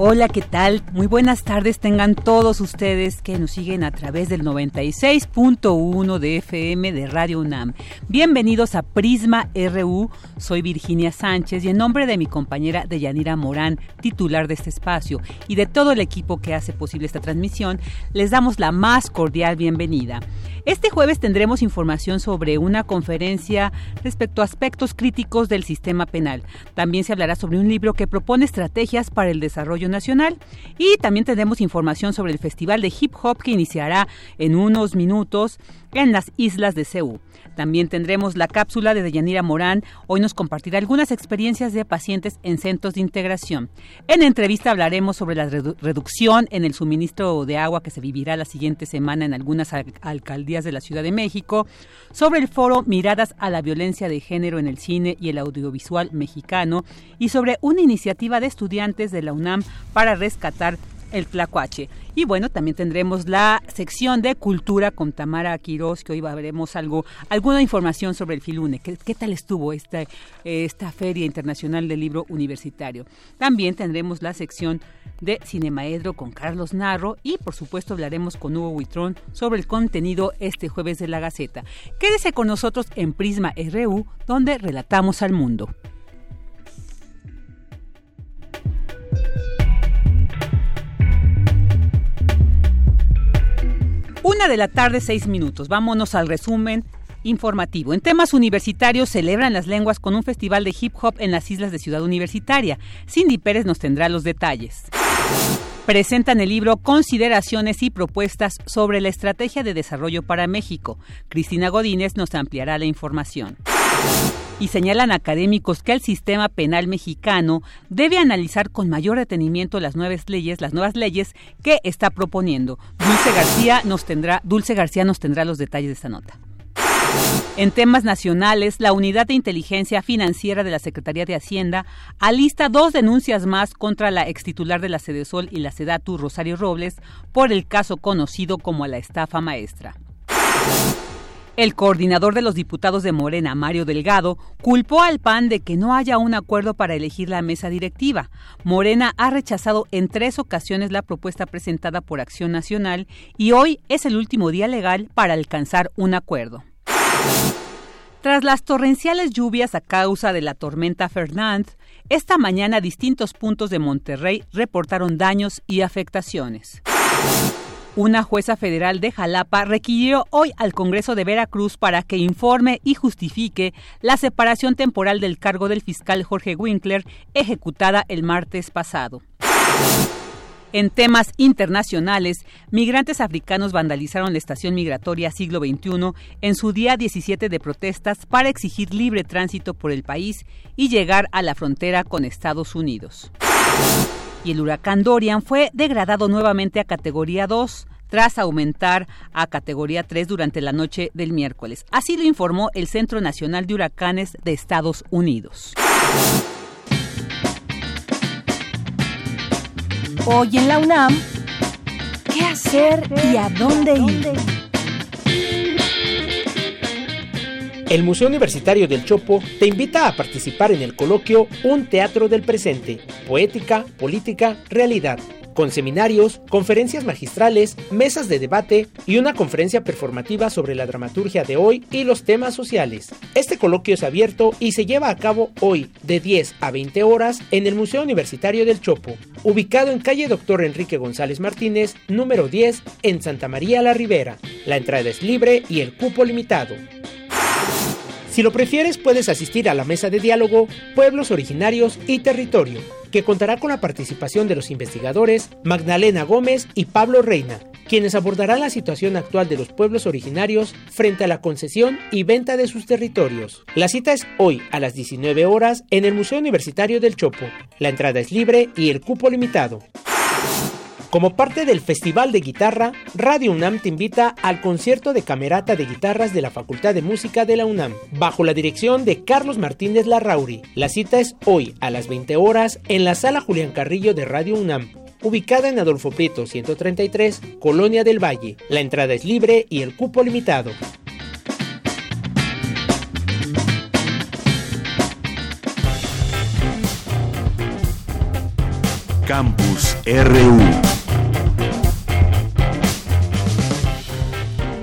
Hola, ¿qué tal? Muy buenas tardes tengan todos ustedes que nos siguen a través del 96.1 de FM de Radio UNAM. Bienvenidos a Prisma RU. Soy Virginia Sánchez y en nombre de mi compañera Deyanira Morán, titular de este espacio, y de todo el equipo que hace posible esta transmisión, les damos la más cordial bienvenida. Este jueves tendremos información sobre una conferencia respecto a aspectos críticos del sistema penal. También se hablará sobre un libro que propone estrategias para el desarrollo nacional y también tendremos información sobre el Festival de Hip Hop que iniciará en unos minutos en las islas de Ceú. También tendremos la cápsula de Deyanira Morán. Hoy nos compartirá algunas experiencias de pacientes en centros de integración. En entrevista hablaremos sobre la reducción en el suministro de agua que se vivirá la siguiente semana en algunas alcaldías de la Ciudad de México, sobre el foro Miradas a la violencia de género en el cine y el audiovisual mexicano y sobre una iniciativa de estudiantes de la UNAM para rescatar el Tlacuache. Y bueno, también tendremos la sección de cultura con Tamara Quiroz, que hoy veremos algo, alguna información sobre el Filune. ¿Qué, qué tal estuvo esta, esta Feria Internacional del Libro Universitario? También tendremos la sección de Cinemaedro con Carlos Narro y por supuesto hablaremos con Hugo Huitrón sobre el contenido este jueves de la Gaceta. Quédese con nosotros en Prisma RU, donde relatamos al mundo. Una de la tarde, seis minutos. Vámonos al resumen informativo. En temas universitarios celebran las lenguas con un festival de hip hop en las islas de Ciudad Universitaria. Cindy Pérez nos tendrá los detalles. Presentan el libro Consideraciones y propuestas sobre la estrategia de desarrollo para México. Cristina Godínez nos ampliará la información y señalan académicos que el sistema penal mexicano debe analizar con mayor detenimiento las nuevas leyes, las nuevas leyes que está proponiendo. Dulce García nos tendrá, Dulce García nos tendrá los detalles de esta nota. En temas nacionales, la Unidad de Inteligencia Financiera de la Secretaría de Hacienda alista dos denuncias más contra la extitular de la Sedesol y la Sedatu, Rosario Robles, por el caso conocido como la estafa maestra. El coordinador de los diputados de Morena, Mario Delgado, culpó al PAN de que no haya un acuerdo para elegir la mesa directiva. Morena ha rechazado en tres ocasiones la propuesta presentada por Acción Nacional y hoy es el último día legal para alcanzar un acuerdo. Tras las torrenciales lluvias a causa de la tormenta Fernand, esta mañana distintos puntos de Monterrey reportaron daños y afectaciones. Una jueza federal de Jalapa requirió hoy al Congreso de Veracruz para que informe y justifique la separación temporal del cargo del fiscal Jorge Winkler ejecutada el martes pasado. En temas internacionales, migrantes africanos vandalizaron la estación migratoria siglo XXI en su día 17 de protestas para exigir libre tránsito por el país y llegar a la frontera con Estados Unidos y el huracán Dorian fue degradado nuevamente a categoría 2 tras aumentar a categoría 3 durante la noche del miércoles. Así lo informó el Centro Nacional de Huracanes de Estados Unidos. Hoy en la UNAM, ¿qué hacer y a dónde ir? El Museo Universitario del Chopo te invita a participar en el coloquio Un Teatro del Presente, Poética, Política, Realidad, con seminarios, conferencias magistrales, mesas de debate y una conferencia performativa sobre la dramaturgia de hoy y los temas sociales. Este coloquio es abierto y se lleva a cabo hoy de 10 a 20 horas en el Museo Universitario del Chopo, ubicado en calle Dr. Enrique González Martínez, número 10, en Santa María la Ribera. La entrada es libre y el cupo limitado. Si lo prefieres, puedes asistir a la mesa de diálogo Pueblos Originarios y Territorio, que contará con la participación de los investigadores Magdalena Gómez y Pablo Reina, quienes abordarán la situación actual de los pueblos originarios frente a la concesión y venta de sus territorios. La cita es hoy a las 19 horas en el Museo Universitario del Chopo. La entrada es libre y el cupo limitado. Como parte del Festival de Guitarra, Radio UNAM te invita al concierto de camerata de guitarras de la Facultad de Música de la UNAM, bajo la dirección de Carlos Martínez Larrauri. La cita es hoy a las 20 horas en la Sala Julián Carrillo de Radio UNAM, ubicada en Adolfo Prieto 133, Colonia del Valle. La entrada es libre y el cupo limitado. Campus RU.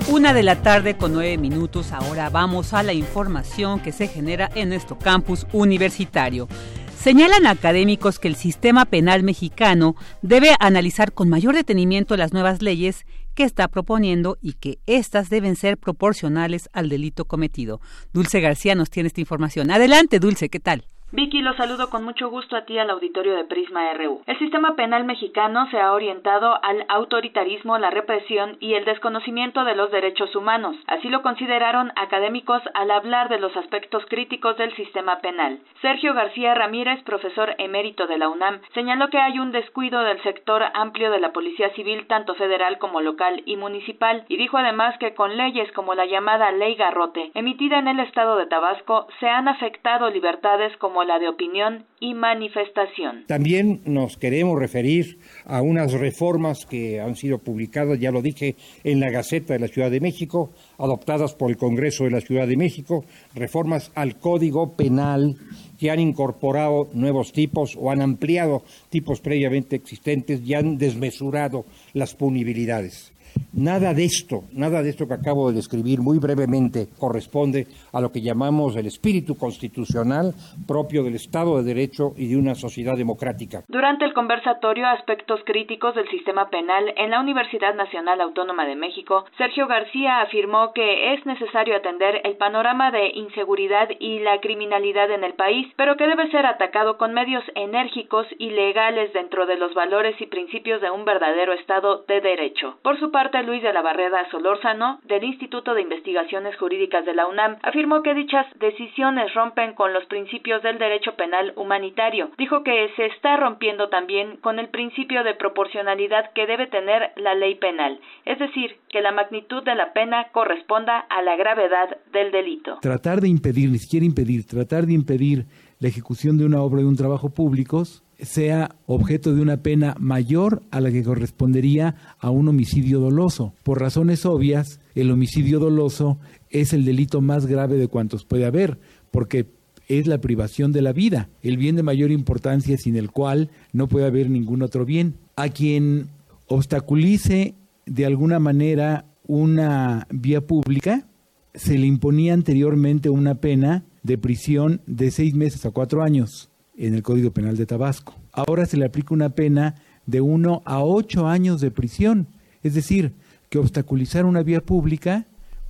Una de la tarde con nueve minutos. Ahora vamos a la información que se genera en nuestro campus universitario. Señalan académicos que el sistema penal mexicano debe analizar con mayor detenimiento las nuevas leyes que está proponiendo y que éstas deben ser proporcionales al delito cometido. Dulce García nos tiene esta información. Adelante, Dulce, ¿qué tal? Vicky, lo saludo con mucho gusto a ti al auditorio de Prisma RU. El sistema penal mexicano se ha orientado al autoritarismo, la represión y el desconocimiento de los derechos humanos. Así lo consideraron académicos al hablar de los aspectos críticos del sistema penal. Sergio García Ramírez, profesor emérito de la UNAM, señaló que hay un descuido del sector amplio de la Policía Civil, tanto federal como local y municipal, y dijo además que con leyes como la llamada Ley Garrote, emitida en el estado de Tabasco, se han afectado libertades como la de opinión y manifestación. También nos queremos referir a unas reformas que han sido publicadas, ya lo dije, en la Gaceta de la Ciudad de México, adoptadas por el Congreso de la Ciudad de México, reformas al Código Penal que han incorporado nuevos tipos o han ampliado tipos previamente existentes y han desmesurado las punibilidades. Nada de esto, nada de esto que acabo de describir muy brevemente corresponde a lo que llamamos el espíritu constitucional propio del Estado de Derecho y de una sociedad democrática. Durante el conversatorio Aspectos críticos del sistema penal en la Universidad Nacional Autónoma de México, Sergio García afirmó que es necesario atender el panorama de inseguridad y la criminalidad en el país, pero que debe ser atacado con medios enérgicos y legales dentro de los valores y principios de un verdadero Estado de Derecho. Por su parte, Luis de la Barrera Solórzano, del Instituto de Investigaciones Jurídicas de la UNAM, afirmó que dichas decisiones rompen con los principios del derecho penal humanitario. Dijo que se está rompiendo también con el principio de proporcionalidad que debe tener la ley penal, es decir, que la magnitud de la pena corresponda a la gravedad del delito. Tratar de impedir, ni siquiera impedir, tratar de impedir la ejecución de una obra de un trabajo público sea objeto de una pena mayor a la que correspondería a un homicidio doloso. Por razones obvias, el homicidio doloso es el delito más grave de cuantos puede haber, porque es la privación de la vida, el bien de mayor importancia sin el cual no puede haber ningún otro bien. A quien obstaculice de alguna manera una vía pública, se le imponía anteriormente una pena de prisión de seis meses a cuatro años en el Código Penal de Tabasco. Ahora se le aplica una pena de uno a ocho años de prisión. Es decir, que obstaculizar una vía pública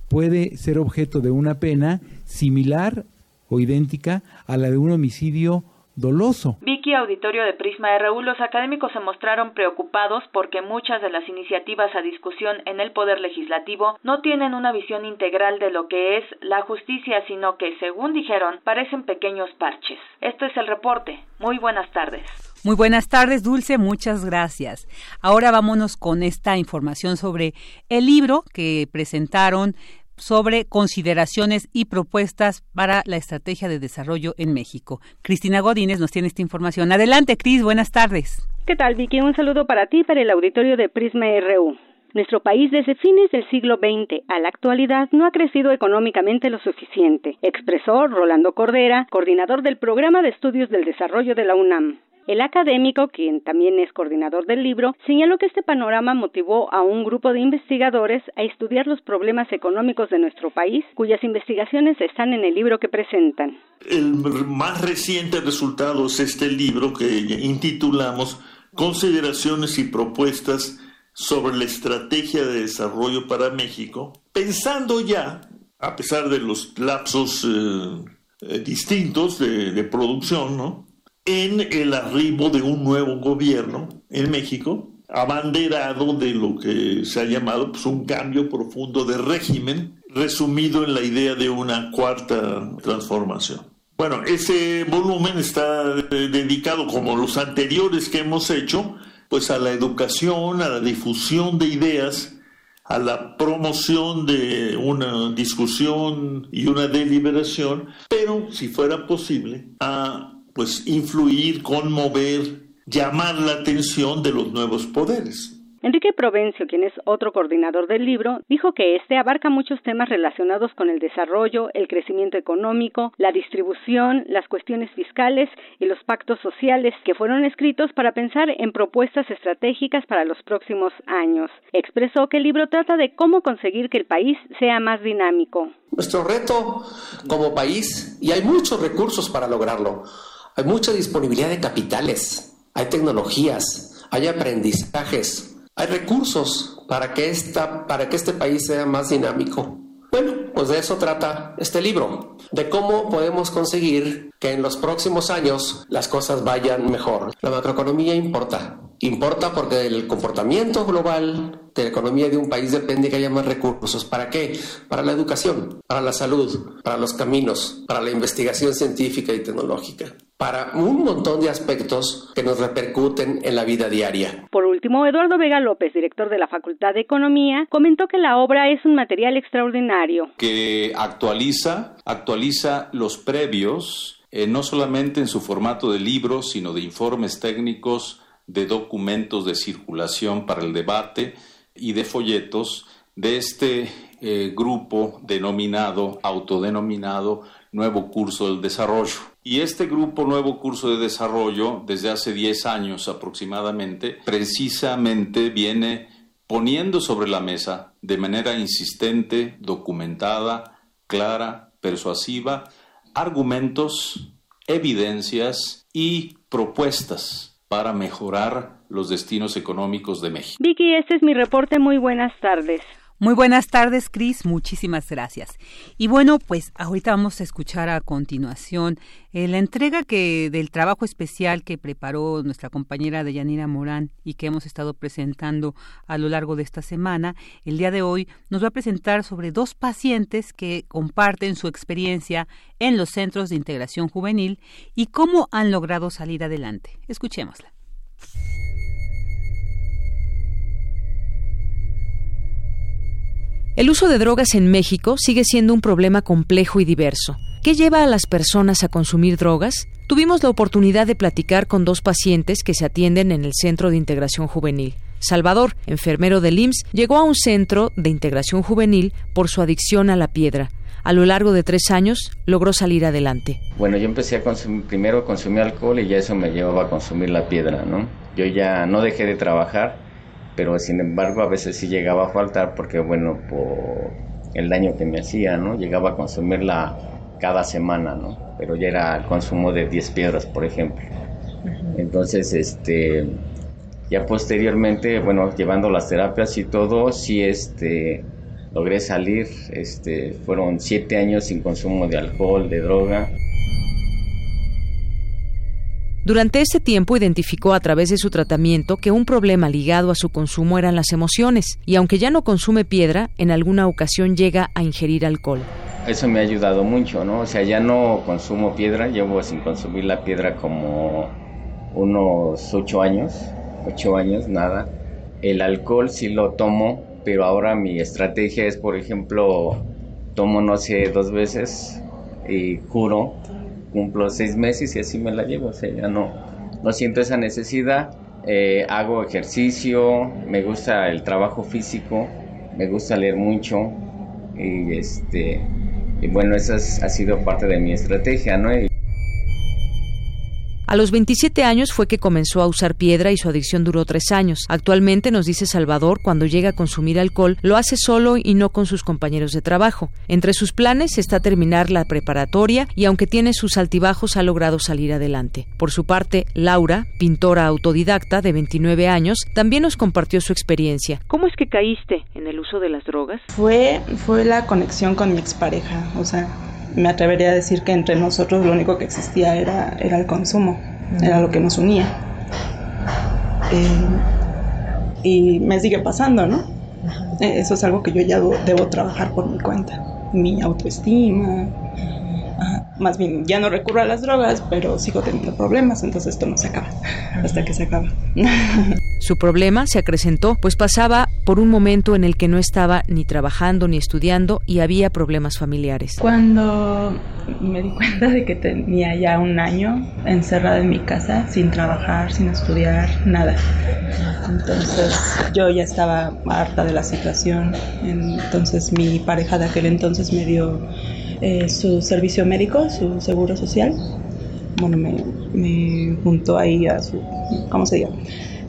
puede ser objeto de una pena similar o idéntica a la de un homicidio doloso. Vicky, auditorio de Prisma RU, los académicos se mostraron preocupados porque muchas de las iniciativas a discusión en el Poder Legislativo no tienen una visión integral de lo que es la justicia, sino que, según dijeron, parecen pequeños parches. Este es el reporte. Muy buenas tardes. Muy buenas tardes, Dulce, muchas gracias. Ahora vámonos con esta información sobre el libro que presentaron sobre consideraciones y propuestas para la estrategia de desarrollo en México. Cristina Godínez nos tiene esta información. Adelante, Cris, buenas tardes. ¿Qué tal, Vicky? Un saludo para ti, para el auditorio de Prisma RU. Nuestro país desde fines del siglo XX a la actualidad no ha crecido económicamente lo suficiente, expresó Rolando Cordera, coordinador del Programa de Estudios del Desarrollo de la UNAM. El académico, quien también es coordinador del libro, señaló que este panorama motivó a un grupo de investigadores a estudiar los problemas económicos de nuestro país, cuyas investigaciones están en el libro que presentan. El más reciente resultado es este libro que intitulamos Consideraciones y propuestas sobre la estrategia de desarrollo para México, pensando ya a pesar de los lapsos eh, distintos de, producción, ¿no? En el arribo de un nuevo gobierno en México, abanderado de lo que se ha llamado pues, un cambio profundo de régimen, resumido en la idea de una cuarta transformación. Bueno, ese volumen está dedicado, como los anteriores que hemos hecho, pues a la educación, a la difusión de ideas, a la promoción de una discusión y una deliberación, pero si fuera posible, a pues influir, conmover, llamar la atención de los nuevos poderes. Enrique Provencio, quien es otro coordinador del libro, dijo que este abarca muchos temas relacionados con el desarrollo, el crecimiento económico, la distribución, las cuestiones fiscales y los pactos sociales que fueron escritos para pensar en propuestas estratégicas para los próximos años. Expresó que el libro trata de cómo conseguir que el país sea más dinámico. Nuestro reto como país, y hay muchos recursos para lograrlo, hay mucha disponibilidad de capitales, hay tecnologías, hay aprendizajes, hay recursos para que, esta, para que este país sea más dinámico. Bueno, pues de eso trata este libro, de cómo podemos conseguir que en los próximos años las cosas vayan mejor. La macroeconomía importa, importa porque el comportamiento global de la economía de un país depende que haya más recursos. ¿Para qué? Para la educación, para la salud, para los caminos, para la investigación científica y tecnológica para un montón de aspectos que nos repercuten en la vida diaria. Por último, Eduardo Vega López, director de la Facultad de Economía, comentó que la obra es un material extraordinario. Que actualiza, actualiza los previos, eh, no solamente en su formato de libros, sino de informes técnicos, de documentos de circulación para el debate y de folletos de este eh, grupo denominado, autodenominado Nuevo Curso del Desarrollo. Y este grupo Nuevo Curso de Desarrollo, desde hace 10 años aproximadamente, precisamente viene poniendo sobre la mesa de manera insistente, documentada, clara, persuasiva, argumentos, evidencias y propuestas para mejorar los destinos económicos de México. Vicky, este es mi reporte. Muy buenas tardes. Muy buenas tardes, Cris. Muchísimas gracias. Y bueno, pues ahorita vamos a escuchar a continuación eh, la entrega que del trabajo especial que preparó nuestra compañera Deyanira Morán y que hemos estado presentando a lo largo de esta semana. El día de hoy nos va a presentar sobre dos pacientes que comparten su experiencia en los centros de integración juvenil y cómo han logrado salir adelante. Escuchémosla. El uso de drogas en México sigue siendo un problema complejo y diverso. ¿Qué lleva a las personas a consumir drogas? Tuvimos la oportunidad de platicar con dos pacientes que se atienden en el Centro de Integración Juvenil. Salvador, enfermero del IMSS, llegó a un centro de integración juvenil por su adicción a la piedra. A lo largo de tres años logró salir adelante. Bueno, yo empecé a consumir, primero consumir alcohol y ya eso me llevaba a consumir la piedra, ¿no? Yo ya no dejé de trabajar, pero sin embargo a veces sí llegaba a faltar porque bueno, por el daño que me hacía, ¿no? Llegaba a consumirla cada semana, ¿no? Pero ya era el consumo de 10 piedras, por ejemplo. Entonces, este, ya posteriormente, bueno, llevando las terapias y todo, sí, este, logré salir, este, fueron 7 años sin consumo de alcohol, de droga. Durante ese tiempo identificó a través de su tratamiento que un problema ligado a su consumo eran las emociones, y aunque ya no consume piedra, en alguna ocasión llega a ingerir alcohol. Eso me ha ayudado mucho, ¿no? O sea, ya no consumo piedra, llevo sin consumir la piedra como unos ocho años, ocho años, nada. El alcohol sí lo tomo, pero ahora mi estrategia es, por ejemplo, tomo, no sé, dos veces y juro cumplo seis meses y así me la llevo, o sea, ya no, no siento esa necesidad, eh, hago ejercicio, me gusta el trabajo físico, me gusta leer mucho y este y bueno, esa ha sido parte de mi estrategia, ¿no? A los 27 años fue que comenzó a usar piedra y su adicción duró tres años. Actualmente, nos dice Salvador, cuando llega a consumir alcohol, lo hace solo y no con sus compañeros de trabajo. Entre sus planes está terminar la preparatoria y aunque tiene sus altibajos ha logrado salir adelante. Por su parte, Laura, pintora autodidacta de 29 años, también nos compartió su experiencia. ¿Cómo es que caíste en el uso de las drogas? Fue, fue la conexión con mi expareja, o sea, me atrevería a decir que entre nosotros lo único que existía era, era el consumo, era lo que nos unía. Eh, y me sigue pasando, ¿no? Eh, eso es algo que yo ya debo trabajar por mi cuenta. Mi autoestima, más bien ya no recurro a las drogas, pero sigo teniendo problemas, entonces esto no se acaba hasta que se acaba. Su problema se acrecentó, pues pasaba por un momento en el que no estaba ni trabajando ni estudiando y había problemas familiares. Cuando me di cuenta de que tenía ya un año encerrada en mi casa, sin trabajar, sin estudiar, nada. Entonces yo ya estaba harta de la situación. Entonces mi pareja de aquel entonces me dio eh, su servicio médico, su seguro social. Bueno, me, me juntó ahí a su, ¿cómo se diga?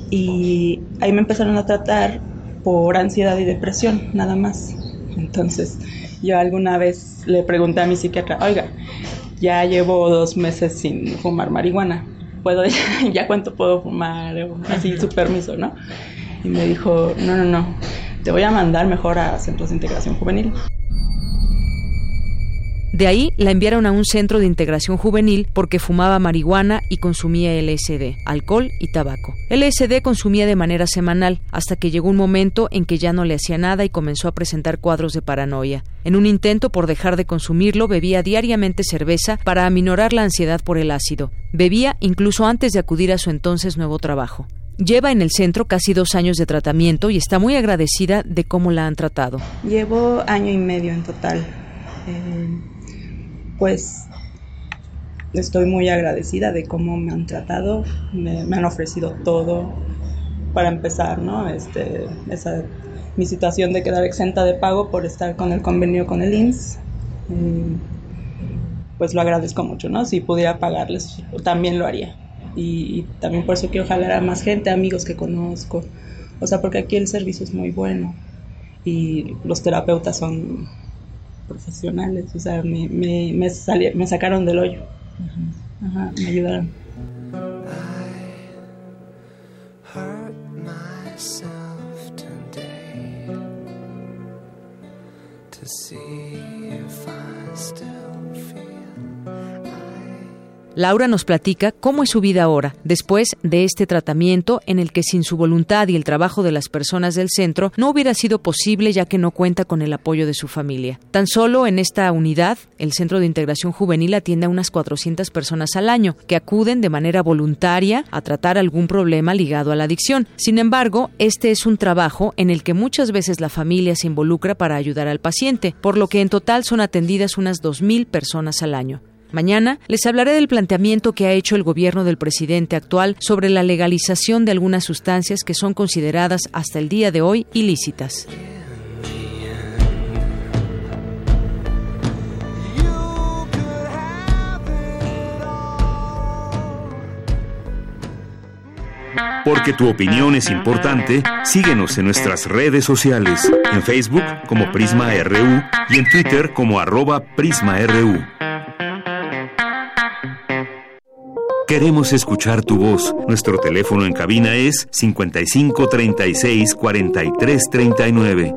Y ahí me empezaron a tratar por ansiedad y depresión, nada más. Entonces, yo alguna vez le pregunté a mi psiquiatra, oiga, ya llevo dos meses sin fumar marihuana, ¿puedo, ya cuánto puedo fumar? Así, su permiso, ¿no? Y me dijo, no, no, no, te voy a mandar mejor a centros de integración juvenil. De ahí la enviaron a un centro de integración juvenil porque fumaba marihuana y consumía LSD, alcohol y tabaco. LSD consumía de manera semanal hasta que llegó un momento en que ya no le hacía nada y comenzó a presentar cuadros de paranoia. En un intento por dejar de consumirlo, bebía diariamente cerveza para aminorar la ansiedad por el ácido. Bebía incluso antes de acudir a su entonces nuevo trabajo. Lleva en el centro casi dos años de tratamiento y está muy agradecida de cómo la han tratado. Llevo año y medio en total. Eh, pues estoy muy agradecida de cómo me han tratado, me, han ofrecido todo para empezar, ¿no? Este, esa, mi situación de quedar exenta de pago por estar con el convenio con el IMSS, mm, pues lo agradezco mucho, ¿no? Si pudiera pagarles, también lo haría. Y, también por eso quiero jalar a más gente, amigos que conozco. O sea, porque aquí el servicio es muy bueno y los terapeutas son profesionales, o sea, me, me, me, me sacaron del hoyo, Ajá, me ayudaron. Laura nos platica cómo es su vida ahora, después de este tratamiento en el que sin su voluntad y el trabajo de las personas del centro no hubiera sido posible ya que no cuenta con el apoyo de su familia. Tan solo en esta unidad, el Centro de Integración Juvenil atiende a unas 400 personas al año que acuden de manera voluntaria a tratar algún problema ligado a la adicción. Sin embargo, este es un trabajo en el que muchas veces la familia se involucra para ayudar al paciente, por lo que en total son atendidas unas 2.000 personas al año. Mañana les hablaré del planteamiento que ha hecho el gobierno del presidente actual sobre la legalización de algunas sustancias que son consideradas hasta el día de hoy ilícitas. Porque tu opinión es importante, síguenos en nuestras redes sociales, en Facebook como Prisma RU y en Twitter como arroba PrismaRU. Queremos escuchar tu voz. Nuestro teléfono en cabina es 55 36 43 39.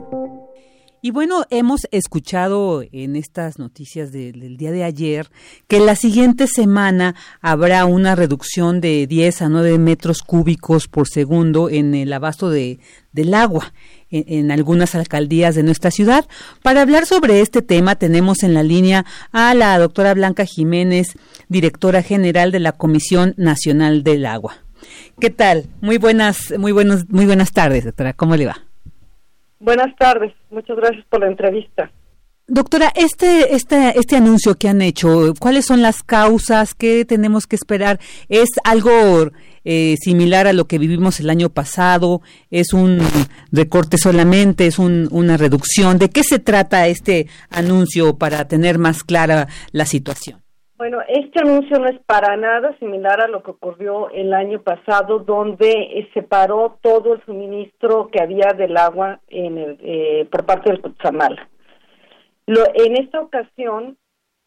Y bueno, hemos escuchado en estas noticias del día de ayer que la siguiente semana habrá una reducción de 10 a 9 metros cúbicos por segundo en el abasto de, del agua en, algunas alcaldías de nuestra ciudad. Para hablar sobre este tema tenemos en la línea a la doctora Blanca Jiménez, directora general de la Comisión Nacional del Agua. ¿Qué tal? Muy buenas, muy buenos, muy buenas tardes, doctora. ¿Cómo le va? Buenas tardes. Muchas gracias por la entrevista. Doctora, este, este, este anuncio que han hecho, ¿cuáles son las causas? ¿Qué tenemos que esperar? ¿Es algo eh, similar a lo que vivimos el año pasado? ¿Es un recorte solamente? ¿Es una reducción? ¿De qué se trata este anuncio para tener más clara la situación? Bueno, este anuncio no es para nada similar a lo que ocurrió el año pasado, donde se paró todo el suministro que había del agua en el, eh, por parte del Cutzamala. Lo, en esta ocasión,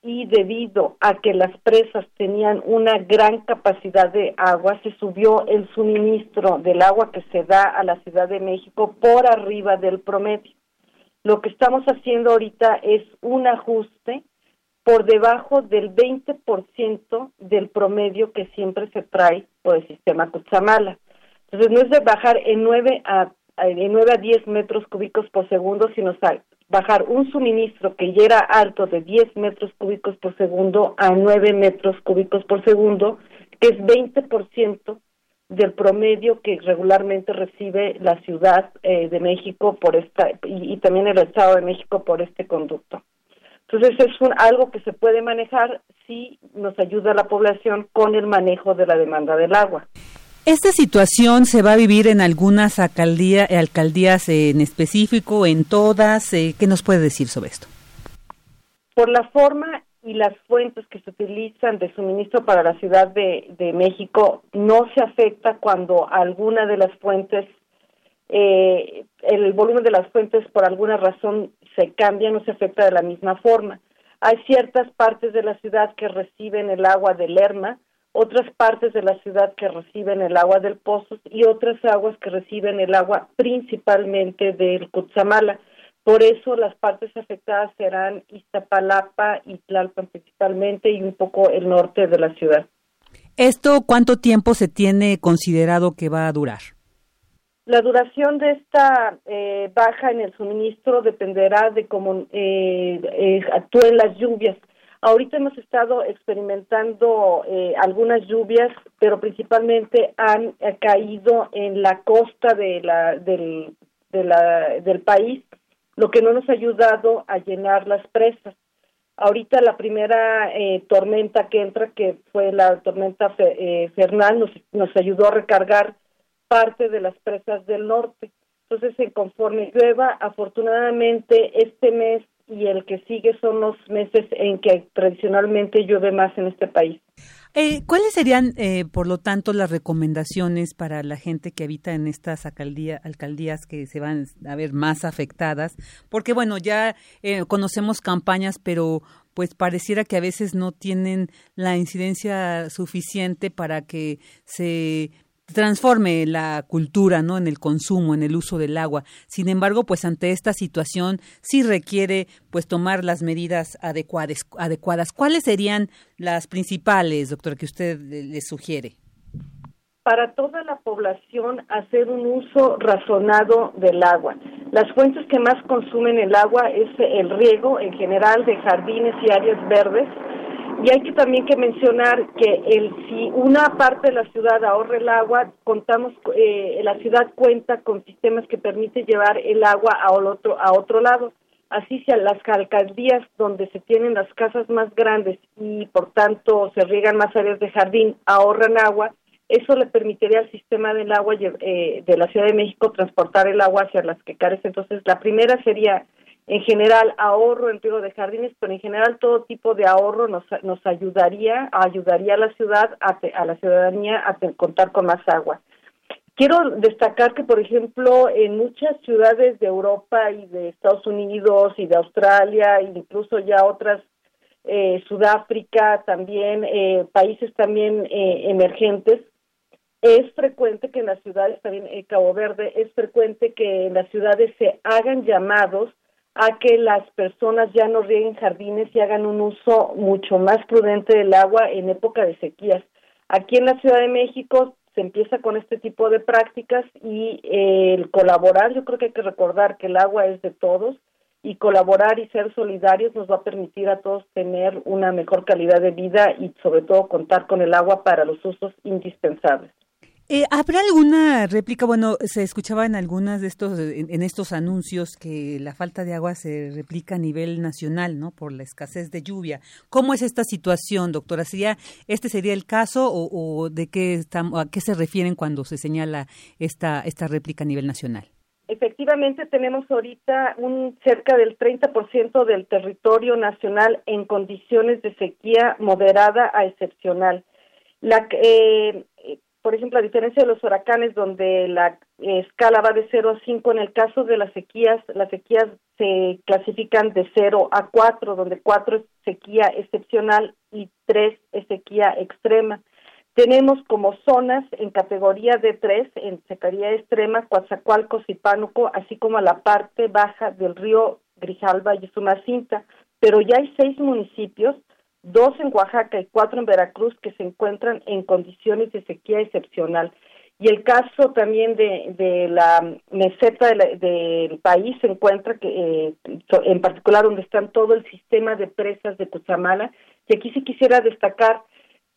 y debido a que las presas tenían una gran capacidad de agua, se subió el suministro del agua que se da a la Ciudad de México por arriba del promedio. Lo que estamos haciendo ahorita es un ajuste por debajo del 20% del promedio que siempre se trae por el sistema Cutzamala. Entonces no es de bajar en 9 a, de 9 a 10 metros cúbicos por segundo, sino bajar un suministro que ya era alto de 10 metros cúbicos por segundo a 9 metros cúbicos por segundo, que es 20% del promedio que regularmente recibe la Ciudad eh, de México por esta y, y también el Estado de México por este conducto. Entonces es un, algo que se puede manejar si nos ayuda a la población con el manejo de la demanda del agua. ¿Esta situación se va a vivir en algunas alcaldía, alcaldías en específico, en todas? Eh, ¿Qué nos puede decir sobre esto? Por la forma y las fuentes que se utilizan de suministro para la Ciudad de, de México, no se afecta cuando alguna de las fuentes, eh, el volumen de las fuentes por alguna razón se cambia, no se afecta de la misma forma. Hay ciertas partes de la ciudad que reciben el agua del Lerma, otras partes de la ciudad que reciben el agua del Pozos y otras aguas que reciben el agua principalmente del Cutzamala. Por eso las partes afectadas serán Iztapalapa y Tlalpan principalmente y un poco el norte de la ciudad. ¿Esto cuánto tiempo se tiene considerado que va a durar? La duración de esta eh, baja en el suministro dependerá de cómo eh, eh, actúen las lluvias. Ahorita hemos estado experimentando eh, algunas lluvias, pero principalmente han eh, caído en la costa de la, del, de la, del país, lo que no nos ha ayudado a llenar las presas. Ahorita la primera tormenta que entra, que fue la tormenta Fernán, nos, nos ayudó a recargar parte de las presas del norte. Entonces, en conforme llueva, afortunadamente este mes y el que sigue son los meses en que tradicionalmente llueve más en este país. Eh, ¿Cuáles serían, eh, por lo tanto, las recomendaciones para la gente que habita en estas alcaldía, alcaldías que se van a ver más afectadas? Porque, bueno, ya eh, conocemos campañas, pero pues pareciera que a veces no tienen la incidencia suficiente para que se transforme la cultura, ¿no? En el consumo, en el uso del agua. Sin embargo, pues ante esta situación sí requiere, pues, tomar las medidas adecuadas. adecuadas. ¿Cuáles serían las principales, doctora, que usted le sugiere? Para toda la población, hacer un uso razonado del agua. Las fuentes que más consumen el agua es el riego en general de jardines y áreas verdes, y hay que también que mencionar que el, si una parte de la ciudad ahorra el agua, contamos, eh, la ciudad cuenta con sistemas que permiten llevar el agua a otro, a otro lado. Así sea las alcaldías donde se tienen las casas más grandes y por tanto se riegan más áreas de jardín, ahorran agua, eso le permitiría al sistema del agua eh, de la Ciudad de México transportar el agua hacia las que carecen. Entonces, la primera sería en general ahorro en riego de jardines, pero en general todo tipo de ahorro nos, nos ayudaría, ayudaría a la ciudad, a, a la ciudadanía a contar con más agua. Quiero destacar que, por ejemplo, en muchas ciudades de Europa y de Estados Unidos y de Australia, incluso ya otras, eh, Sudáfrica, también eh, países también eh, emergentes, es frecuente que en las ciudades, también en Cabo Verde, es frecuente que en las ciudades se hagan llamados a que las personas ya no rieguen jardines y hagan un uso mucho más prudente del agua en época de sequías. Aquí en la Ciudad de México se empieza con este tipo de prácticas y eh, el colaborar, yo creo que hay que recordar que el agua es de todos y colaborar y ser solidarios nos va a permitir a todos tener una mejor calidad de vida y sobre todo contar con el agua para los usos indispensables. Eh, ¿Habrá alguna réplica? Bueno, se escuchaba en algunas de estos, en, estos anuncios que la falta de agua se replica a nivel nacional, ¿no? Por la escasez de lluvia. ¿Cómo es esta situación, doctora? ¿Sería, ¿Este sería el caso o, de qué estamos, a qué se refieren cuando se señala esta, esta réplica a nivel nacional? efectivamente tenemos ahorita un cerca del 30% del territorio nacional en condiciones de sequía moderada a excepcional. La, eh, por ejemplo, a diferencia de los huracanes donde la escala va de 0 a 5, en el caso de las sequías, las sequías se clasifican de 0 a 4, donde 4 es sequía excepcional y 3 es sequía extrema. Tenemos como zonas en categoría de 3, en sequía extrema, Coatzacoalcos y Pánuco, así como a la parte baja del río Grijalba y Sumacinta, pero ya hay seis municipios dos en Oaxaca y cuatro en Veracruz que se encuentran en condiciones de sequía excepcional. Y el caso también de, de la meseta del país se encuentra que, eh, en particular donde están todo el sistema de presas de Cuchamala. Y aquí sí quisiera destacar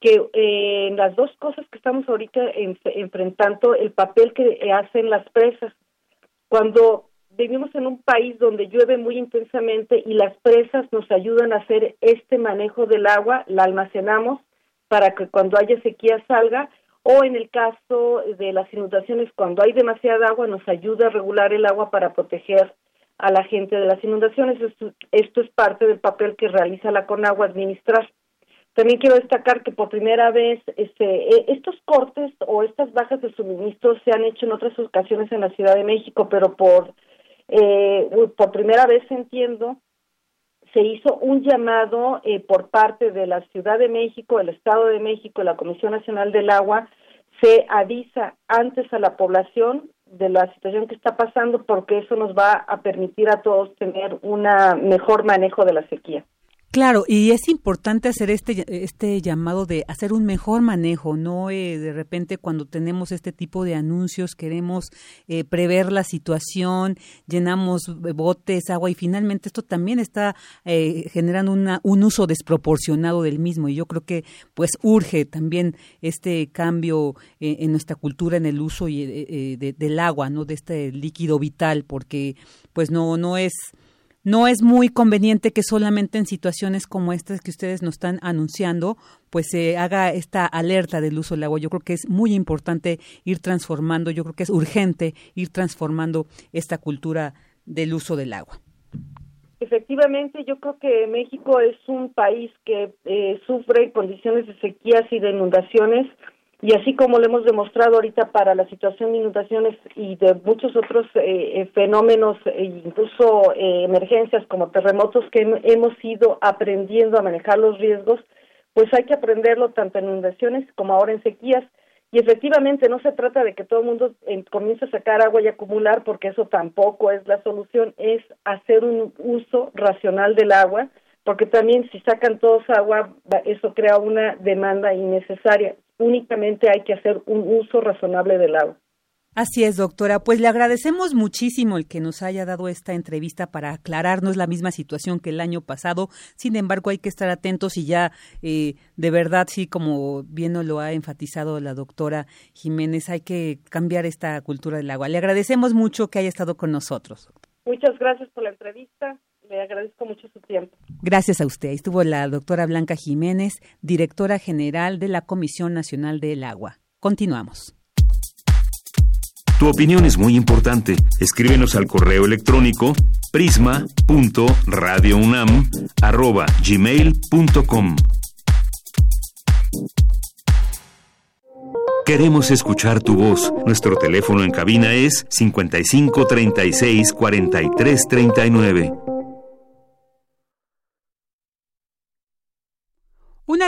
que eh, las dos cosas que estamos ahorita enfrentando, el papel que hacen las presas. Cuando vivimos en un país donde llueve muy intensamente y las presas nos ayudan a hacer este manejo del agua, la almacenamos para que cuando haya sequía salga, o en el caso de las inundaciones, cuando hay demasiada agua, nos ayuda a regular el agua para proteger a la gente de las inundaciones. Esto, esto es parte del papel que realiza la CONAGUA administrar. También quiero destacar que por primera vez este, e, estos cortes o estas bajas de suministro se han hecho en otras ocasiones en la Ciudad de México, pero por eh, por primera vez entiendo, se hizo un llamado eh, por parte de la Ciudad de México, el Estado de México, la Comisión Nacional del Agua, se avisa antes a la población de la situación que está pasando porque eso nos va a permitir a todos tener un mejor manejo de la sequía. Claro, y es importante hacer este, este llamado de hacer un mejor manejo, no eh, de repente cuando tenemos este tipo de anuncios queremos eh, prever la situación, llenamos botes, agua y finalmente esto también está eh, generando una, un uso desproporcionado del mismo y yo creo que pues urge también este cambio en nuestra cultura en el uso y, del agua, no de este líquido vital, porque pues no no es no es muy conveniente que solamente en situaciones como estas que ustedes nos están anunciando, pues se haga esta alerta del uso del agua. Yo creo que es muy importante ir transformando, yo creo que es urgente ir transformando esta cultura del uso del agua. Efectivamente, yo creo que México es un país que eh, sufre condiciones de sequías y de inundaciones y así como lo hemos demostrado ahorita para la situación de inundaciones y de muchos otros eh, eh fenómenos, e incluso eh, emergencias como terremotos que hemos ido aprendiendo a manejar los riesgos, pues hay que aprenderlo tanto en inundaciones como ahora en sequías. Y efectivamente no se trata de que todo el mundo eh, comience a sacar agua y acumular, porque eso tampoco es la solución, es hacer un uso racional del agua, porque también si sacan todos agua, eso crea una demanda innecesaria únicamente hay que hacer un uso razonable del agua. Así es, doctora. Pues le agradecemos muchísimo el que nos haya dado esta entrevista para aclararnos la misma situación que el año pasado. Sin embargo, hay que estar atentos y ya eh, de verdad, sí, como bien nos lo ha enfatizado la doctora Jiménez, hay que cambiar esta cultura del agua. Le agradecemos mucho que haya estado con nosotros. Muchas gracias por la entrevista. Le agradezco mucho su tiempo. Gracias a usted. Estuvo la doctora Blanca Jiménez, directora general de la Comisión Nacional del Agua. Continuamos. Tu opinión es muy importante. Escríbenos al correo electrónico prisma.radiounam@gmail.com. Queremos escuchar tu voz. Nuestro teléfono en cabina es 55 36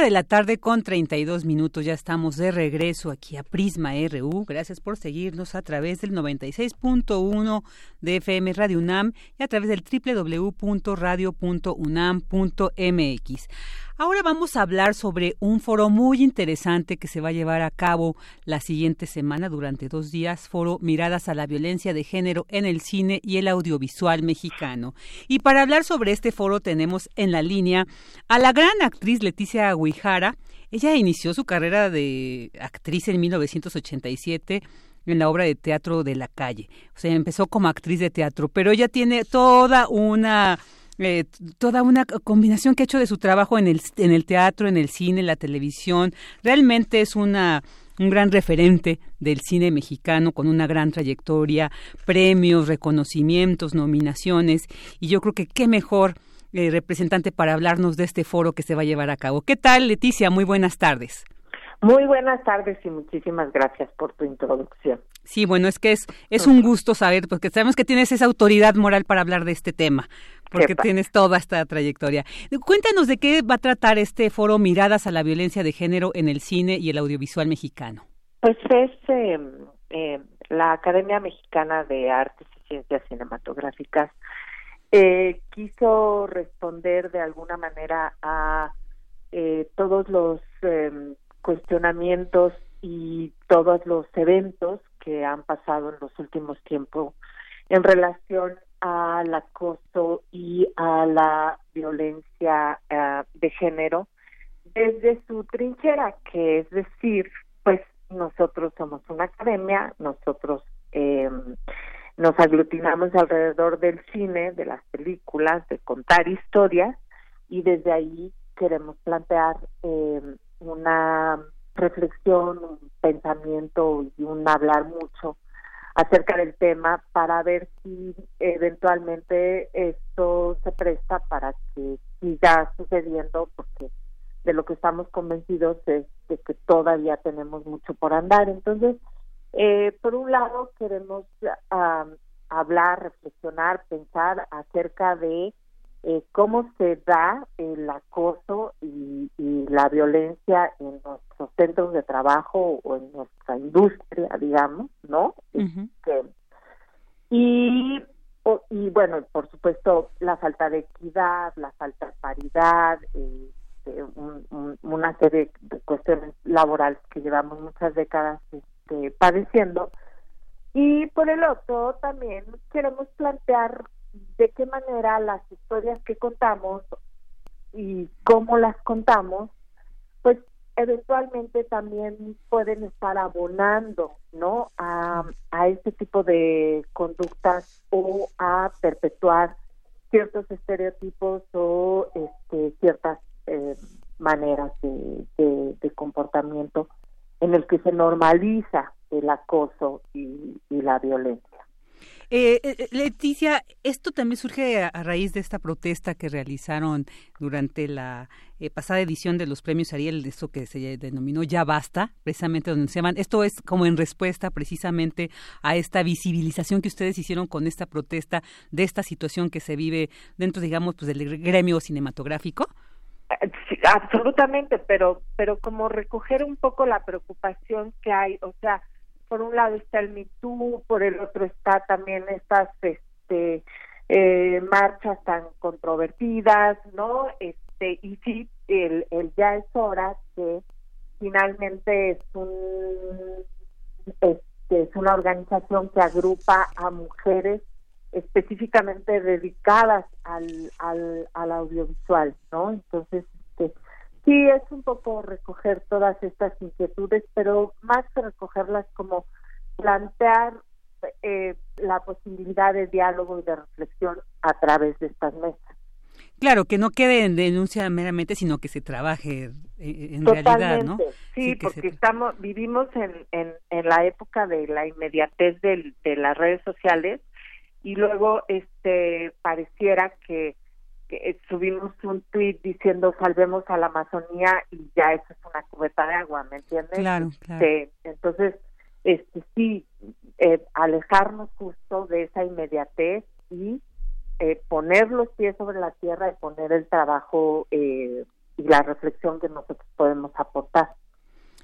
De la tarde con 32 minutos, ya estamos de regreso aquí a Prisma RU. Gracias por seguirnos a través del 96.1 de FM Radio UNAM y a través del www.radio.unam.mx. Ahora vamos a hablar sobre un foro muy interesante que se va a llevar a cabo la siguiente semana durante dos días, foro Miradas a la Violencia de Género en el Cine y el Audiovisual Mexicano. Y para hablar sobre este foro tenemos en la línea a la gran actriz Leticia Guijara. Ella inició su carrera de actriz en 1987 en la obra de teatro de la calle. O sea, empezó como actriz de teatro, pero ella tiene toda una eh, toda una combinación que ha hecho de su trabajo en el, en el teatro, en el cine, en la televisión. Realmente es una un gran referente del cine mexicano con una gran trayectoria, premios, reconocimientos, nominaciones y yo creo que qué mejor eh, representante para hablarnos de este foro que se va a llevar a cabo. ¿Qué tal, Leticia? Muy buenas tardes. Muy buenas tardes y muchísimas gracias por tu introducción. Sí, bueno, es que es, es un gusto saber, porque sabemos que tienes esa autoridad moral para hablar de este tema, porque tienes toda esta trayectoria. Cuéntanos de qué va a tratar este foro Miradas a la Violencia de Género en el Cine y el Audiovisual Mexicano. Pues es em, la Academia Mexicana de Artes y Ciencias Cinematográficas eh, quiso responder de alguna manera a eh, todos los em, cuestionamientos y todos los eventos que han pasado en los últimos tiempos en relación al acoso y a la violencia eh, de género desde su trinchera, que es decir, pues nosotros somos una academia, nosotros eh, nos aglutinamos alrededor del cine, de las películas, de contar historias y desde ahí queremos plantear eh, una reflexión, un pensamiento y un hablar mucho acerca del tema para ver si eventualmente esto se presta para que siga sucediendo porque de lo que estamos convencidos es de que todavía tenemos mucho por andar. Entonces, eh, por un lado queremos hablar, reflexionar, pensar acerca de eh, cómo se da el acoso y, la violencia en nuestros centros de trabajo o en nuestra industria, digamos, ¿no? Este, y, y bueno, por supuesto, la falta de equidad, la falta de paridad, este, una serie de cuestiones laborales que llevamos muchas décadas este, padeciendo. Y por el otro, también queremos plantear de qué manera las historias que contamos y cómo las contamos, pues eventualmente también pueden estar abonando, ¿no? A, a este tipo de conductas o a perpetuar ciertos estereotipos o este, ciertas eh, maneras de, de, comportamiento en el que se normaliza el acoso y la violencia. Eh, eh, eh, Leticia, esto también surge a, raíz de esta protesta que realizaron durante la eh, pasada edición de los premios Ariel, de eso que se denominó Ya Basta, precisamente donde se llaman, esto es como en respuesta precisamente a esta visibilización que ustedes hicieron con esta protesta de esta situación que se vive dentro, digamos, pues del gremio cinematográfico. absolutamente, pero, pero como recoger un poco la preocupación que hay, o sea, por un lado está el MeToo, por el otro está también estas este eh, marchas tan controvertidas, ¿no? Este y sí, el, el ya es hora que finalmente es un este, es una organización que agrupa a mujeres específicamente dedicadas al, al, al audiovisual, ¿no? Entonces, Sí, es un poco recoger todas estas inquietudes, pero más que recogerlas como plantear eh, la posibilidad de diálogo y de reflexión a través de estas mesas. Claro, que no quede en denuncia meramente, sino que se trabaje eh, en realidad, ¿no? Sí, porque estamos vivimos en, en, en, la época de la inmediatez de las redes sociales y luego este pareciera que que subimos un tweet diciendo salvemos a la Amazonía y ya eso es una cubeta de agua, ¿me entiendes? Claro, claro. entonces, este sí, eh, alejarnos justo de esa inmediatez y eh, poner los pies sobre la tierra y poner el trabajo eh, y la reflexión que nosotros podemos aportar.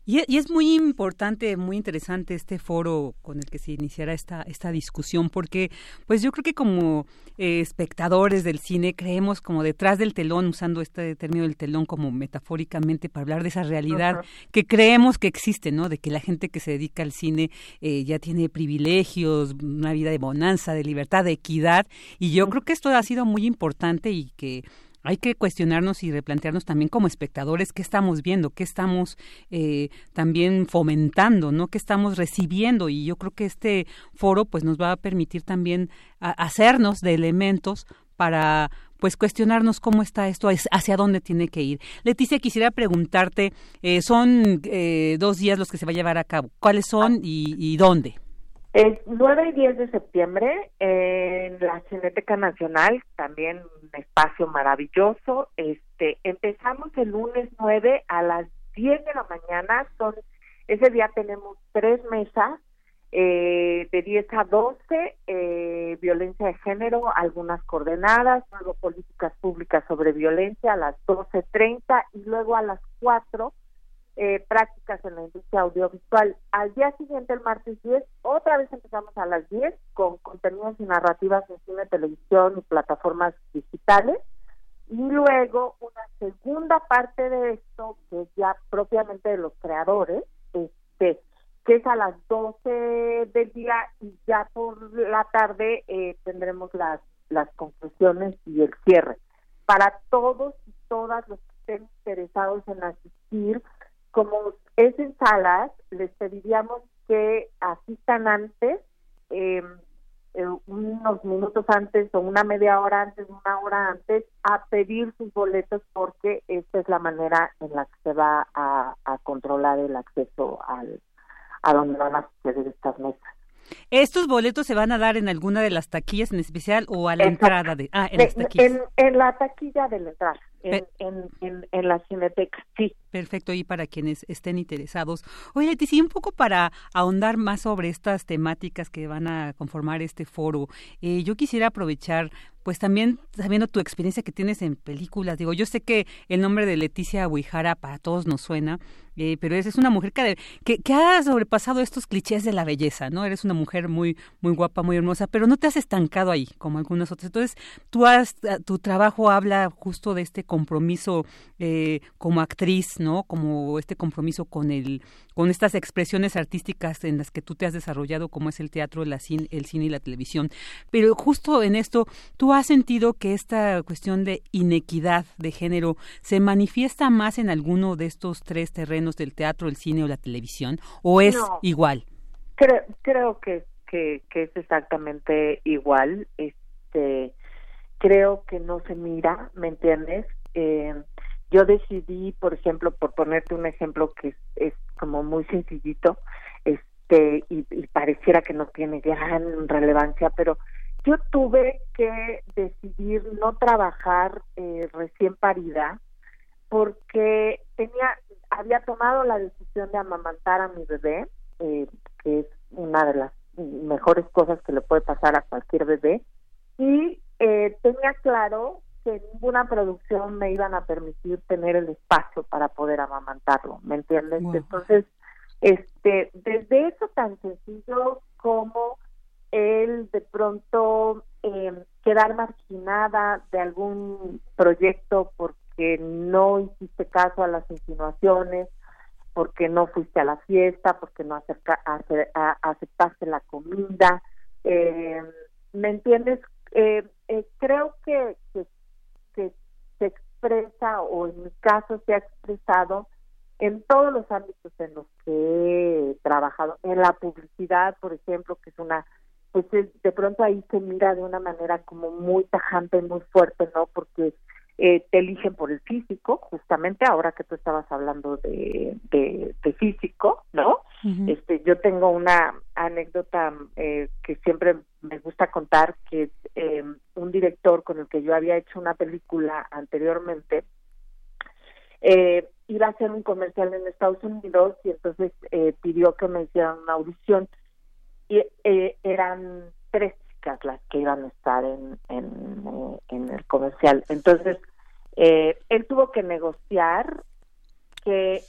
Y, es muy importante, muy interesante este foro con el que se iniciará esta, esta discusión, porque pues yo creo que como eh, espectadores del cine creemos como detrás del telón, usando este término del telón como metafóricamente para hablar de esa realidad que creemos que existe, ¿no? De que la gente que se dedica al cine eh, ya tiene privilegios, una vida de bonanza, de libertad, de equidad, y yo creo que esto ha sido muy importante y que hay que cuestionarnos y replantearnos también como espectadores qué estamos viendo, qué estamos eh, también fomentando, ¿no? Qué estamos recibiendo y yo creo que este foro pues nos va a permitir también hacernos de elementos para pues cuestionarnos cómo está esto, hacia dónde tiene que ir. Leticia, quisiera preguntarte, eh, son eh, dos días los que se va a llevar a cabo. ¿Cuáles son y, y dónde? El 9 y 10 de septiembre en la Cineteca Nacional, también un espacio maravilloso. Este, empezamos el lunes 9 a las 10 de la mañana. Son ese día tenemos tres mesas eh, de 10 a 12, eh, violencia de género, algunas coordenadas, luego políticas públicas sobre violencia a las 12.30 y luego a las 4 eh, prácticas en la industria audiovisual. Al día siguiente, el martes 10, otra vez empezamos a las 10 con contenidos y narrativas en cine, televisión y plataformas digitales. Y luego una segunda parte de esto, que es ya propiamente de los creadores, este, que es a las 12 del día y ya por la tarde eh, tendremos las, las conclusiones y el cierre. Para todos y todas los que estén interesados en asistir, como es en salas, les pediríamos que asistan antes, em, eh, unos minutos antes o una media hora antes, una hora antes, a pedir sus boletos porque esta es la manera en la que se va a, a controlar el acceso al, a donde van a suceder estas mesas. ¿Estos boletos se van a dar en alguna de las taquillas en especial o a la entrada de ah, en, las taquillas? En, la taquilla de la entrada, en, en, en, la cineteca, sí. Perfecto, y para quienes estén interesados. Oye, Leticia, un poco para ahondar más sobre estas temáticas que van a conformar este foro, eh, yo quisiera aprovechar pues también sabiendo tu experiencia que tienes en películas, digo, yo sé que el nombre de Leticia Huijara para todos nos suena, eh, pero es, una mujer que, ha sobrepasado estos clichés de la belleza, ¿no? Eres una mujer muy, muy guapa, muy hermosa, pero no te has estancado ahí como algunas otras. Entonces, tú has, tu trabajo habla justo de este compromiso eh, como actriz, ¿no? Como este compromiso con el, con estas expresiones artísticas en las que tú te has desarrollado, como es el teatro, la cine, el cine y la televisión. Pero justo en esto, tú has sentido que esta cuestión de inequidad de género se manifiesta más en alguno de estos tres terrenos del teatro, el cine o la televisión? ¿O es igual? Creo, creo que, que, es exactamente igual. Este, creo que no se mira, ¿me entiendes? Eh, yo decidí, por ejemplo, por ponerte un ejemplo que es, es como muy sencillito, este, y, y, pareciera que no tiene gran relevancia, pero yo tuve que decidir no trabajar eh, recién parida porque tenía había tomado la decisión de amamantar a mi bebé eh, que es una de las mejores cosas que le puede pasar a cualquier bebé y eh, tenía claro que ninguna producción me iban a permitir tener el espacio para poder amamantarlo me entiendes entonces este desde eso tan sencillo como el de pronto eh, quedar marginada de algún proyecto porque no hiciste caso a las insinuaciones, porque no fuiste a la fiesta, porque no aceptaste la comida. Eh, ¿Me entiendes? Eh, eh, creo que, que se expresa, o en mi caso se ha expresado, en todos los ámbitos en los que he trabajado, en la publicidad, por ejemplo, que es una pues de pronto ahí se mira de una manera como muy tajante, muy fuerte, ¿no? Porque eh, te eligen por el físico, justamente ahora que tú estabas hablando de, de, físico, ¿no? Este, yo tengo una anécdota eh, que siempre me gusta contar, que eh, un director con el que yo había hecho una película anteriormente, eh, iba a hacer un comercial en Estados Unidos y entonces eh, pidió que me hicieran una audición y eh, eran tres chicas las que iban a estar en, en, eh, el comercial. Entonces, eh, él tuvo que negociar que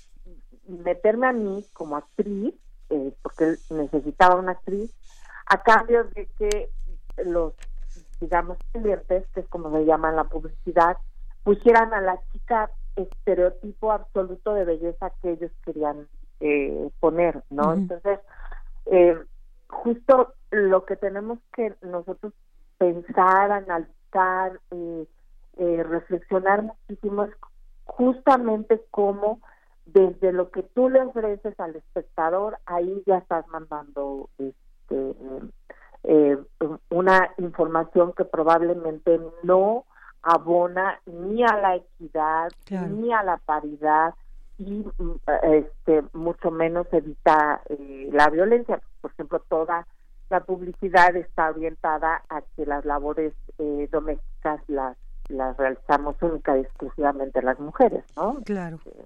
meterme a mí como actriz, porque él necesitaba una actriz, a cambio de que los, digamos, clientes, que es como se llama en la publicidad, pusieran a la chica estereotipo absoluto de belleza que ellos querían poner, ¿no? Entonces, eh, justo lo que tenemos que nosotros pensar, analizar, eh, eh, reflexionar muchísimo es justamente cómo desde lo que tú le ofreces al espectador, ahí ya estás mandando este, eh, una información que probablemente no abona ni a la equidad ni a la paridad y este mucho menos evita eh, la violencia. Por ejemplo toda la publicidad está orientada a que las labores eh, domésticas las las realizamos única y exclusivamente las mujeres no claro. Eh,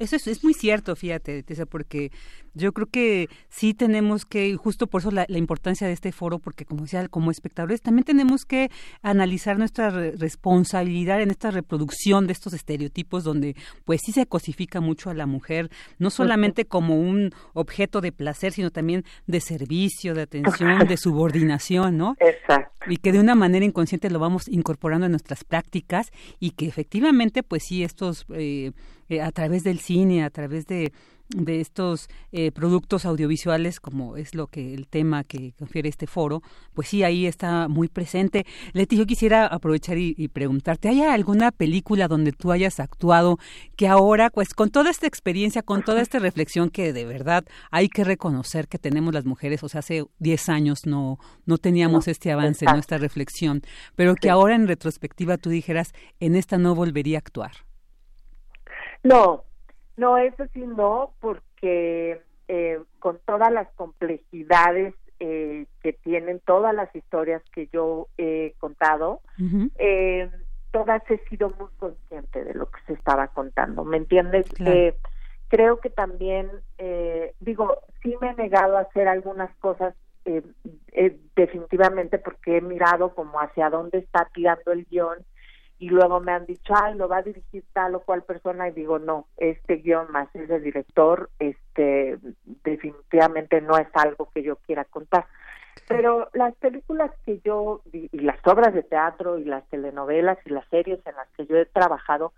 eso, es, muy cierto, fíjate, Tessa, porque yo creo que sí tenemos que, justo por eso la, importancia de este foro, porque como decía, como espectadores también tenemos que analizar nuestra responsabilidad en esta reproducción de estos estereotipos donde pues sí se cosifica mucho a la mujer, no solamente como un objeto de placer, sino también de servicio, de atención, de subordinación, ¿no? Exacto. Y que de una manera inconsciente lo vamos incorporando en nuestras prácticas y que efectivamente pues sí estos... Eh, eh, a través del cine, a través de, de estos eh, productos audiovisuales, como es lo que el tema que confiere este foro, pues sí, ahí está muy presente. Leti, yo quisiera aprovechar y, preguntarte, ¿hay alguna película donde tú hayas actuado que ahora, pues con toda esta experiencia, con toda esta reflexión que de verdad hay que reconocer que tenemos las mujeres, o sea, hace 10 años no, no teníamos este avance, no esta reflexión, pero que ahora en retrospectiva tú dijeras, en esta no volvería a actuar? No, no, eso sí no, porque eh, con todas las complejidades eh, que tienen todas las historias que yo he contado, eh, todas he sido muy consciente de lo que se estaba contando. ¿Me entiendes? creo que también, digo, sí me he negado a hacer algunas cosas definitivamente porque he mirado como hacia dónde está tirando el guion y luego me han dicho, ay, lo va a dirigir tal o cual persona y digo, no, este guion más es el director, este, definitivamente no es algo que yo quiera contar. Pero las películas que yo, y las obras de teatro y las telenovelas y las series en las que yo he trabajado,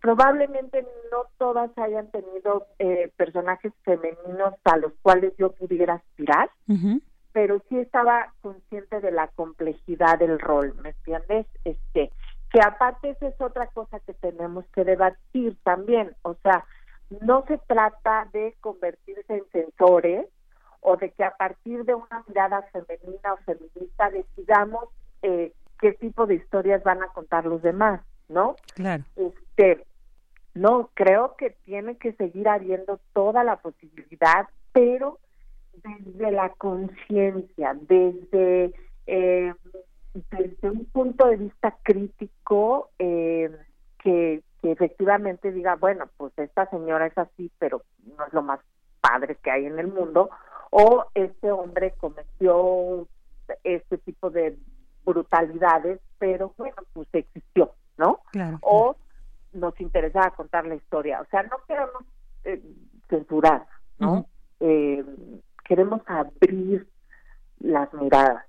probablemente no todas hayan tenido eh, personajes femeninos a los cuales yo pudiera aspirar, pero sí estaba consciente de la complejidad del rol, ¿me entiendes? Este, que aparte esa es otra cosa que tenemos que debatir también, o sea, no se trata de convertirse en censores o de que a partir de una mirada femenina o feminista decidamos eh, qué tipo de historias van a contar los demás, ¿no? Claro. Este, no, creo que tiene que seguir habiendo toda la posibilidad, pero desde la conciencia, desde eh, desde un punto de vista crítico eh, que, efectivamente diga, bueno, pues esta señora es así, pero no es lo más padre que hay en el mundo, o este hombre cometió este tipo de brutalidades, pero bueno, pues existió, ¿no? O nos interesaba contar la historia, o sea, no queremos eh, censurar, ¿no? eh, queremos abrir las miradas.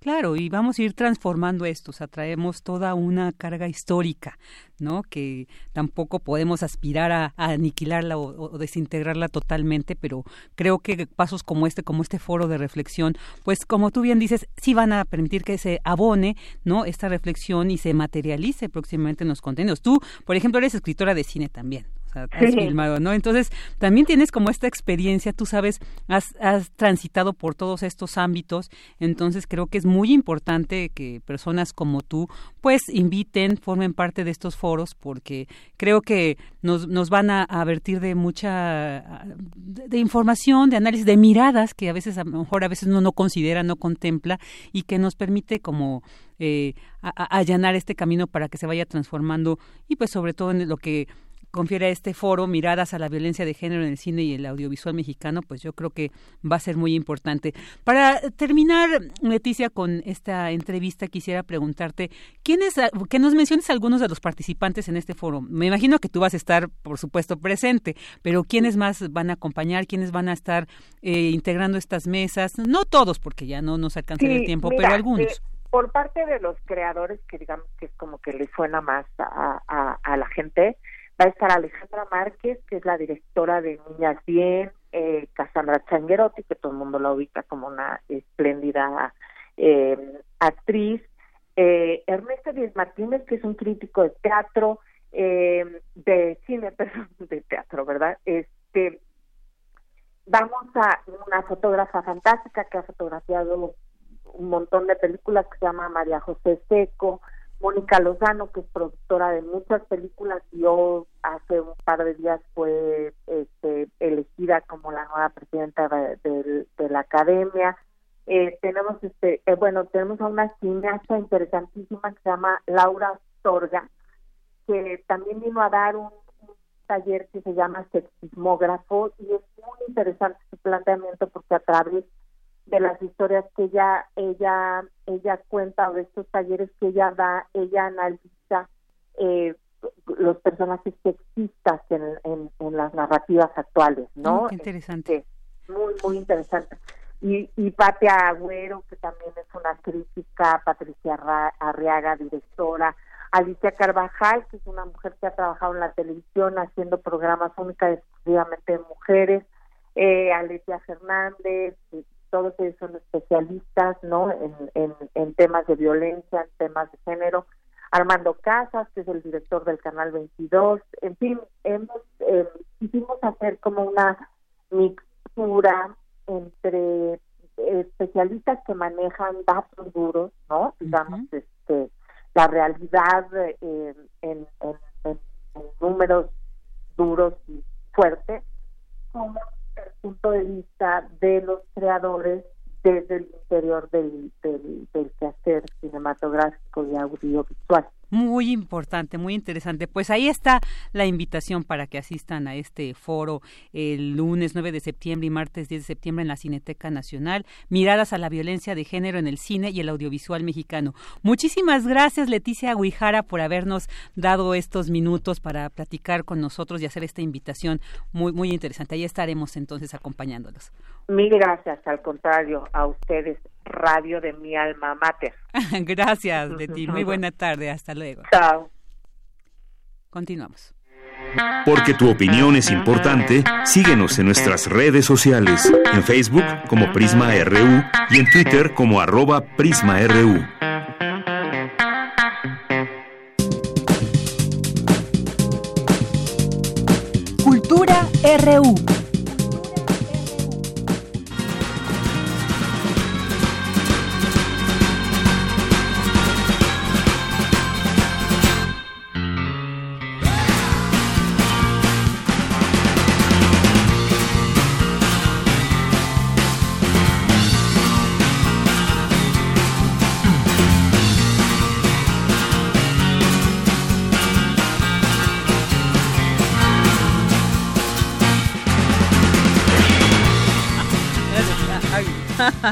Claro, y vamos a ir transformando esto, o sea, traemos toda una carga histórica, ¿no? Que tampoco podemos aspirar a, aniquilarla o, desintegrarla totalmente, pero creo que pasos como este, como este foro de reflexión, pues como tú bien dices, sí van a permitir que se abone, ¿no? Esta reflexión y se materialice próximamente en los contenidos. Tú, por ejemplo, eres escritora de cine también, has filmado, ¿no? Entonces, también tienes como esta experiencia, tú sabes, has, has transitado por todos estos ámbitos, entonces creo que es muy importante que personas como tú, pues, inviten, formen parte de estos foros, porque creo que nos, nos van a, advertir de mucha, de, información, de análisis, de miradas que a veces, a lo mejor a veces uno no considera, no contempla, y que nos permite como eh, allanar este camino para que se vaya transformando y pues sobre todo en lo que confiere a este foro miradas a la violencia de género en el cine y el audiovisual mexicano, pues yo creo que va a ser muy importante. Para terminar, Leticia, con esta entrevista, quisiera preguntarte, ¿quiénes, que nos menciones algunos de los participantes en este foro? Me imagino que tú vas a estar, por supuesto, presente, pero ¿quiénes más van a acompañar? ¿Quiénes van a estar eh, integrando estas mesas? No todos, porque ya no nos alcanza el tiempo, pero algunos. Eh, por parte de los creadores, que digamos que es como que les suena más a, a la gente, Va a estar Alejandra Márquez, que es la directora de Niñas Bien, eh, Cassandra Changuerotti, que todo el mundo la ubica como una espléndida eh, actriz, eh, Ernesto Díez Martínez, que es un crítico de teatro, de cine, perdón, de teatro, ¿verdad? Este, vamos a una fotógrafa fantástica que ha fotografiado un montón de películas que se llama María José Seco, Mónica Lozano, que es productora de muchas películas, yo hace un par de días fue este, elegida como la nueva presidenta de, la academia. Eh, tenemos este, eh, bueno, tenemos a una cineasta interesantísima que se llama Laura Torga, que también vino a dar un, taller que se llama Sexismógrafo y es muy interesante su planteamiento porque a través de las historias que ella ella ella cuenta o de estos talleres que ella da ella analiza eh, los personajes sexistas en, en, las narrativas actuales no mm, interesante. Muy muy interesante. Y, y Patia Agüero que también es una crítica Patricia Arriaga directora Alicia Carvajal, que es una mujer que ha trabajado en la televisión haciendo programas únicos exclusivamente de mujeres, eh, Alicia Fernández, todos ellos son especialistas ¿no? En, en, temas de violencia, en temas de género. Armando Casas, que es el director del Canal 22. En fin, hemos, eh, quisimos hacer como una mixtura entre especialistas que manejan datos duros, ¿no? Digamos, este la realidad eh, en, números duros y fuertes, como punto de vista de los creadores desde el interior del, del, del quehacer cinematográfico y audiovisual. Muy importante, muy interesante. Pues ahí está la invitación para que asistan a este foro el lunes 9 de septiembre y martes 10 de septiembre en la Cineteca Nacional. Miradas a la violencia de género en el cine y el audiovisual mexicano. Muchísimas gracias, Leticia Guijara, por habernos dado estos minutos para platicar con nosotros y hacer esta invitación muy, muy interesante. Ahí estaremos entonces acompañándolos. Mil gracias, al contrario, a ustedes, Radio de mi alma mater. gracias, Leti. Muy buena tarde, hasta luego. Chao. Continuamos. Porque tu opinión es importante, síguenos en nuestras redes sociales, en Facebook como Prisma RU y en Twitter como arroba PrismaRU. Cultura RU.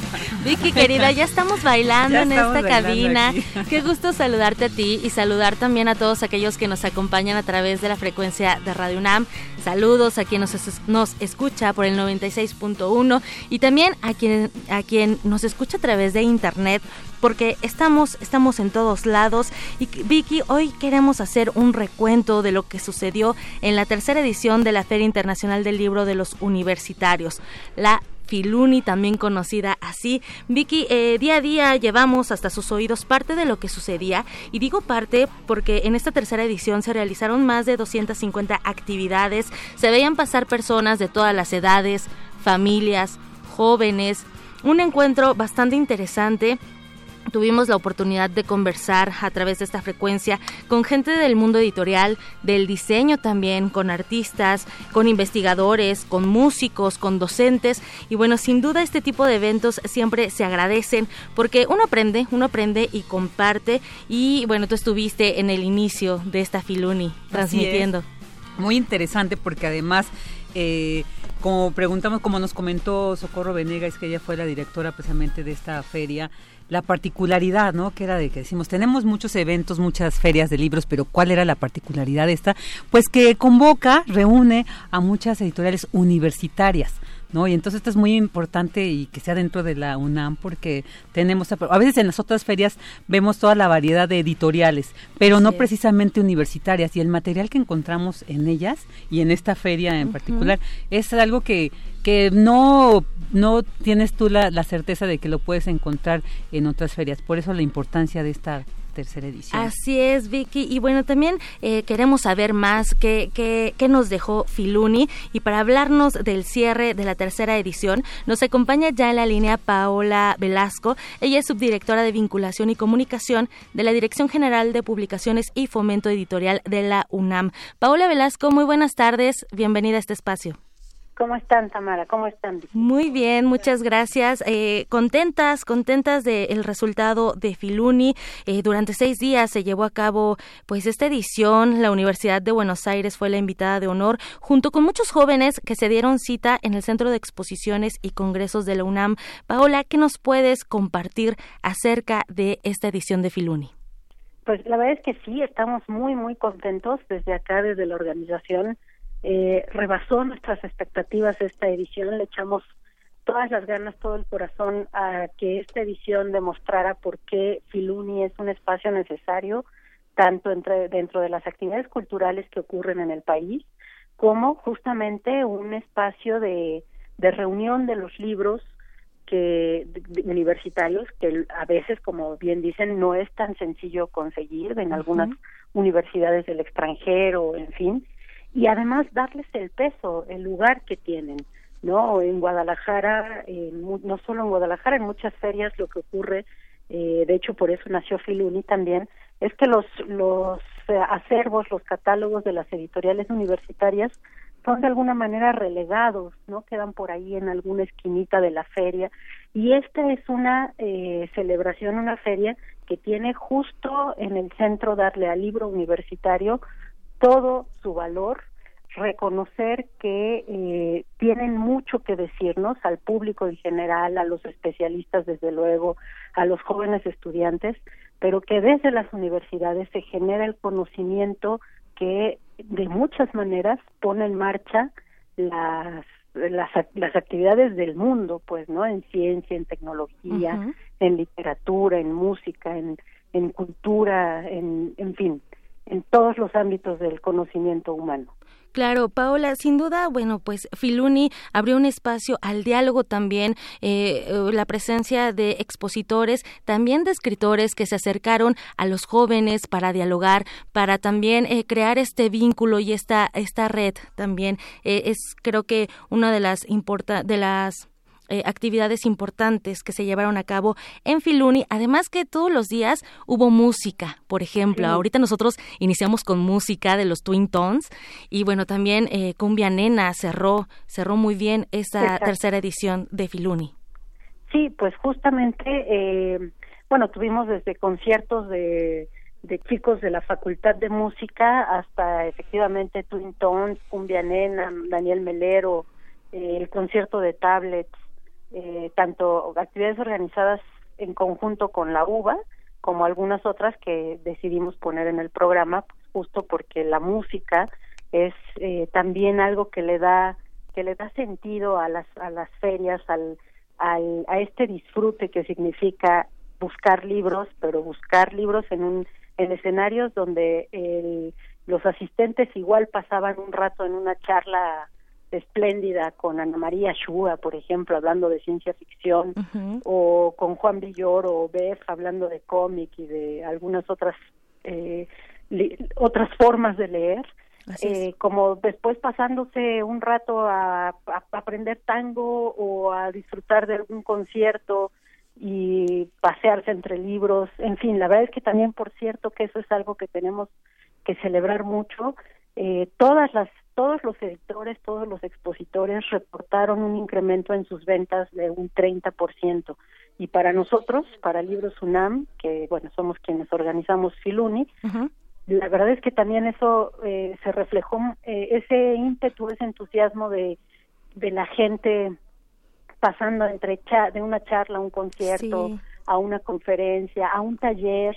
Vicky querida, ya estamos bailando en esta cabina. Qué gusto saludarte a ti y saludar también a todos aquellos que nos acompañan a través de la frecuencia de Radio UNAM. Saludos a quien nos, nos escucha por el 96.1 y también a quien, a quien nos escucha a través de internet porque estamos, estamos en todos lados. Y Vicky, hoy queremos hacer un recuento de lo que sucedió en la tercera edición de la Feria Internacional del Libro de los Universitarios, la Filuni, también conocida así. Vicky, eh, día a día llevamos hasta sus oídos parte de lo que sucedía y digo parte porque en esta tercera edición se realizaron más de 250 actividades, se veían pasar personas de todas las edades, familias, jóvenes, un encuentro bastante interesante Tuvimos la oportunidad de conversar a través de esta frecuencia con gente del mundo editorial, del diseño también, con artistas, con investigadores, con músicos, con docentes. Y bueno, sin duda este tipo de eventos siempre se agradecen porque uno aprende, uno aprende y comparte. Y bueno, tú estuviste en el inicio de esta Filuni transmitiendo. Muy interesante porque además... Eh, como preguntamos, como nos comentó Socorro Venegas, que ella fue la directora precisamente de esta feria, la particularidad, ¿no? Que era de que decimos, tenemos muchos eventos, muchas ferias de libros, pero ¿cuál era la particularidad de esta? Pues que convoca, reúne a muchas editoriales universitarias. ¿No? Y entonces esto es muy importante y que sea dentro de la UNAM porque tenemos, a veces en las otras ferias vemos toda la variedad de editoriales, pero no precisamente universitarias y el material que encontramos en ellas y en esta feria en particular es algo que, que no no tienes tú la, la, certeza de que lo puedes encontrar en otras ferias. Por eso la importancia de esta tercera edición. Así es, Vicky. Y bueno, también eh, queremos saber más qué, qué, qué, nos dejó Filuni. Y para hablarnos del cierre de la tercera edición, nos acompaña ya en la línea Paola Velasco. Ella es subdirectora de vinculación y comunicación de la Dirección General de Publicaciones y Fomento Editorial de la UNAM. Paola Velasco, muy buenas tardes. Bienvenida a este espacio. ¿Cómo están, Tamara? ¿Cómo están? Muy bien, muchas gracias. Eh, contentas, contentas del resultado de Filuni. Eh, durante seis días se llevó a cabo, pues, esta edición. La Universidad de Buenos Aires fue la invitada de honor, junto con muchos jóvenes que se dieron cita en el Centro de Exposiciones y Congresos de la UNAM. Paola, ¿qué nos puedes compartir acerca de esta edición de Filuni? Pues la verdad es que sí, estamos muy, muy contentos desde acá, desde la organización eh, rebasó nuestras expectativas esta edición, le echamos todas las ganas, todo el corazón a que esta edición demostrara por qué Filuni es un espacio necesario, tanto entre, dentro de las actividades culturales que ocurren en el país, como justamente un espacio de, de reunión de los libros que universitarios que a veces como bien dicen no es tan sencillo conseguir en algunas universidades del extranjero en fin y además darles el peso, el lugar que tienen, ¿no? En Guadalajara, no solo en Guadalajara, en muchas ferias lo que ocurre, eh, de hecho por eso nació Filuni también, es que los, los eh, acervos, los catálogos de las editoriales universitarias son de alguna manera relegados, ¿no? Quedan por ahí en alguna esquinita de la feria. Y esta es una eh, celebración, una feria que tiene justo en el centro darle al libro universitario todo su valor, reconocer que eh, tienen mucho que decirnos al público en general, a los especialistas desde luego, a los jóvenes estudiantes, pero que desde las universidades se genera el conocimiento que de muchas maneras pone en marcha las las, las actividades del mundo, pues, ¿no? En ciencia, en tecnología, en literatura, en música, en, en cultura, en, en fin en todos los ámbitos del conocimiento humano. Claro, Paola, sin duda, bueno, pues Filuni abrió un espacio al diálogo también, eh, eh, la presencia de expositores, también de escritores que se acercaron a los jóvenes para dialogar, para también eh, crear este vínculo y esta esta red también es creo que una de las importa de las eh, actividades importantes que se llevaron a cabo en Filuni, además que todos los días hubo música, por ejemplo, ahorita nosotros iniciamos con música de los Twin Tones y bueno, también eh, Cumbia Nena cerró, cerró muy bien esa tercera edición de Filuni. Sí, pues justamente, eh, bueno, tuvimos desde conciertos de, de chicos de la Facultad de Música hasta efectivamente Twin Tones, Cumbia Nena, Daniel Melero, el concierto de tablets, eh, tanto actividades organizadas en conjunto con la UBA como algunas otras que decidimos poner en el programa justo porque la música es eh, también algo que le da que le da sentido a las a las ferias al, al a este disfrute que significa buscar libros pero buscar libros en un en escenarios donde el, los asistentes igual pasaban un rato en una charla espléndida con Ana María Shua, por ejemplo, hablando de ciencia ficción, o con Juan Villor o Beth hablando de cómic y de algunas otras eh, otras formas de leer, eh, como después pasándose un rato a, aprender tango o a disfrutar de algún concierto y pasearse entre libros, en fin, la verdad es que también, por cierto, que eso es algo que tenemos que celebrar mucho. Eh, todas las todos los editores, todos los expositores reportaron un incremento en sus ventas de un 30%. Y para nosotros, para Libros UNAM, que bueno, somos quienes organizamos Filuni, la verdad es que también eso eh, se reflejó, eh, ese ímpetu, ese entusiasmo de, de la gente pasando entre de una charla a un concierto, a una conferencia, a un taller,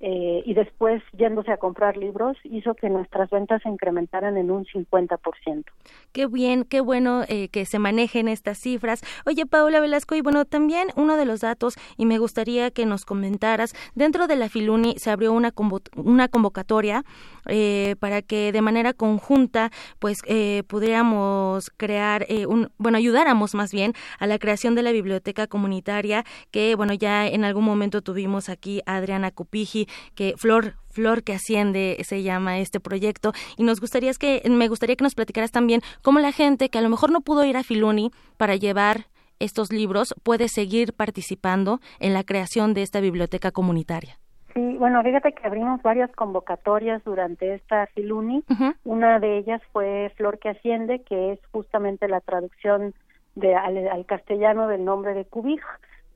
eh, y después yéndose a comprar libros hizo que nuestras ventas se incrementaran en un 50%. Qué bien, qué bueno eh, que se manejen estas cifras. Oye, Paula Velasco, y bueno, también uno de los datos, y me gustaría que nos comentaras, dentro de la Filuni se abrió una, una convocatoria eh, para que de manera conjunta pues eh, pudiéramos crear eh, un bueno ayudáramos más bien a la creación de la biblioteca comunitaria que bueno ya en algún momento tuvimos aquí a Adriana Cupiji que Flor Flor que asciende se llama este proyecto y nos gustaría que me gustaría que nos platicaras también cómo la gente que a lo mejor no pudo ir a Filuni para llevar estos libros puede seguir participando en la creación de esta biblioteca comunitaria. Sí, bueno, fíjate que abrimos varias convocatorias durante esta Filuni. Una de ellas fue Flor que asciende, que es justamente la traducción de, al, castellano del nombre de Cubij.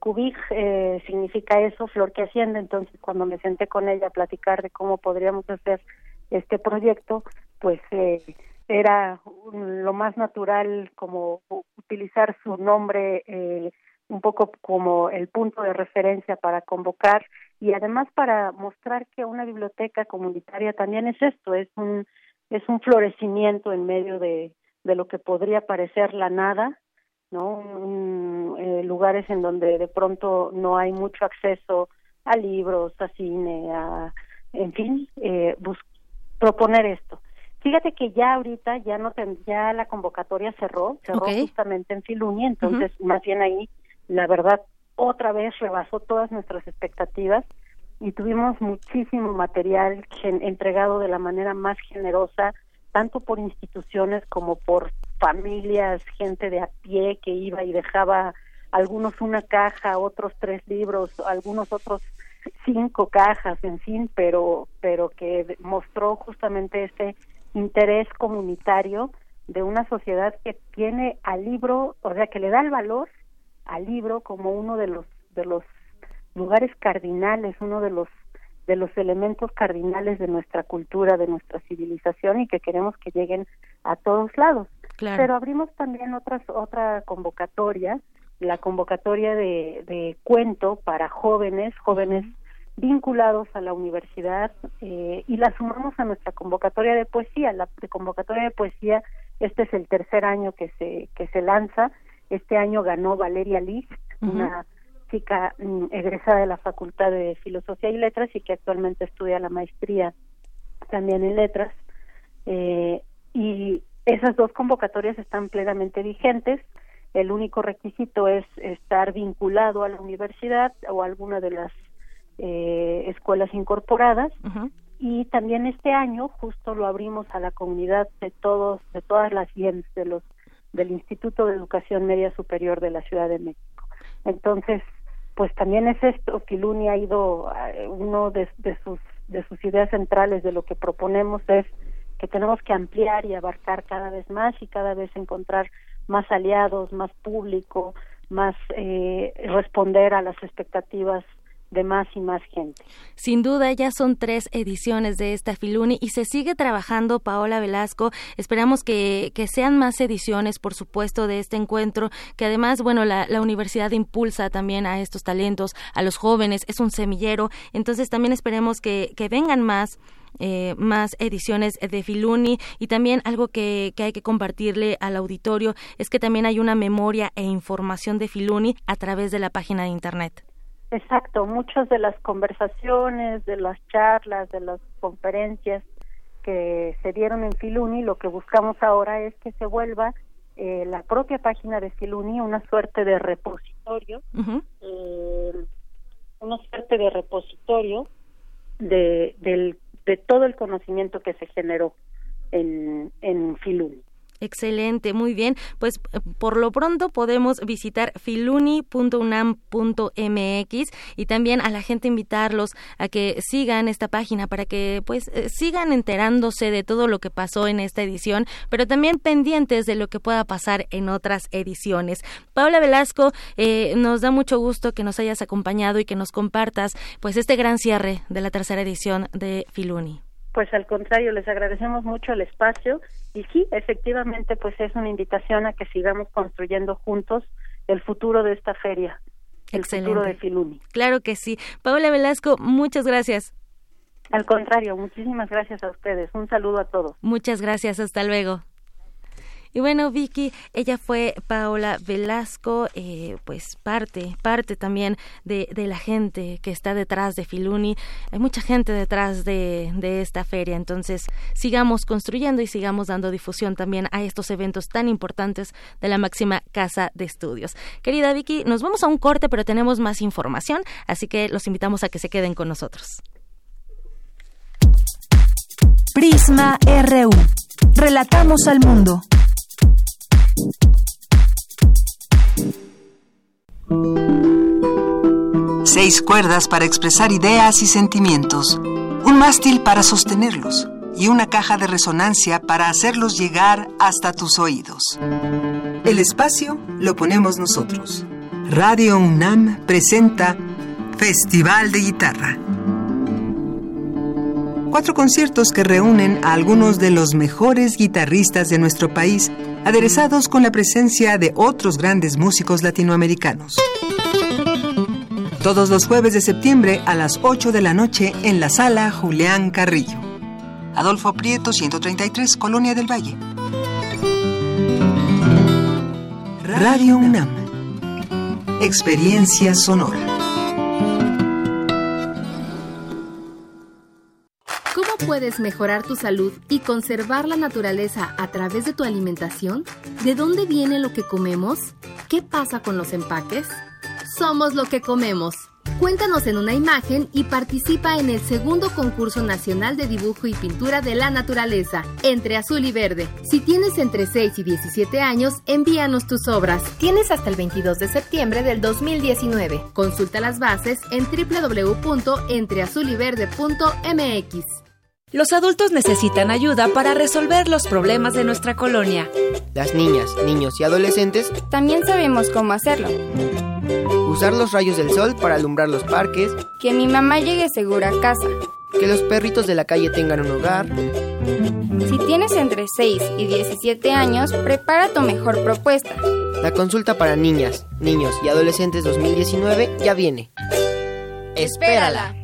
Cubij eh, significa eso, flor que asciende. Entonces, cuando me senté con ella a platicar de cómo podríamos hacer este proyecto, pues eh, era lo más natural como utilizar su nombre eh, un poco como el punto de referencia para convocar y además para mostrar que una biblioteca comunitaria también es esto, es un es un florecimiento en medio de, de lo que podría parecer la nada, ¿no? Eh, lugares en donde de pronto no hay mucho acceso a libros, a cine, a en fin, eh, proponer esto. Fíjate que ya ahorita ya no ya la convocatoria cerró, cerró justamente en Filuni, entonces más bien ahí la verdad otra vez rebasó todas nuestras expectativas y tuvimos muchísimo material entregado de la manera más generosa, tanto por instituciones como por familias, gente de a pie que iba y dejaba algunos una caja, otros tres libros, algunos otros cinco cajas, en fin, pero pero que mostró justamente ese interés comunitario de una sociedad que tiene al libro, o sea, que le da el valor al libro como uno de los de los lugares cardinales, uno de los de los elementos cardinales de nuestra cultura, de nuestra civilización y que queremos que lleguen a todos lados. Pero abrimos también otras otra convocatoria, la convocatoria de, de cuento para jóvenes, jóvenes vinculados a la universidad eh, y la sumamos a nuestra convocatoria de poesía. La convocatoria de poesía, este es el tercer año que se que se lanza este año ganó Valeria Liz, una chica mm, egresada de la Facultad de Filosofía y Letras y que actualmente estudia la maestría también en Letras. Eh, y esas dos convocatorias están plenamente vigentes. El único requisito es estar vinculado a la universidad o a alguna de las eh, escuelas incorporadas. Y también este año justo lo abrimos a la comunidad de todos, de todas las IEMS, de los del Instituto de Educación Media Superior de la Ciudad de México. Entonces, pues también es esto, Filuni ha ido, eh, uno de, sus, de sus ideas centrales de lo que proponemos es que tenemos que ampliar y abarcar cada vez más y cada vez encontrar más aliados, más público, más eh, responder a las expectativas de más y más gente. Sin duda, ya son tres ediciones de esta Filuni y se sigue trabajando, Paola Velasco. Esperamos que, que sean más ediciones, por supuesto, de este encuentro, que además, bueno, la, la universidad impulsa también a estos talentos, a los jóvenes, es un semillero, entonces también esperemos que, que vengan más. Eh, más ediciones de Filuni y también algo que, que, hay que compartirle al auditorio es que también hay una memoria e información de Filuni a través de la página de internet. Exacto, muchas de las conversaciones, de las charlas, de las conferencias que se dieron en Filuni, lo que buscamos ahora es que se vuelva eh, la propia página de Filuni una suerte de repositorio, eh, una suerte de repositorio de, del, de todo el conocimiento que se generó en, en Filuni. Excelente, muy bien. Pues eh, por lo pronto podemos visitar filuni.unam.mx y también a la gente invitarlos a que sigan esta página para que pues eh, sigan enterándose de todo lo que pasó en esta edición, pero también pendientes de lo que pueda pasar en otras ediciones. Paula Velasco, eh, nos da mucho gusto que nos hayas acompañado y que nos compartas pues este gran cierre de la tercera edición de Filuni. Pues al contrario, les agradecemos mucho el espacio y sí, efectivamente, pues es una invitación a que sigamos construyendo juntos el futuro de esta feria, el futuro de Filuni. Claro que sí. Paula Velasco, muchas gracias. Al contrario, muchísimas gracias a ustedes. Un saludo a todos. Muchas gracias, hasta luego. Y bueno, Vicky, ella fue Paola Velasco, eh, pues parte, parte también de, de, la gente que está detrás de Filuni. Hay mucha gente detrás de, de esta feria, entonces sigamos construyendo y sigamos dando difusión también a estos eventos tan importantes de la máxima casa de estudios. Querida Vicky, nos vamos a un corte, pero tenemos más información, así que los invitamos a que se queden con nosotros. Prisma RU. Relatamos al mundo. Seis cuerdas para expresar ideas y sentimientos. Un mástil para sostenerlos y una caja de resonancia para hacerlos llegar hasta tus oídos. El espacio lo ponemos nosotros. Radio UNAM presenta Festival de Guitarra. Cuatro conciertos que reúnen a algunos de los mejores guitarristas de nuestro país, aderezados con la presencia de otros grandes músicos latinoamericanos. Todos los jueves de septiembre a las 8 de la noche en la sala Julián Carrillo. Adolfo Prieto, 133, Colonia del Valle. Radio UNAM. Experiencia sonora. Puedes mejorar tu salud y conservar la naturaleza a través de tu alimentación? ¿De dónde viene lo que comemos? ¿Qué pasa con los empaques? Somos lo que comemos. Cuéntanos en una imagen y participa en el segundo concurso nacional de dibujo y pintura de la naturaleza, entre azul y verde. Si tienes entre 6 y 17 años, envíanos tus obras. Tienes hasta el 22 de septiembre del 2019. Consulta las bases en www.entreazuliverde.mx. Los adultos necesitan ayuda para resolver los problemas de nuestra colonia. Las niñas, niños y adolescentes también sabemos cómo hacerlo. Usar los rayos del sol para alumbrar los parques. Que mi mamá llegue segura a casa. Que los perritos de la calle tengan un hogar. Si tienes entre 6 y 17 años, prepara tu mejor propuesta. La consulta para niñas, niños y adolescentes 2019 ya viene. Espérala.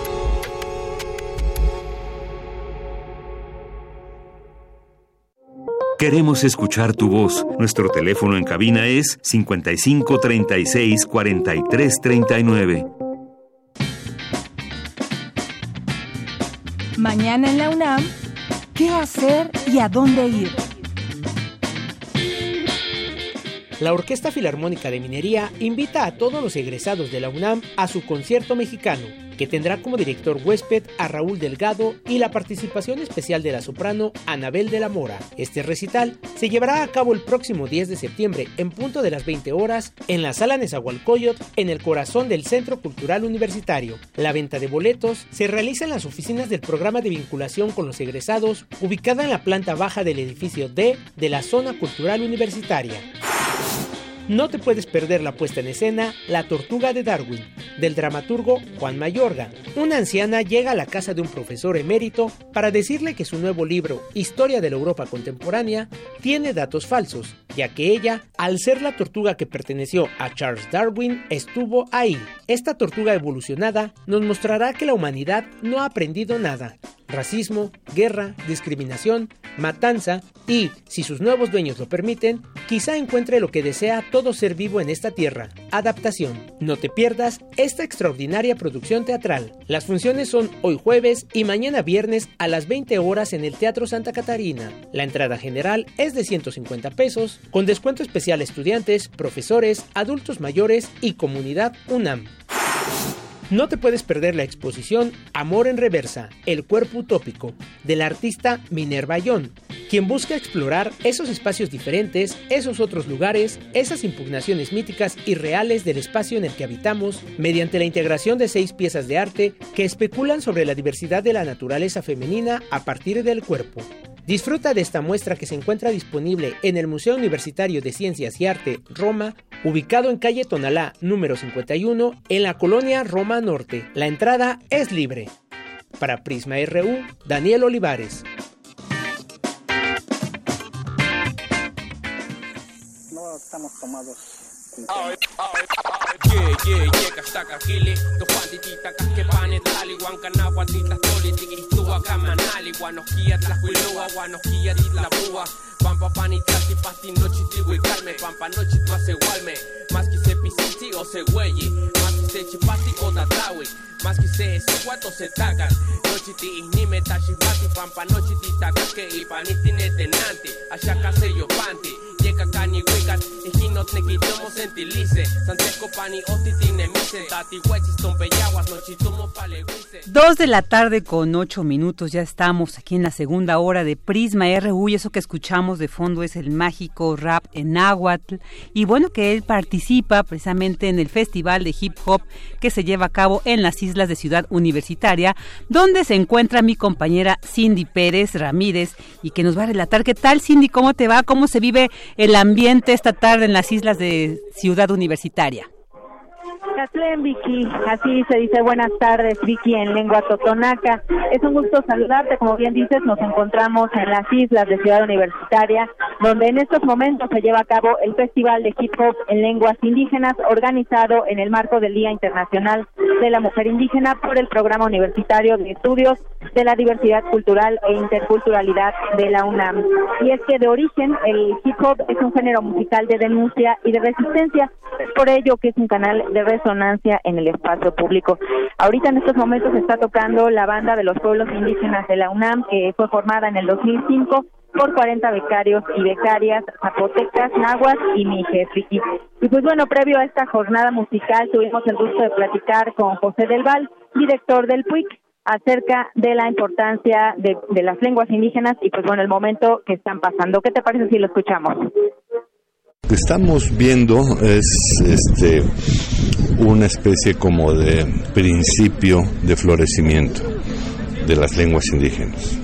Queremos escuchar tu voz. Nuestro teléfono en cabina es 55 36 43 39. Mañana en la UNAM, ¿qué hacer y a dónde ir? La Orquesta Filarmónica de Minería invita a todos los egresados de la UNAM a su concierto mexicano que tendrá como director huésped a Raúl Delgado y la participación especial de la soprano Anabel de la Mora. Este recital se llevará a cabo el próximo 10 de septiembre en punto de las 20 horas en la sala Nezahualcóyotl en el corazón del Centro Cultural Universitario. La venta de boletos se realiza en las oficinas del programa de vinculación con los egresados ubicada en la planta baja del edificio D de la zona cultural universitaria. No te puedes perder la puesta en escena La Tortuga de Darwin, del dramaturgo Juan Mayorga. Una anciana llega a la casa de un profesor emérito para decirle que su nuevo libro, Historia de la Europa Contemporánea, tiene datos falsos, ya que ella, al ser la tortuga que perteneció a Charles Darwin, estuvo ahí. Esta tortuga evolucionada nos mostrará que la humanidad no ha aprendido nada, racismo, guerra, discriminación, matanza y, si sus nuevos dueños lo permiten, quizá encuentre lo que desea todo ser vivo en esta tierra, adaptación. No te pierdas esta extraordinaria producción teatral. Las funciones son hoy jueves y mañana viernes a las 20 horas en el Teatro Santa Catarina. La entrada general es de 150 pesos, con descuento especial a estudiantes, profesores, adultos mayores y comunidad UNAM. No te puedes perder la exposición Amor en Reversa, el cuerpo utópico, del artista Minerva Ion, quien busca explorar esos espacios diferentes, esos otros lugares, esas impugnaciones míticas y reales del espacio en el que habitamos, mediante la integración de seis piezas de arte que especulan sobre la diversidad de la naturaleza femenina a partir del cuerpo. Disfruta de esta muestra que se encuentra disponible en el Museo Universitario de Ciencias y Arte Roma, ubicado en calle Tonalá, número 51, en la colonia Roma Norte. La entrada es libre. Para Prisma RU, Daniel Olivares. No estamos tomados Pampa panitati pasti nochi tihuicarme Pampa nochi tuasegualme Más que se pisiti o se huelle Más que se chipati Más que se seguato se Nochi ti ihnime tashibati Pampa nochi ti takake Y paniti netenante se yo panti Dos de la tarde con ocho minutos, ya estamos aquí en la segunda hora de Prisma RU y eso que escuchamos de fondo es el mágico rap en náhuatl. Y bueno que él participa precisamente en el festival de hip hop que se lleva a cabo en las islas de Ciudad Universitaria donde se encuentra mi compañera Cindy Pérez Ramírez y que nos va a relatar. Qué tal Cindy, cómo te va, cómo se vive el ambiente esta tarde en las islas de Ciudad Universitaria. Catlén, Vicky, así se dice buenas tardes, Vicky, en lengua totonaca. Es un gusto saludarte, como bien dices, nos encontramos en las islas de Ciudad Universitaria, donde en estos momentos se lleva a cabo el Festival de Hip Hop en Lenguas Indígenas, organizado en el marco del Día Internacional de la Mujer Indígena por el Programa Universitario de Estudios de la Diversidad Cultural e Interculturalidad de la UNAM. Y es que de origen el hip hop es un género musical de denuncia y de resistencia, es por ello que es un canal de resonancia en el espacio público. Ahorita en estos momentos está tocando la banda de los pueblos indígenas de la UNAM, que fue formada en el 2005 por 40 becarios y becarias zapotecas, nahuas y Vicky. Y pues bueno, previo a esta jornada musical tuvimos el gusto de platicar con José del Val, director del PUIC, acerca de la importancia de las lenguas indígenas y pues bueno, el momento que están pasando. ¿Qué te parece si lo escuchamos? Que estamos viendo es este una especie como de principio de florecimiento de las lenguas indígenas.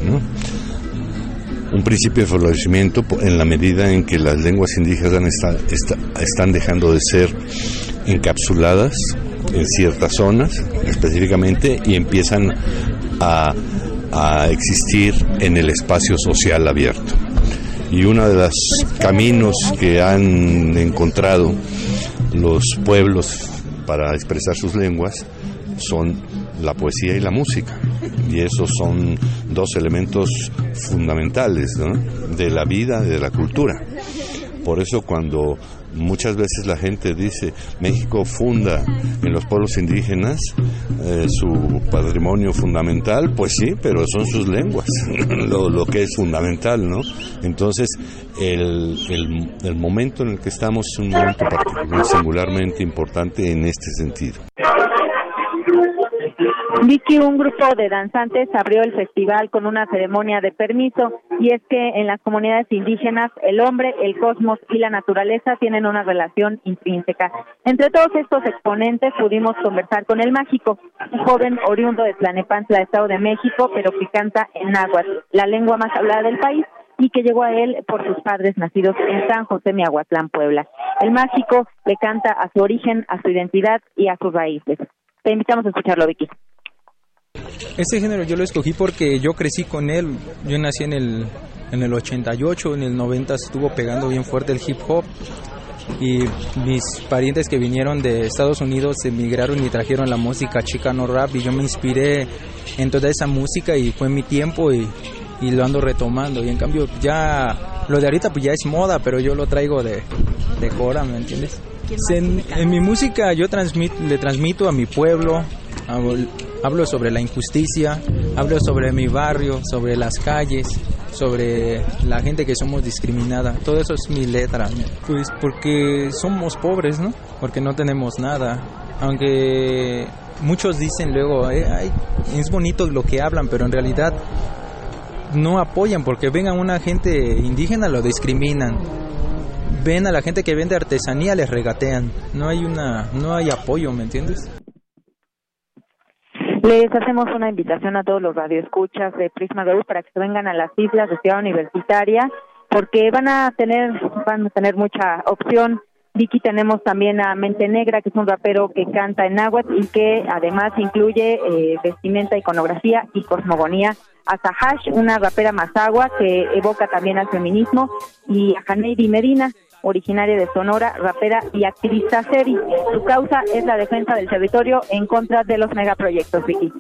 Un principio de florecimiento en la medida en que las lenguas indígenas está- está- están dejando de ser encapsuladas en ciertas zonas específicamente y empiezan a existir en el espacio social abierto. Y uno de los caminos que han encontrado los pueblos para expresar sus lenguas son la poesía y la música. Y esos son dos elementos fundamentales de la vida, de la cultura. Por eso cuando muchas veces la gente dice México funda en los pueblos indígenas eh, su patrimonio fundamental, pues sí, pero son sus lenguas, lo, lo que es fundamental, ¿no? Entonces, el, el, el momento en el que estamos es un momento particular, singularmente importante en este sentido. Vicky, un grupo de danzantes abrió el festival con una ceremonia de permiso y es que en las comunidades indígenas el hombre, el cosmos y la naturaleza tienen una relación intrínseca. Entre todos estos exponentes pudimos conversar con el mágico, un joven oriundo de Tlanepantla, Estado de México, pero que canta en náhuatl, la lengua más hablada del país y que llegó a él por sus padres nacidos en San José Miahuatlán, Puebla. El mágico le canta a su origen, a su identidad y a sus raíces. Te invitamos a escucharlo, Vicky. Este género yo lo escogí porque yo crecí con él. Yo nací en el, en el 88, en el 90 estuvo pegando bien fuerte el hip hop. Y mis parientes que vinieron de Estados Unidos emigraron y trajeron la música chicano rap y yo me inspiré en toda esa música y fue mi tiempo y, y lo ando retomando. Y en cambio ya lo de ahorita pues ya es moda, pero yo lo traigo de, de Cora, ¿me entiendes? En, en mi música yo transmit, le transmito a mi pueblo, hablo, sobre la injusticia, hablo sobre mi barrio, sobre las calles, sobre la gente que somos discriminada. Todo eso es mi letra. Pues porque somos pobres, ¿no? Porque no tenemos nada. Aunque muchos dicen luego, "Eh, ay, es bonito lo que hablan, pero en realidad no apoyan porque ven a una gente indígena lo discriminan. Ven a la gente que vende artesanía les regatean. No hay una no hay apoyo, ¿me entiendes? Les hacemos una invitación a todos los radioescuchas de Prisma RU para que vengan a las islas de Ciudad Universitaria porque van a tener van a tener mucha opción Vicky tenemos también a Mente Negra, que es un rapero que canta en náhuatl y que además incluye eh, vestimenta, iconografía y cosmogonía. A Sahash, una rapera mazagua que evoca también al feminismo, y a Janeidi Medina, originaria de Sonora, rapera y activista seri. Su causa es la defensa del territorio en contra de los megaproyectos, Vicky.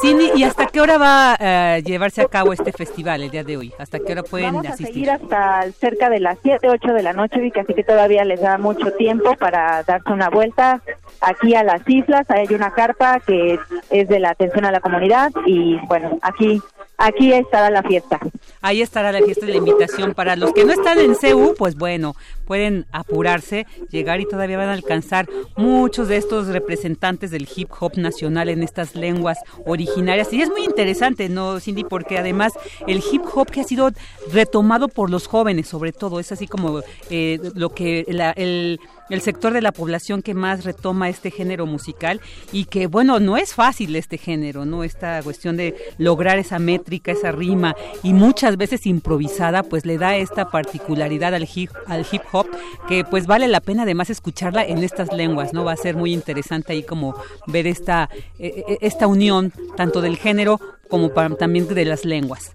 Cindy, ¿y hasta qué hora va a eh, llevarse a cabo este festival el día de hoy? ¿Hasta qué hora pueden Vamos asistir? a seguir hasta cerca de las 7, 8 de la noche, Vicky, así que todavía les da mucho tiempo para darse una vuelta aquí a las islas. Hay una carpa que es de la atención a la comunidad y bueno, aquí aquí estará la fiesta. Ahí estará la fiesta de la invitación para los que no están en CEU, pues bueno, pueden apurarse, llegar y todavía van a alcanzar muchos de estos representantes del hip hop nacional en estas lenguas originarias. Y es muy interesante, ¿no, Cindy? Porque además el hip hop que ha sido retomado por los jóvenes, sobre todo, es así como eh, lo que la, el el sector de la población que más retoma este género musical y que bueno, no es fácil este género, ¿no? Esta cuestión de lograr esa métrica, esa rima y muchas veces improvisada, pues le da esta particularidad al hip, al hip hop que pues vale la pena además escucharla en estas lenguas, ¿no? Va a ser muy interesante ahí como ver esta, eh, eh, esta unión tanto del género como para, también de las lenguas.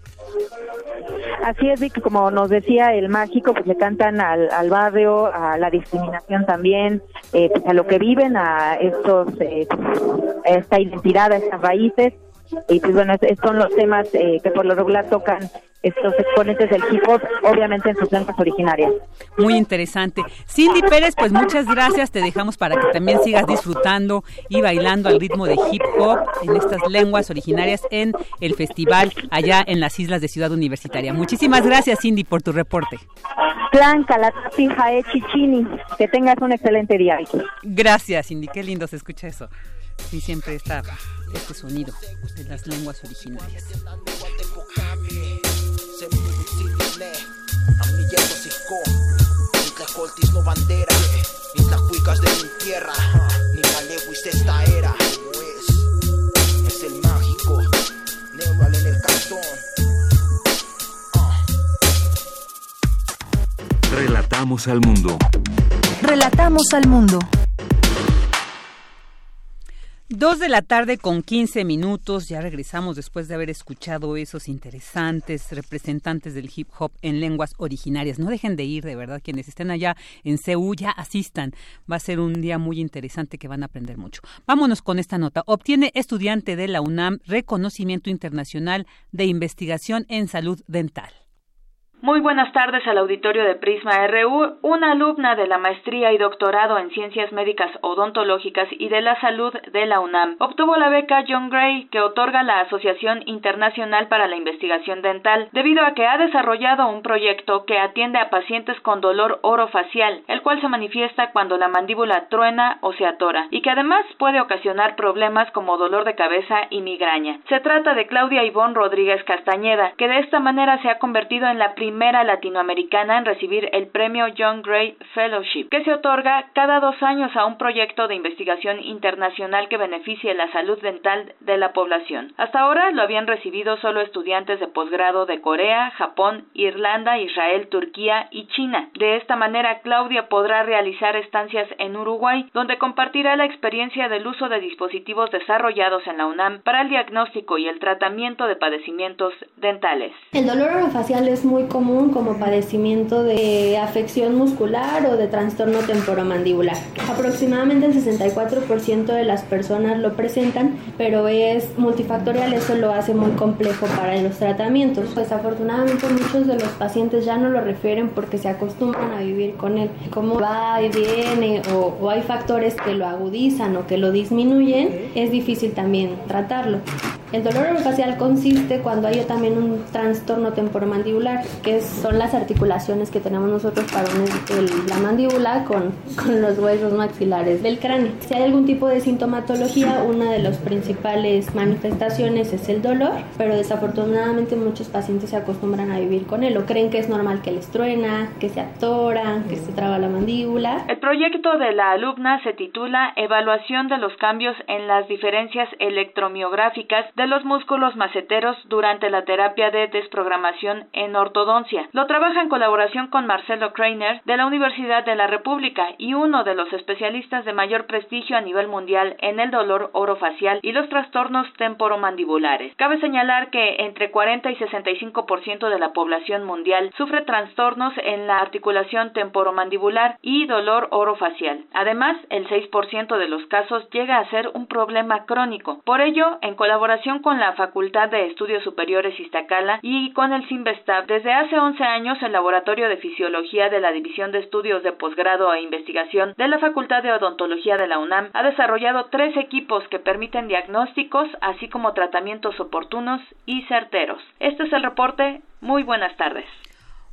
Así es, Vicky, como nos decía el mágico, pues le cantan al, al barrio, a la discriminación también, eh, pues a lo que viven, a estos, eh, esta identidad, a estas raíces. Y pues bueno, es- son los temas eh, que por lo regular tocan estos exponentes del hip hop, obviamente en sus lenguas originarias. Muy interesante. Cindy Pérez, pues muchas gracias. Te dejamos para que también sigas disfrutando y bailando al ritmo de hip hop en estas lenguas originarias en el festival allá en las islas de Ciudad Universitaria. Muchísimas gracias, Cindy, por tu reporte. Clan Calatapi Jae Chichini, que tengas un excelente día. Gracias, Cindy. Qué lindo se escucha eso. Y siempre está este sonido de las lenguas originarias. Amnilletos Intlacoltis no bandera, Intlacuicas de mi tierra, ni Malewis de esta era. Es, es el mágico, Neural en el cantón. Relatamos al mundo. Relatamos al mundo. Dos de la tarde con 15 minutos, ya regresamos después de haber escuchado esos interesantes representantes del hip hop en lenguas originarias. No dejen de ir, de verdad, quienes estén allá en CEU ya asistan. Va a ser un día muy interesante que van a aprender mucho. Vámonos con esta nota. Obtiene estudiante de la UNAM reconocimiento internacional de investigación en salud dental. Muy buenas tardes al auditorio de Prisma RU. Una alumna de la maestría y doctorado en Ciencias Médicas Odontológicas y de la Salud de la UNAM obtuvo la beca John Gray que otorga la Asociación Internacional para la Investigación Dental debido a que ha desarrollado un proyecto que atiende a pacientes con dolor orofacial, el cual se manifiesta cuando la mandíbula truena o se atora y que además puede ocasionar problemas como dolor de cabeza y migraña. Se trata de Claudia Ivonne Rodríguez Castañeda, que de esta manera se ha convertido en la primera latinoamericana en recibir el premio John Gray Fellowship, que se otorga cada dos años a un proyecto de investigación internacional que beneficie la salud dental de la población. Hasta ahora lo habían recibido solo estudiantes de posgrado de Corea, Japón, Irlanda, Israel, Turquía y China. De esta manera, Claudia podrá realizar estancias en Uruguay, donde compartirá la experiencia del uso de dispositivos desarrollados en la UNAM para el diagnóstico y el tratamiento de padecimientos dentales. El dolor orofacial es muy común como padecimiento de afección muscular o de trastorno temporomandibular. Aproximadamente el 64% de las personas lo presentan, pero es multifactorial, eso lo hace muy complejo para los tratamientos. Desafortunadamente muchos de los pacientes ya no lo refieren porque se acostumbran a vivir con él. Como va y viene o, o hay factores que lo agudizan o que lo disminuyen, es difícil también tratarlo. El dolor orofacial consiste cuando hay también un trastorno temporomandibular, que son las articulaciones que tenemos nosotros para unir el- la mandíbula con, con los huesos maxilares del cráneo. Si hay algún tipo de sintomatología, una de las principales manifestaciones es el dolor, pero desafortunadamente muchos pacientes se acostumbran a vivir con él o creen que es normal que les truena, que se atoran, que se traba la mandíbula. El proyecto de la alumna se titula Evaluación de los cambios en las diferencias electromiográficas de los músculos maceteros durante la terapia de desprogramación en ortodoncia. Lo trabaja en colaboración con Marcelo Kreiner de la Universidad de la República y uno de los especialistas de mayor prestigio a nivel mundial en el dolor orofacial y los trastornos temporomandibulares. Cabe señalar que entre 40 y 65% de la población mundial sufre trastornos en la articulación temporomandibular y dolor orofacial. Además, el 6% de los casos llega a ser un problema crónico. Por ello, en colaboración con la Facultad de Estudios Superiores Iztacala y con el CIMBESTAB, desde hace 11 años el Laboratorio de Fisiología de la División de Estudios de Posgrado e Investigación de la Facultad de Odontología de la UNAM ha desarrollado tres equipos que permiten diagnósticos, así como tratamientos oportunos y certeros. Este es el reporte. Muy buenas tardes.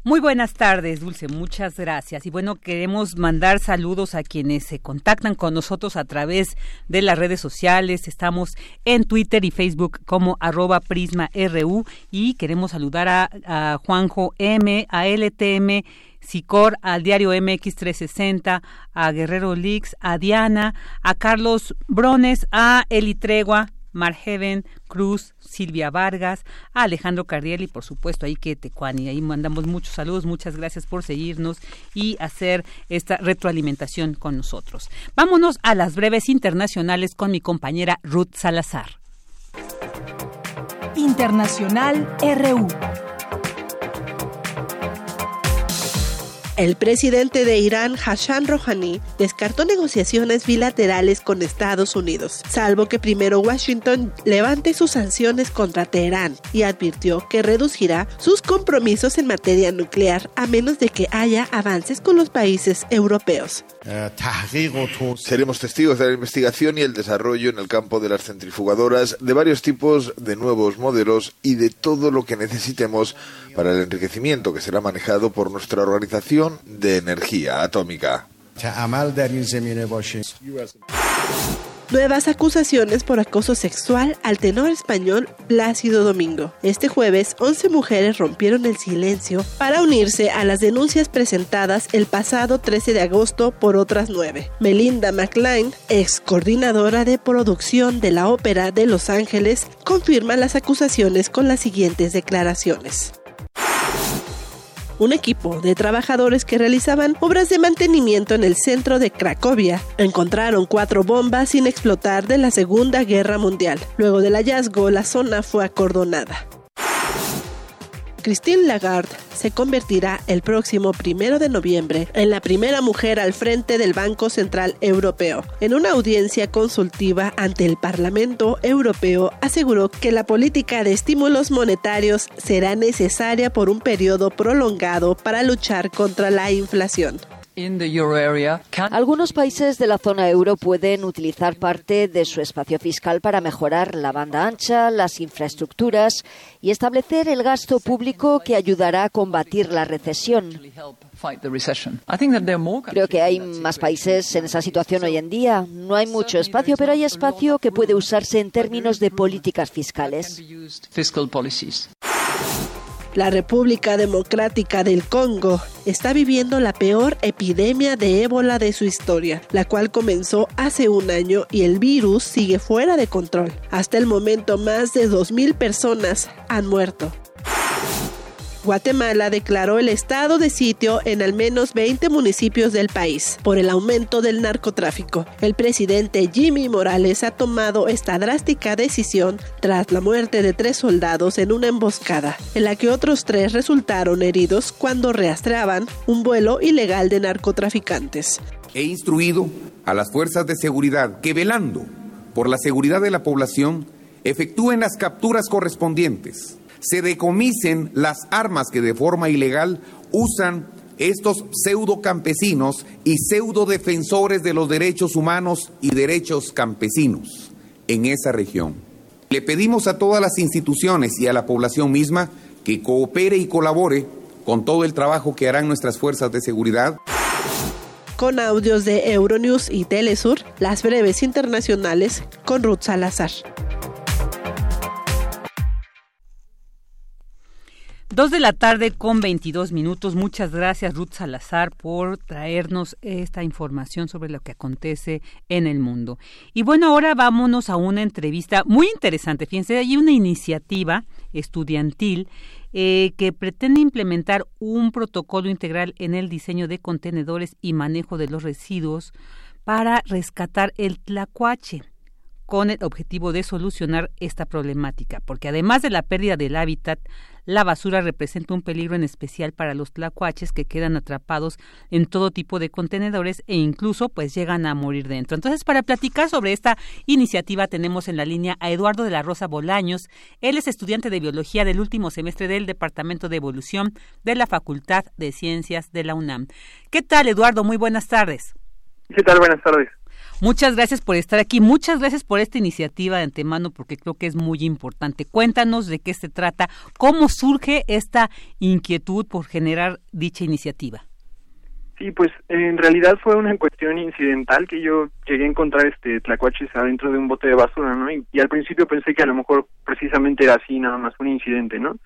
Muy buenas tardes, Dulce, muchas gracias. Y bueno, queremos mandar saludos a quienes se contactan con nosotros a través de las redes sociales. Estamos en Twitter y Facebook como arroba prisma.ru y queremos saludar a, Juanjo M, a LTM. Sicor, al diario MX360, a Guerrero Lix, a Diana, a Carlos Brones, a Eli Tregua, Marheven Cruz, Silvia Vargas, Alejandro Cardiel y por supuesto ahí que Tecuani. Ahí mandamos muchos saludos, muchas gracias por seguirnos y hacer esta retroalimentación con nosotros. Vámonos a las breves internacionales con mi compañera Ruth Salazar. Internacional RU. El presidente de Irán, Hassan Rouhani, descartó negociaciones bilaterales con Estados Unidos, salvo que primero Washington levante sus sanciones contra Teherán y advirtió que reducirá sus compromisos en materia nuclear a menos de que haya avances con los países europeos. Seremos testigos de la investigación y el desarrollo en el campo de las centrifugadoras, de varios tipos de nuevos modelos y de todo lo que necesitemos para el enriquecimiento que será manejado por nuestra Organización de Energía Atómica. Nuevas acusaciones por acoso sexual al tenor español Plácido Domingo. Este jueves, 11 mujeres rompieron el silencio para unirse a las denuncias presentadas el pasado 13 de agosto por otras nueve. Melinda McLean, ex coordinadora de producción de la Ópera de Los Ángeles, confirma las acusaciones con las siguientes declaraciones un equipo de trabajadores que realizaban obras de mantenimiento en el centro de Cracovia encontraron cuatro bombas sin explotar de la Segunda Guerra Mundial. Luego del hallazgo, la zona fue acordonada. Christine Lagarde se convertirá el próximo primero de noviembre en la primera mujer al frente del Banco Central Europeo. En una audiencia consultiva ante el Parlamento Europeo, aseguró que la política de estímulos monetarios será necesaria por un periodo prolongado para luchar contra la inflación. Algunos países de la zona euro pueden utilizar parte de su espacio fiscal para mejorar la banda ancha, las infraestructuras y establecer el gasto público que ayudará a combatir la recesión. Creo que hay más países en esa situación hoy en día. No hay mucho espacio, pero hay espacio que puede usarse en términos de políticas fiscales. La República Democrática del Congo está viviendo la peor epidemia de ébola de su historia, la cual comenzó hace un año y el virus sigue fuera de control. Hasta el momento más de 2.000 personas han muerto. Guatemala declaró el estado de sitio en al menos 20 municipios del país por el aumento del narcotráfico. El presidente Jimmy Morales ha tomado esta drástica decisión tras la muerte de tres soldados en una emboscada, en la que otros tres resultaron heridos cuando rastreaban un vuelo ilegal de narcotraficantes. He instruido a las fuerzas de seguridad que velando por la seguridad de la población efectúen las capturas correspondientes se decomisen las armas que de forma ilegal usan estos pseudo campesinos y pseudo defensores de los derechos humanos y derechos campesinos en esa región. Le pedimos a todas las instituciones y a la población misma que coopere y colabore con todo el trabajo que harán nuestras fuerzas de seguridad. Con audios de Euronews y Telesur, las breves internacionales con Ruth Salazar. Dos de la tarde con 22 minutos. Muchas gracias, Ruth Salazar, por traernos esta información sobre lo que acontece en el mundo. Y bueno, ahora vámonos a una entrevista muy interesante. Fíjense, hay una iniciativa estudiantil eh, que pretende implementar un protocolo integral en el diseño de contenedores y manejo de los residuos para rescatar el tlacuache con el objetivo de solucionar esta problemática, porque además de la pérdida del hábitat, la basura representa un peligro en especial para los tlacuaches que quedan atrapados en todo tipo de contenedores e incluso pues llegan a morir dentro. Entonces, para platicar sobre esta iniciativa tenemos en la línea a Eduardo de la Rosa Bolaños. Él es estudiante de biología del último semestre del Departamento de Evolución de la Facultad de Ciencias de la UNAM. ¿Qué tal, Eduardo? Muy buenas tardes. ¿Qué tal? Buenas tardes. Muchas gracias por estar aquí, muchas gracias por esta iniciativa de antemano porque creo que es muy importante. Cuéntanos de qué se trata, cómo surge esta inquietud por generar dicha iniciativa. Sí, pues en realidad fue una cuestión incidental que yo llegué a encontrar este tlacuaches adentro de un bote de basura, ¿no? Y, y al principio pensé que a lo mejor precisamente era así, nada más un incidente, ¿no?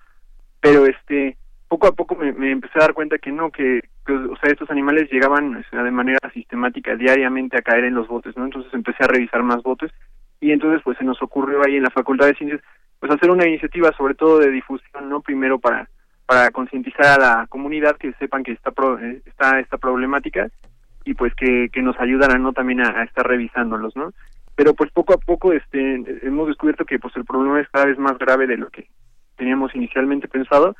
Pero este poco a poco me, empecé a dar cuenta que no, que, o sea, estos animales llegaban de manera sistemática diariamente a caer en los botes, ¿no? Entonces empecé a revisar más botes y entonces pues se nos ocurrió ahí en la Facultad de Ciencias pues hacer una iniciativa sobre todo de difusión, ¿no? Primero para para concientizar a la comunidad que sepan que está eh, está esta problemática y pues que, que nos ayudaran no también a, a, estar revisándolos, ¿no? Pero pues poco a poco este hemos descubierto que pues el problema es cada vez más grave de lo que teníamos inicialmente pensado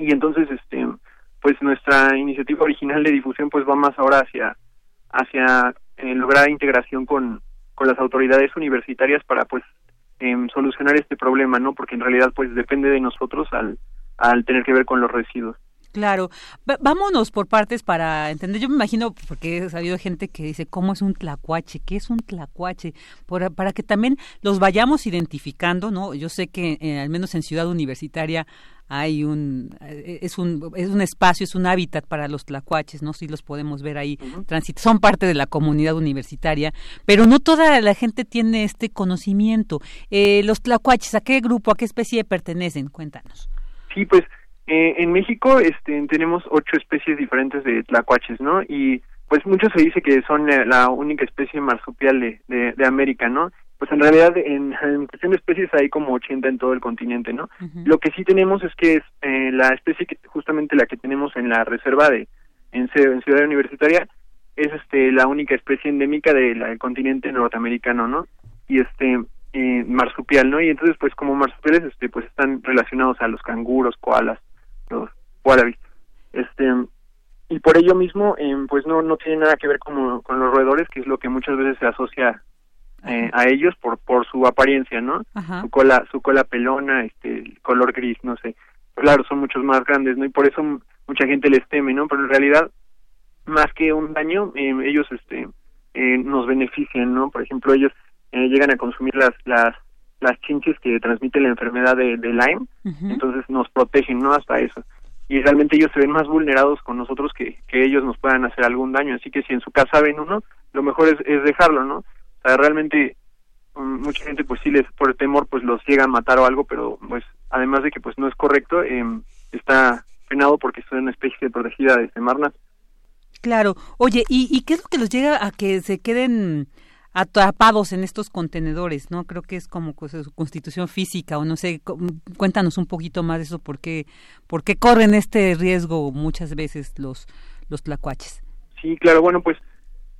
y entonces este pues nuestra iniciativa original de difusión pues va más ahora hacia hacia eh, lograr integración con con las autoridades universitarias para pues eh, solucionar este problema no porque en realidad pues depende de nosotros al al tener que ver con los residuos Claro, vámonos por partes para entender. Yo me imagino, porque he sabido gente que dice, ¿cómo es un tlacuache? ¿Qué es un tlacuache? Por, para que también los vayamos identificando, ¿no? Yo sé que eh, al menos en Ciudad Universitaria hay un eh, es un es un espacio es un hábitat para los tlacuaches no si los podemos ver ahí uh son parte de la comunidad universitaria pero no toda la gente tiene este conocimiento. Eh, los tlacuaches a qué grupo a qué especie pertenecen cuéntanos. Sí pues eh, en México este tenemos ocho especies diferentes de tlacuaches no y pues mucho se dice que son la única especie marsupial de, de, de América no pues en realidad en, en, cuestión de especies hay como 80 en todo el continente, ¿no? Uh -huh. Lo que sí tenemos es que es eh, la especie que justamente la que tenemos en la reserva de en, en Ciudad Universitaria es este la única especie endémica del de continente norteamericano, ¿no? Y este eh, marsupial, ¿no? Y entonces pues como marsupiales este pues están relacionados a los canguros, koalas, los wallabies. Este y por ello mismo eh, pues no no tiene nada que ver con, con los roedores, que es lo que muchas veces se asocia eh, a ellos por por su apariencia, ¿no? Ajá. Su cola su cola pelona, este el color gris, no sé. Claro, son muchos más grandes, ¿no? Y por eso mucha gente les teme, ¿no? Pero en realidad más que un daño, eh, ellos este eh, nos benefician, ¿no? Por ejemplo, ellos eh, llegan a consumir las las las chinches que transmiten la enfermedad de, de Lyme, uh -huh. entonces nos protegen, ¿no? Hasta eso. Y realmente ellos se ven más vulnerados con nosotros que, que ellos nos puedan hacer algún daño. Así que si en su casa ven uno, lo mejor es, es dejarlo, ¿no? O sea, realmente um, mucha gente pues sí les por temor pues los llega a matar o algo, pero pues además de que pues no es correcto, eh, está penado porque son una especie protegida de Semarnas. Claro. Oye, ¿y, ¿y qué es lo que los llega a que se queden atrapados en estos contenedores, ¿no? Creo que es como pues, su constitución física o no sé, cuéntanos un poquito más de eso, ¿por qué, por qué corren este riesgo muchas veces los, los tlacuaches? Sí, claro, bueno, pues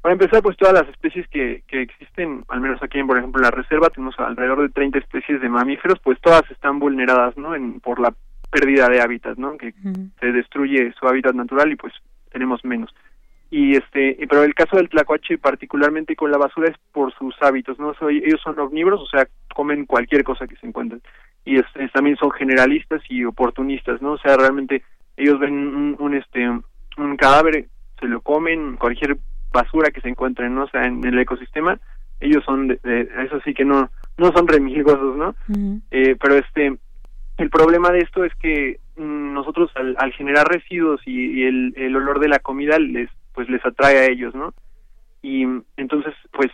para empezar, pues todas las especies que, que existen, al menos aquí, en, por ejemplo, la reserva, tenemos alrededor de 30 especies de mamíferos, pues todas están vulneradas, ¿no? En, por la pérdida de hábitat, ¿no? Que uh -huh. se destruye su hábitat natural y pues tenemos menos. Y este, pero el caso del tlacuache, particularmente con la basura, es por sus hábitos, ¿no? So, ellos son omnívoros, o sea, comen cualquier cosa que se encuentren. Y es, es, también son generalistas y oportunistas, ¿no? O sea, realmente ellos ven un, un este, un cadáver, se lo comen, cualquier basura que se encuentren, ¿no? O sea, en, el ecosistema, ellos son, de, de, eso sí que no, no son remilgosos, ¿no? Uh -huh. eh, pero este, el problema de esto es que mmm, nosotros al, al, generar residuos y, y el, el, olor de la comida les, pues les atrae a ellos, ¿no? Y entonces, pues,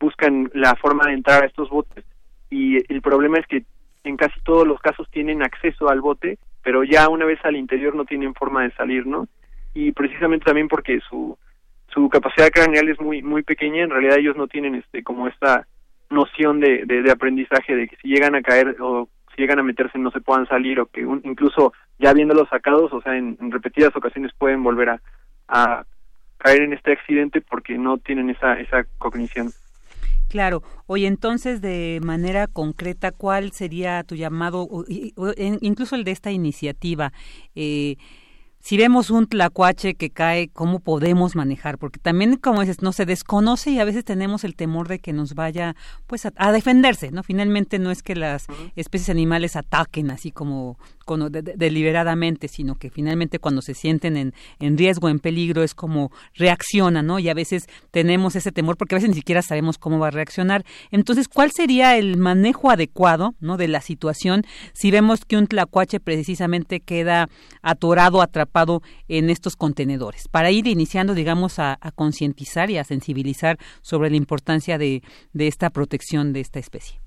buscan la forma de entrar a estos botes y el problema es que en casi todos los casos tienen acceso al bote pero ya una vez al interior no tienen forma de salir, ¿no? Y precisamente también porque su su capacidad craneal es muy muy pequeña, en realidad ellos no tienen este como esta noción de, de, aprendizaje de que si llegan a caer o si llegan a meterse no se puedan salir o que incluso ya viéndolos sacados, o sea, en, repetidas ocasiones pueden volver a, a caer en este accidente porque no tienen esa esa cognición. Claro. Oye, entonces, de manera concreta, ¿cuál sería tu llamado, incluso el de esta iniciativa? Eh, si vemos un tlacuache que cae, ¿cómo podemos manejar? Porque también, como dices, no se desconoce y a veces tenemos el temor de que nos vaya pues a, defenderse, ¿no? Finalmente no es que las especies animales ataquen así como, deliberadamente, sino que finalmente cuando se sienten en, en riesgo, en peligro, es como reaccionan, ¿no? Y a veces tenemos ese temor porque a veces ni siquiera sabemos cómo va a reaccionar. Entonces, ¿cuál sería el manejo adecuado, ¿no? De la situación si vemos que un tlacuache precisamente queda atorado, atrapado en estos contenedores, para ir iniciando, digamos, a, concientizar y a sensibilizar sobre la importancia de, esta protección de esta especie.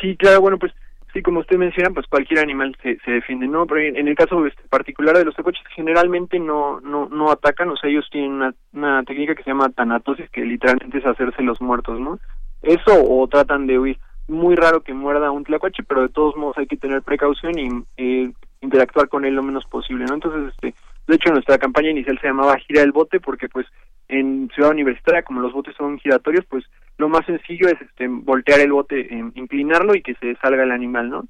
Sí, claro, bueno, pues sí, como usted menciona, pues cualquier animal se, se defiende, ¿no? Pero en, el caso este, particular de los tecoches, generalmente no, no, no atacan, o sea, ellos tienen una, técnica que se llama tanatosis, que literalmente es hacerse los muertos, ¿no? Eso o tratan de huir. Muy raro que muerda un tlacuache, pero de todos modos hay que tener precaución y eh, interactuar con él lo menos posible, ¿no? Entonces, este, de hecho, nuestra campaña inicial se llamaba Gira el Bote porque, pues, en Ciudad Universitaria, como los botes son giratorios, pues, lo más sencillo es este, voltear el bote, inclinarlo y que se salga el animal, ¿no?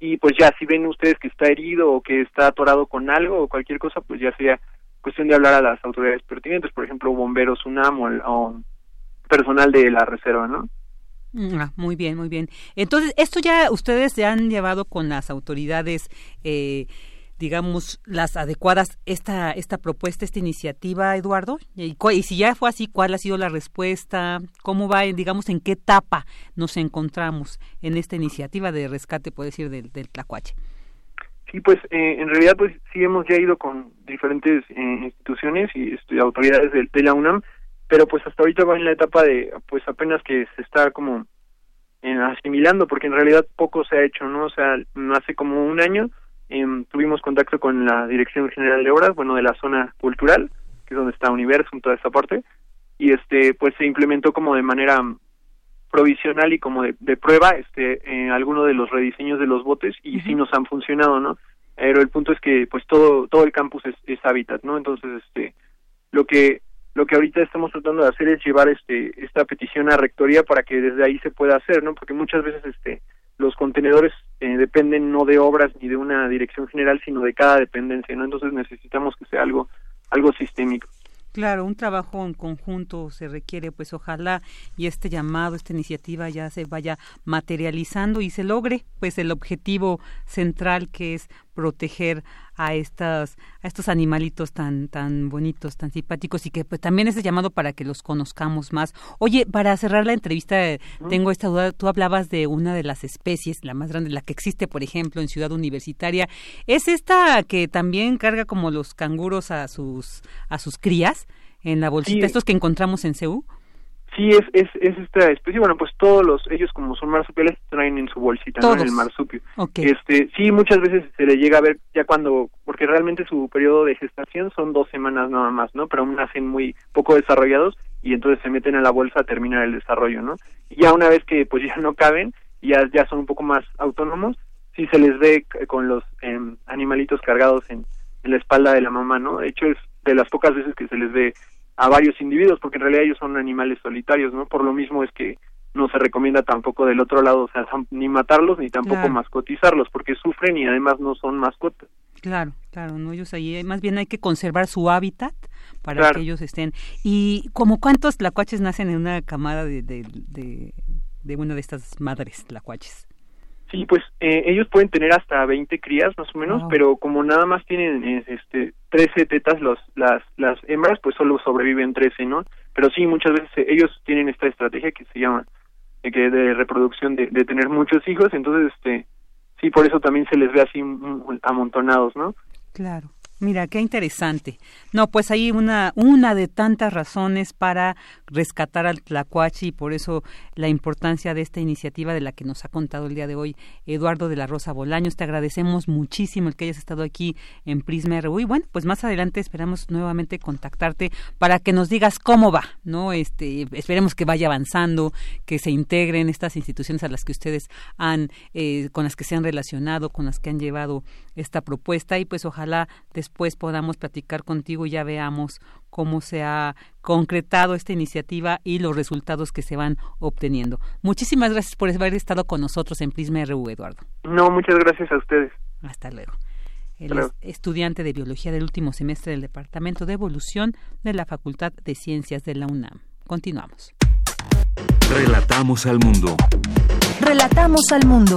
Y, pues, ya, si ven ustedes que está herido o que está atorado con algo o cualquier cosa, pues, ya sería cuestión de hablar a las autoridades pertinentes, por ejemplo, bomberos UNAM o, o personal de la reserva, ¿no? Mm, ah, muy bien, muy bien. Entonces, esto ya ustedes se han llevado con las autoridades, eh, digamos, las adecuadas, esta, esta propuesta, esta iniciativa, Eduardo. Y, si ya fue así, ¿cuál ha sido la respuesta? ¿Cómo va, digamos, en qué etapa nos encontramos en esta iniciativa de rescate, puede decir, del, del Tlacuache? Sí, pues eh, en realidad pues sí hemos ya ido con diferentes eh, instituciones y este, autoridades de, de la UNAM pero pues hasta ahorita va en la etapa de pues apenas que se está como en asimilando porque en realidad poco se ha hecho no o sea hace como un año em, tuvimos contacto con la dirección general de obras bueno de la zona cultural que es donde está Universum toda esa parte y este pues se implementó como de manera provisional y como de, de prueba este en alguno de los rediseños de los botes y sí nos han funcionado no pero el punto es que pues todo todo el campus es, es hábitat no entonces este lo que lo que ahorita estamos tratando de hacer es llevar este esta petición a rectoría para que desde ahí se pueda hacer no porque muchas veces este los contenedores eh, dependen no de obras ni de una dirección general sino de cada dependencia no entonces necesitamos que sea algo algo sistémico. Claro, un trabajo en conjunto se requiere, pues ojalá y este llamado, esta iniciativa ya se vaya materializando y se logre, pues el objetivo central que es proteger a estas a estos animalitos tan tan bonitos, tan simpáticos y que pues también es llamado para que los conozcamos más. Oye, para cerrar la entrevista tengo esta duda, tú hablabas de una de las especies, la más grande, la que existe, por ejemplo, en Ciudad Universitaria, es esta que también carga como los canguros a sus a sus crías en la bolsita, estos que encontramos en Ceú. Sí, es, es, es esta especie, bueno, pues todos los, ellos como son marsupiales, traen en su bolsita, ¿no? En el marsupio. Este, sí, muchas veces se le llega a ver ya cuando, porque realmente su periodo de gestación son dos semanas nada más, ¿no? Pero aún nacen muy poco desarrollados y entonces se meten a la bolsa a terminar el desarrollo, ¿no? Y ya una vez que pues ya no caben, ya, ya son un poco más autónomos, sí se les ve con los em, animalitos cargados en, en la espalda de la mamá, ¿no? De hecho es de las pocas veces que se les ve a varios individuos, porque en realidad ellos son animales solitarios, ¿no? Por lo mismo es que no se recomienda tampoco del otro lado, o sea, ni matarlos ni tampoco mascotizarlos, porque sufren y además no son mascotas. Claro, claro, no ellos ahí, más bien hay que conservar su hábitat para que ellos estén. ¿Y como cuántos tlacuaches nacen en una camada de, de, de, de una de estas madres tlacuaches? Sí, pues eh, ellos pueden tener hasta 20 crías más o menos, pero como nada más tienen este 13 tetas los las las hembras, pues solo sobreviven 13, ¿no? Pero sí, muchas veces eh, ellos tienen esta estrategia que se llama eh, que de reproducción de, de tener muchos hijos, entonces este sí por eso también se les ve así amontonados, ¿no? Claro. Mira, qué interesante. No, pues hay una, una de tantas razones para rescatar al Tlacuachi y por eso la importancia de esta iniciativa de la que nos ha contado el día de hoy Eduardo de la Rosa Bolaños. Te agradecemos muchísimo el que hayas estado aquí en Prisma RU y bueno, pues más adelante esperamos nuevamente contactarte para que nos digas cómo va, ¿no? Este, esperemos que vaya avanzando, que se integren estas instituciones a las que ustedes han, eh, con las que se han relacionado, con las que han llevado esta propuesta y pues ojalá después podamos platicar contigo y ya veamos cómo se ha concretado esta iniciativa y los resultados que se van obteniendo. Muchísimas gracias por haber estado con nosotros en Prisma RU, Eduardo. No, muchas gracias a ustedes. Hasta luego. Él es estudiante de biología del último semestre del Departamento de Evolución de la Facultad de Ciencias de la UNAM. Continuamos. Relatamos al mundo. Relatamos al mundo.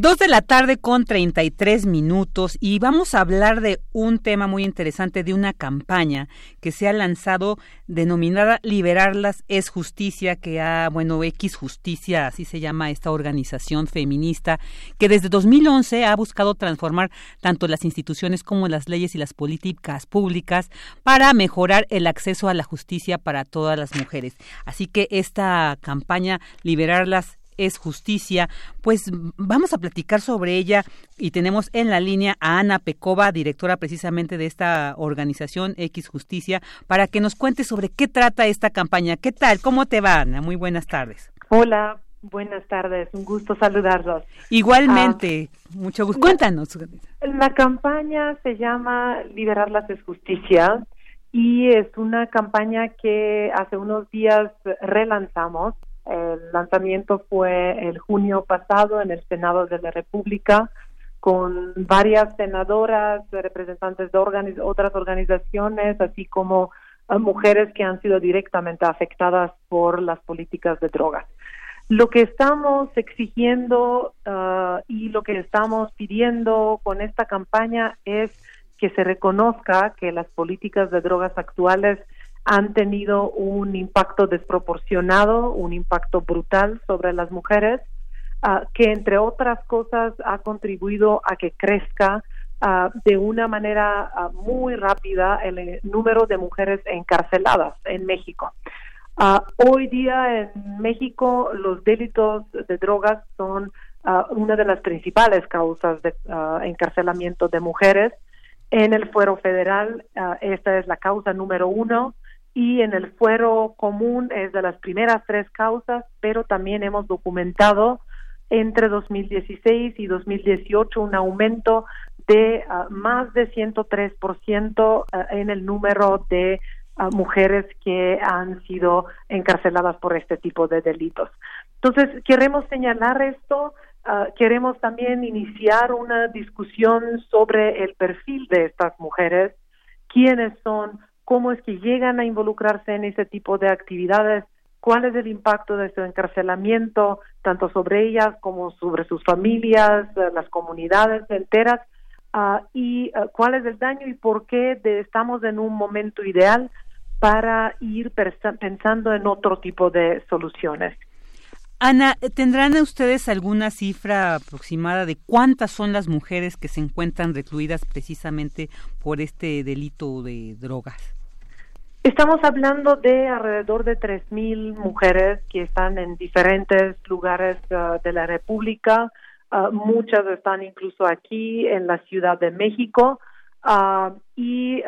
Dos de la tarde con 33 minutos y vamos a hablar de un tema muy interesante, de una campaña que se ha lanzado denominada Liberarlas es Justicia, que ha, bueno, X Justicia, así se llama esta organización feminista, que desde 2011 ha buscado transformar tanto las instituciones como las leyes y las políticas públicas para mejorar el acceso a la justicia para todas las mujeres. Así que esta campaña Liberarlas es justicia. Pues vamos a platicar sobre ella y tenemos en la línea a Ana Pecova, directora precisamente de esta organización X Justicia, para que nos cuente sobre qué trata esta campaña. ¿Qué tal? ¿Cómo te va, Ana? Muy buenas tardes. Hola, buenas tardes. Un gusto saludarlos. Igualmente, ah, mucho gusto. Cuéntanos. La campaña se llama Liberarlas es Justicia y es una campaña que hace unos días relanzamos el lanzamiento fue el junio pasado en el Senado de la República con varias senadoras, representantes de otras organizaciones, así como eh, mujeres que han sido directamente afectadas por las políticas de drogas. Lo que estamos exigiendo eh, y lo que estamos pidiendo con esta campaña es que se reconozca que las políticas de drogas actuales han tenido un impacto desproporcionado, un impacto brutal sobre las mujeres, ah, que entre otras cosas ha contribuido a que crezca ah, de una manera ah, muy rápida el eh, número de mujeres encarceladas en México. hoy día en México los delitos de drogas son una de las principales causas de encarcelamiento de mujeres. En el fuero federal, esta es la causa número uno y en el fuero común es de las primeras tres causas, pero también hemos documentado entre 2016 y 2018 un aumento de ah, más de 103% ah, en el número de ah, mujeres que han sido encarceladas por este tipo de delitos. Entonces, queremos señalar esto, queremos también iniciar una discusión sobre el perfil de estas mujeres, quiénes son, cómo es que llegan a involucrarse en ese tipo de actividades, cuál es el impacto de su encarcelamiento, tanto sobre ellas como sobre sus familias, eh, las comunidades enteras, ah, y eh, cuál es el daño y por qué estamos en un momento ideal para ir pensando en otro tipo de soluciones. Ana, ¿tendrán ustedes alguna cifra aproximada de cuántas son las mujeres que se encuentran recluidas precisamente por este delito de drogas? Estamos hablando de alrededor de 3.000 mujeres que están en diferentes lugares uh, de la República. Uh, muchas están incluso aquí en la Ciudad de México. Uh, y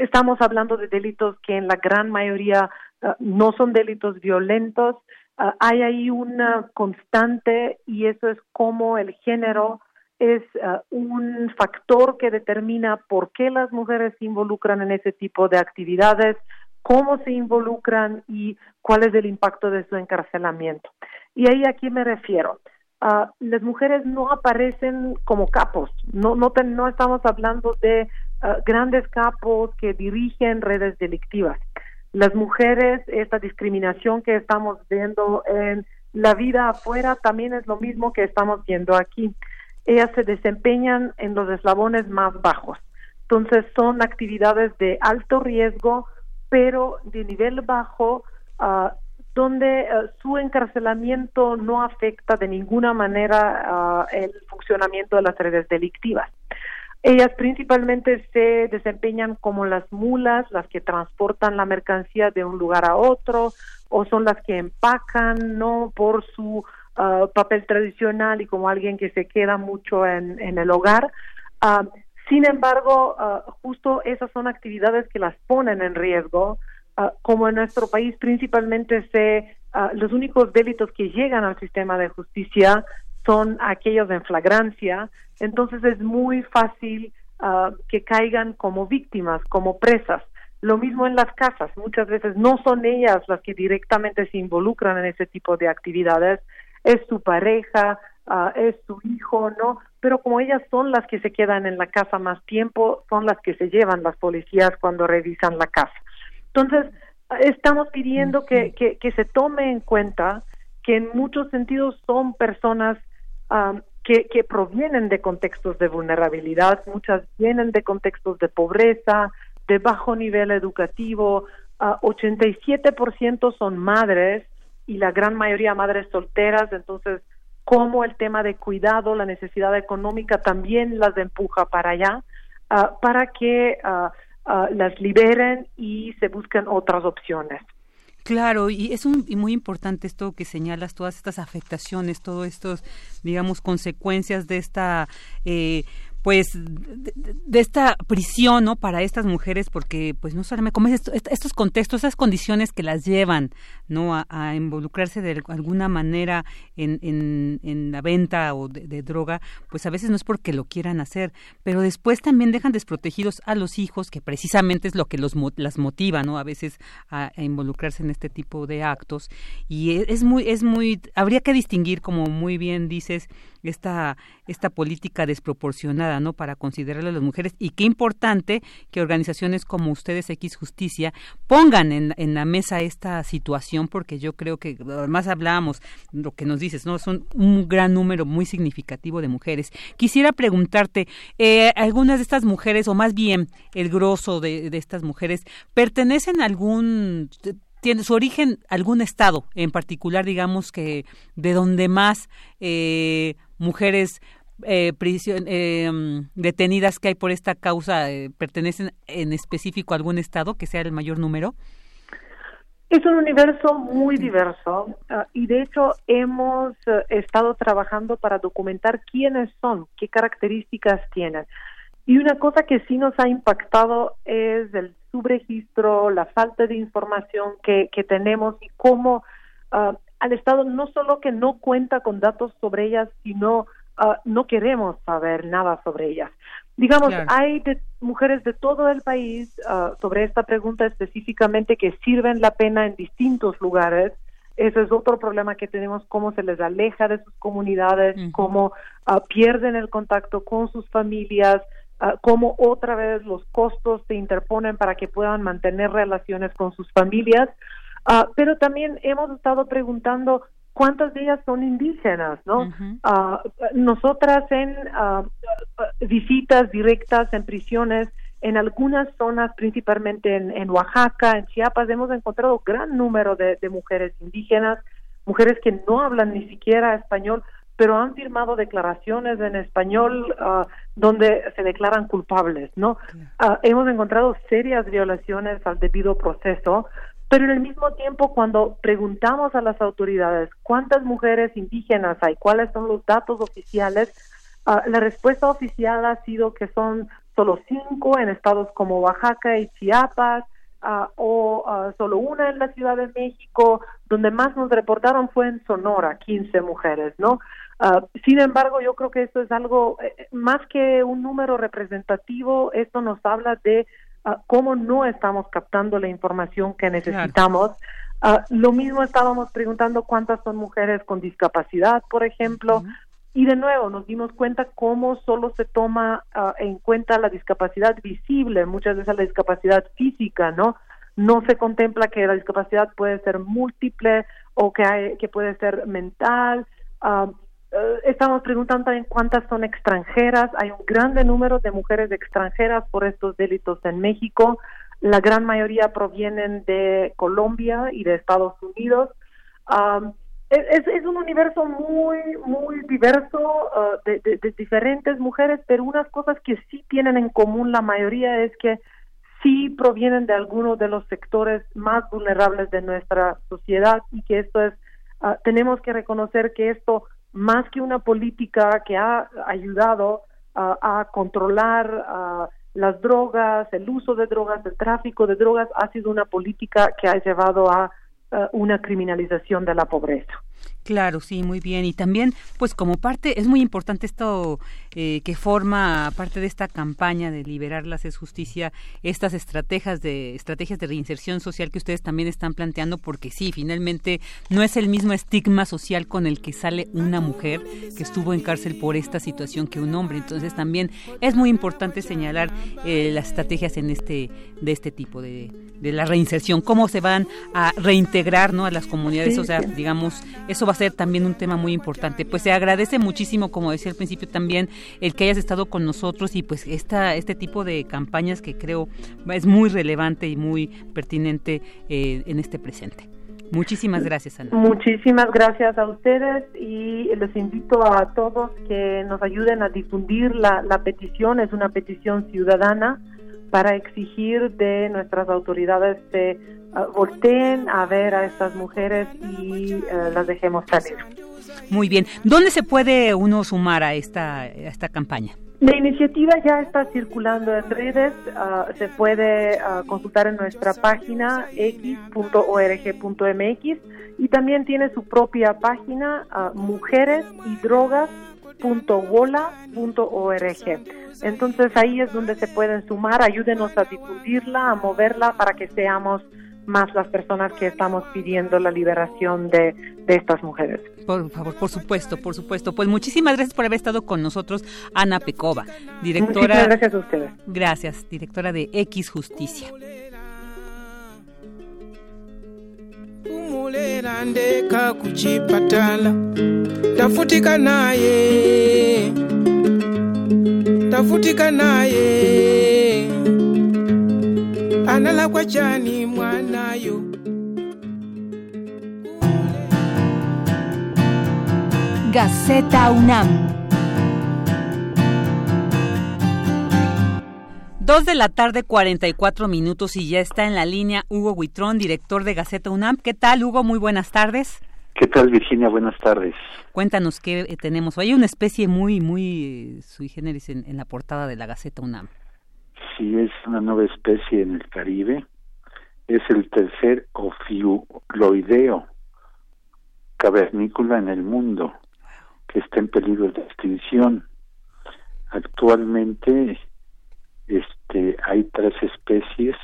estamos hablando de delitos que en la gran mayoría no son delitos violentos. hay ahí una constante y eso es como el género es uh, un factor que determina por qué las mujeres se involucran en ese tipo de actividades, cómo se involucran y cuál es el impacto de su encarcelamiento. Y ahí aquí me refiero. Uh, las mujeres no aparecen como capos, no, no, no estamos hablando de uh, grandes capos que dirigen redes delictivas. Las mujeres, esta discriminación que estamos viendo en la vida afuera también es lo mismo que estamos viendo aquí ellas se desempeñan en los eslabones más bajos. Entonces son actividades de alto riesgo, pero de nivel bajo, ah, donde ah, su encarcelamiento no afecta de ninguna manera ah, el funcionamiento de las redes delictivas. Ellas principalmente se desempeñan como las mulas, las que transportan la mercancía de un lugar a otro, o son las que empacan, ¿no? Por su ah, papel tradicional y como alguien que se queda mucho en, el hogar. Ah, sin embargo, ah, justo esas son actividades que las ponen en riesgo, como en nuestro país principalmente se, los únicos delitos que llegan al sistema de justicia son aquellos en flagrancia, entonces es muy fácil ah, que caigan como víctimas, como presas. Lo mismo en las casas, muchas veces no son ellas las que directamente se involucran en ese tipo de actividades, es su pareja, ah, es su hijo, ¿no? Pero como ellas son las que se quedan en la casa más tiempo, son las que se llevan las policías cuando revisan la casa. Entonces, estamos pidiendo que, que, que se tome en cuenta que en muchos sentidos son personas que, que, provienen de contextos de vulnerabilidad, muchas vienen de contextos de pobreza, de bajo nivel educativo, uh, 87% son madres y la gran mayoría madres solteras, entonces como el tema de cuidado, la necesidad económica también las empuja para allá, para que las liberen y se busquen otras opciones. Claro, y es un, muy importante esto que señalas, todas estas afectaciones, todos estos, digamos, consecuencias de esta eh, pues de, esta prisión no para estas mujeres porque pues no solamente como estos contextos esas condiciones que las llevan no a, involucrarse de alguna manera en, en, la venta o de, droga pues a veces no es porque lo quieran hacer pero después también dejan desprotegidos a los hijos que precisamente es lo que los las motiva no a veces a, involucrarse en este tipo de actos. Y es, es muy es muy habría que distinguir como muy bien dices esta, esta política desproporcionada, ¿no? Para considerarle a las mujeres. Y qué importante que organizaciones como ustedes, X Justicia, pongan en, en la mesa esta situación, porque yo creo que, además hablábamos, lo que nos dices, ¿no? Son un gran número muy significativo de mujeres. Quisiera preguntarte, eh, algunas de estas mujeres, o más bien el grosso de, de estas mujeres, pertenecen a algún tiene su origen algún estado en particular, digamos que de donde más eh, mujeres eh, eh, detenidas que hay por esta causa eh, pertenecen en específico a algún estado que sea el mayor número? Es un universo muy diverso ah, y de hecho hemos estado trabajando para documentar quiénes son, qué características tienen. Y una cosa que sí nos ha impactado es el subregistro, la falta de información que, que tenemos y cómo uh, al Estado no solo que no cuenta con datos sobre ellas, sino uh, no queremos saber nada sobre ellas. Digamos, hay de, mujeres de todo el país uh, sobre esta pregunta específicamente que sirven la pena en distintos lugares. Ese es otro problema que tenemos, cómo se les aleja de sus comunidades, cómo pierden el contacto con sus familias, cómo otra vez los costos se interponen para que puedan mantener relaciones con sus familias. Uh, pero también hemos estado preguntando cuántas de ellas son indígenas, ¿no? Uh, nosotras en uh, visitas directas en prisiones en algunas zonas, principalmente en, en, Oaxaca, en Chiapas, hemos encontrado gran número de, de mujeres indígenas, mujeres que no hablan ni siquiera español, pero han firmado declaraciones en español donde se declaran culpables, ¿no? hemos encontrado serias violaciones al debido proceso, pero en el mismo tiempo, cuando preguntamos a las autoridades cuántas mujeres indígenas hay, cuáles son los datos oficiales, ah, la respuesta oficial ha sido que son solo cinco en estados como Oaxaca y Chiapas, uh, o uh, solo una en la Ciudad de México, donde más nos reportaron fue en Sonora, 15 mujeres, ¿no? sin embargo, yo creo que esto es algo eh, más que un número representativo, esto nos habla de Ah, cómo no estamos captando la información que necesitamos. Ah, lo mismo estábamos preguntando cuántas son mujeres con discapacidad, por ejemplo, y de nuevo nos dimos cuenta cómo solo se toma ah, en cuenta la discapacidad visible, muchas veces la discapacidad física, ¿no? No se contempla que la discapacidad puede ser múltiple o que, hay, que puede ser mental. eh, estamos preguntando también cuántas son extranjeras. Hay un grande número de mujeres extranjeras por estos delitos en México. La gran mayoría provienen de Colombia y de Estados Unidos. es, es, un universo muy, muy diverso uh, de, de, diferentes mujeres, pero unas cosas que sí tienen en común la mayoría es que sí provienen de algunos de los sectores más vulnerables de nuestra sociedad y que esto es, uh, tenemos que reconocer que esto más que una política que ha ayudado a controlar las drogas, el uso de drogas, el tráfico de drogas, ha sido una política que ha llevado a una criminalización de la pobreza. Claro, sí, muy bien. Y también, pues como parte, es muy importante esto eh, que forma parte de esta campaña de liberar la justicia, estas estrategias de estrategias de reinserción social que ustedes también están planteando, porque sí, finalmente no es el mismo estigma social con el que sale una mujer que estuvo en cárcel por esta situación que un hombre. Entonces también es muy importante señalar eh, las estrategias en este de este tipo de, de la reinserción, cómo se van a reintegrar, ¿no? A las comunidades, o sea, digamos, eso va a ser también un tema muy importante. Pues se agradece muchísimo, como decía al principio también, el que hayas estado con nosotros y pues esta, este tipo de campañas que creo es muy relevante y muy pertinente eh, en este presente. Muchísimas gracias, Ana. Muchísimas gracias a ustedes y les invito a todos que nos ayuden a difundir la, la petición. Es una petición ciudadana para exigir de nuestras autoridades que uh, volteen a ver a estas mujeres y uh, las dejemos salir. Muy bien. ¿Dónde se puede uno sumar a esta, a esta campaña? La iniciativa ya está circulando en redes, uh, se puede consultar en nuestra página x.org.mx y también tiene su propia página mujeres y drogas www.wola.org. Entonces ahí es donde se pueden sumar, ayúdenos a difundirla, a moverla para que seamos más las personas que estamos pidiendo la liberación de, de, estas mujeres. Por favor, por supuesto, por supuesto. Pues muchísimas gracias por haber estado con nosotros, Ana Pecova, directora. Muchísimas gracias a ustedes. Gracias, directora de X Justicia. Tafutika naye. Tafutika naye. Analakwa chani mwanayo. UNAM Dos de la tarde, 44 minutos y ya está en la línea Hugo Huitrón, director de Gaceta UNAM. ¿Qué tal, Hugo? Muy buenas tardes. ¿Qué tal, Virginia? Buenas tardes. Cuéntanos qué eh, tenemos. Hay una especie muy, muy sui generis en, la portada de la Gaceta UNAM. Sí, es una nueva especie en el Caribe. Es el tercer ofiuloideo cavernícola en el mundo que está en peligro de extinción. Actualmente este, hay tres especies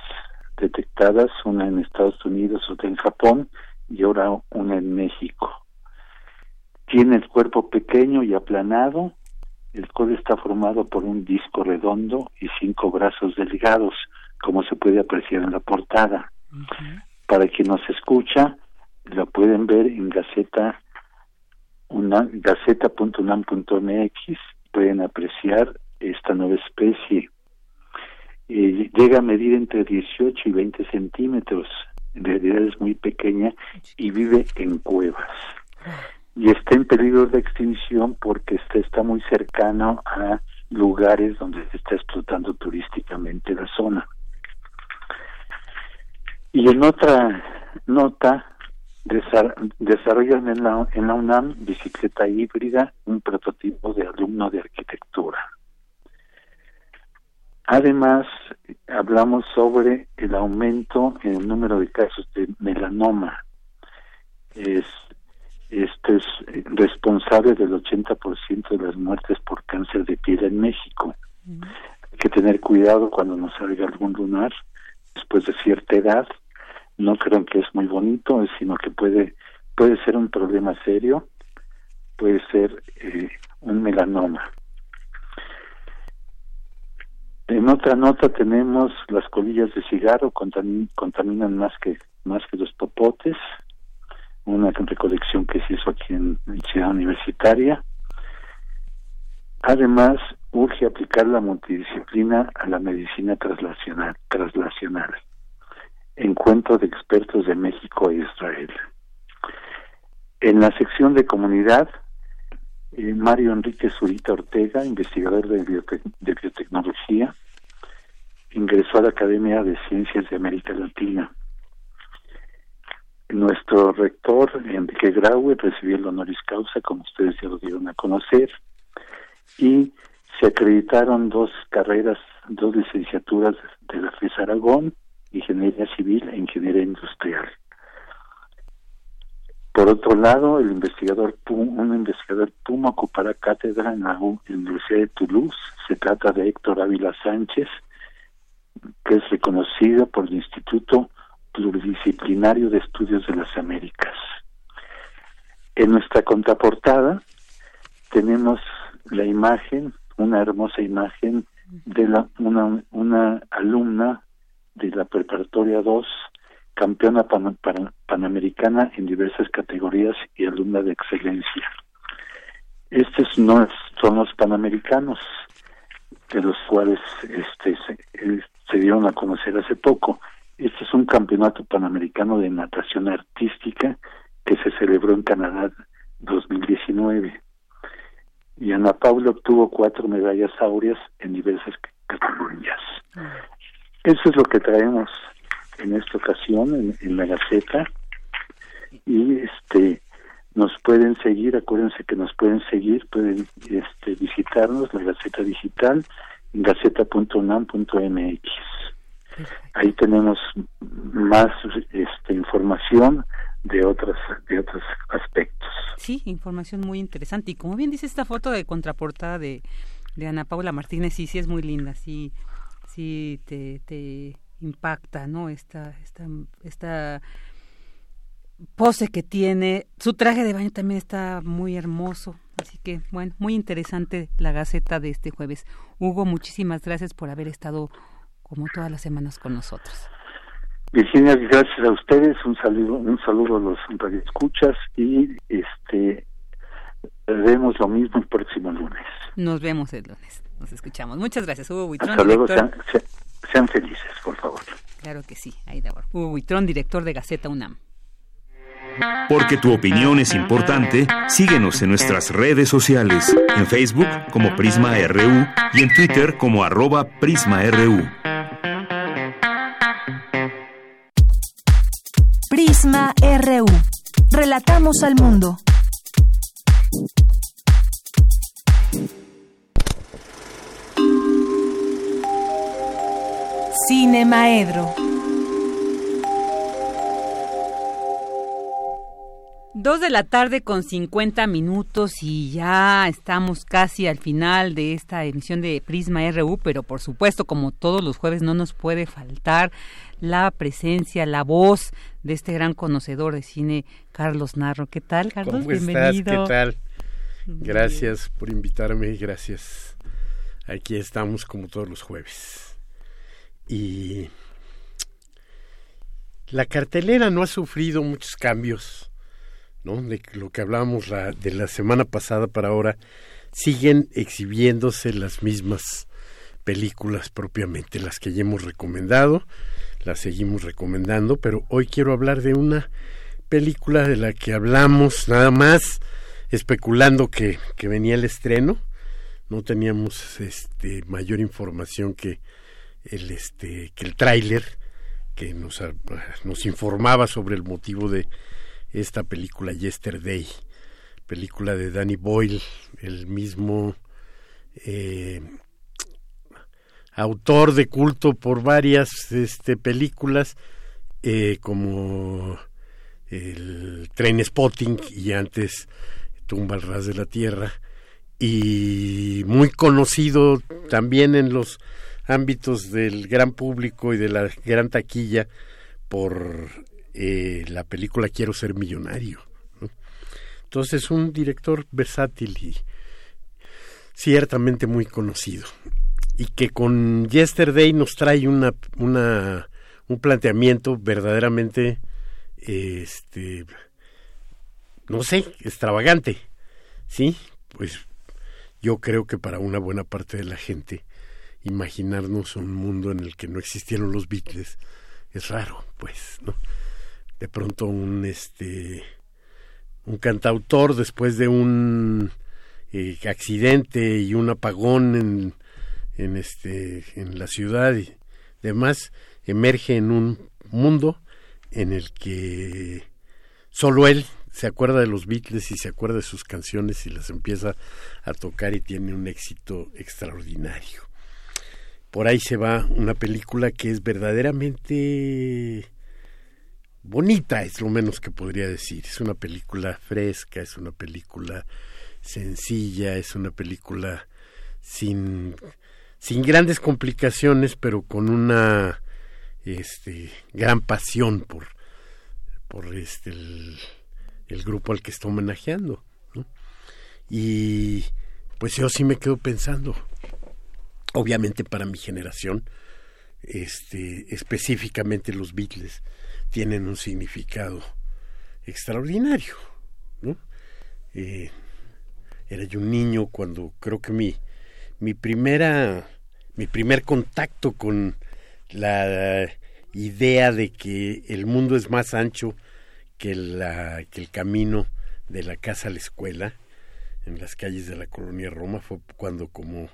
detectadas, una en Estados Unidos, otra en Japón y ahora una en México. Tiene el cuerpo pequeño y aplanado, el codo está formado por un disco redondo y cinco brazos delgados, como se puede apreciar en la portada. Para quien nos escucha, lo pueden ver en Gaceta una, gaceta.unam.mx, pueden apreciar esta nueva especie. Eh, llega a medir entre 18 y 20 centímetros, en realidad es muy pequeña y vive en cuevas. Y está en peligro de extinción porque está, muy cercano a lugares donde se está explotando turísticamente la zona. Y en otra nota, desarrollan en la, en la UNAM bicicleta híbrida, un prototipo de alumno de arquitectura. Además, hablamos sobre el aumento en el número de casos de melanoma. Es, esto es responsable del 80% de las muertes por cáncer de piel en México. Hay que tener cuidado cuando nos salga algún lunar después de cierta edad. No creo que es muy bonito, sino que puede puede ser un problema serio, puede ser eh, un melanoma. En otra nota tenemos las colillas de cigarro contaminan más que más que los popotes, una recolección que se hizo aquí en, Ciudad Universitaria. Además, urge aplicar la multidisciplina a la medicina traslacional, traslacional. Encuentro de expertos de México e Israel. En la sección de comunidad, eh, Mario Enrique Zurita Ortega, investigador de, biotecnología, ingresó a la Academia de Ciencias de América Latina. Nuestro rector, Enrique Graue, recibió el honoris causa, como ustedes ya lo dieron a conocer, y se acreditaron dos carreras, dos licenciaturas de la FES Aragón, Ingeniería Civil e Ingeniería Industrial. Por otro lado, el investigador un investigador Puma ocupará cátedra en la Universidad de Toulouse. Se trata de Héctor Ávila Sánchez, que es reconocido por el Instituto Pluridisciplinario de Estudios de las Américas. En nuestra contraportada tenemos la imagen, una hermosa imagen de la, una, una alumna de la preparatoria 2, campeona panamericana en diversas categorías y alumna de excelencia. Estos no son los panamericanos, de los cuales este, se, se dieron a conocer hace poco. Este es un campeonato panamericano de natación artística que se celebró en Canadá 2019. Y Ana Paula obtuvo cuatro medallas áureas en diversas categorías. Eso es lo que traemos en esta ocasión en, la Gaceta. Y este nos pueden seguir, acuérdense que nos pueden seguir, pueden este, visitarnos, la Gaceta Digital, gaceta.unam.mx. Ahí tenemos más este, información de otros, de otros aspectos. Sí, información muy interesante. Y como bien dice esta foto de contraportada de, de Ana Paula Martínez, sí, sí es muy linda, sí, sí te, te impacta, ¿no? Esta, esta, esta pose que tiene. Su traje de baño también está muy hermoso. Así que, bueno, muy interesante la Gaceta de este jueves. Hugo, muchísimas gracias por haber estado como todas las semanas con nosotros. Virginia, gracias a ustedes, un saludo, un saludo a los radioescuchas y este vemos lo mismo el próximo lunes. Nos vemos el lunes, nos escuchamos. Muchas gracias, Hugo Buitrón. Hasta luego, sean, felices, por favor. Claro que sí, ahí de Hugo Buitrón, director de Gaceta UNAM. Porque tu opinión es importante, síguenos en nuestras redes sociales, en Facebook como Prisma RU y en Twitter como arroba PrismaRU. Prisma RU. Relatamos al mundo. Cine Maedro. Dos de la tarde con 50 minutos y ya estamos casi al final de esta emisión de Prisma RU, pero por supuesto, como todos los jueves, no nos puede faltar la presencia, la voz de este gran conocedor de cine, Carlos Narro. ¿Qué tal, Carlos? ¿Cómo Bienvenido. ¿Qué tal? Gracias por invitarme, gracias. Aquí estamos como todos los jueves. Y la cartelera no ha sufrido muchos cambios ¿no? De lo que hablábamos de la semana pasada para ahora, siguen exhibiéndose las mismas películas propiamente, las que ya hemos recomendado, las seguimos recomendando, pero hoy quiero hablar de una película de la que hablamos nada más especulando que, que venía el estreno, no teníamos este mayor información que el este que el tráiler que nos, nos informaba sobre el motivo de esta película Yesterday, película de Danny Boyle, el mismo eh, autor de culto por varias este, películas eh, como el Train Spotting y antes Tumba al ras de la tierra y muy conocido también en los ámbitos del gran público y de la gran taquilla por eh, la película Quiero ser millonario. Entonces, un director versátil y ciertamente muy conocido. Y que con Yesterday nos trae una, una, un planteamiento verdaderamente, este, no sé, extravagante. ¿Sí? Pues yo creo que para una buena parte de la gente imaginarnos un mundo en el que no existieron los Beatles es raro, pues, ¿no? De pronto un este un cantautor después de un eh, accidente y un apagón en, en este en la ciudad y demás emerge en un mundo en el que solo él se acuerda de los Beatles y se acuerda de sus canciones y las empieza a tocar y tiene un éxito extraordinario. Por ahí se va una película que es verdaderamente bonita, es lo menos que podría decir. Es una película fresca, es una película sencilla, es una película sin, sin grandes complicaciones, pero con una este, gran pasión por, por este, el, el grupo al que está homenajeando. Y pues yo sí me quedo pensando, obviamente para mi generación, este, específicamente los Beatles tienen un significado extraordinario. ¿no? Eh, era yo un niño cuando creo que mi, mi primera mi primer contacto con la idea de que el mundo es más ancho que, la, que el camino de la casa a la escuela en las calles de la colonia Roma fue cuando como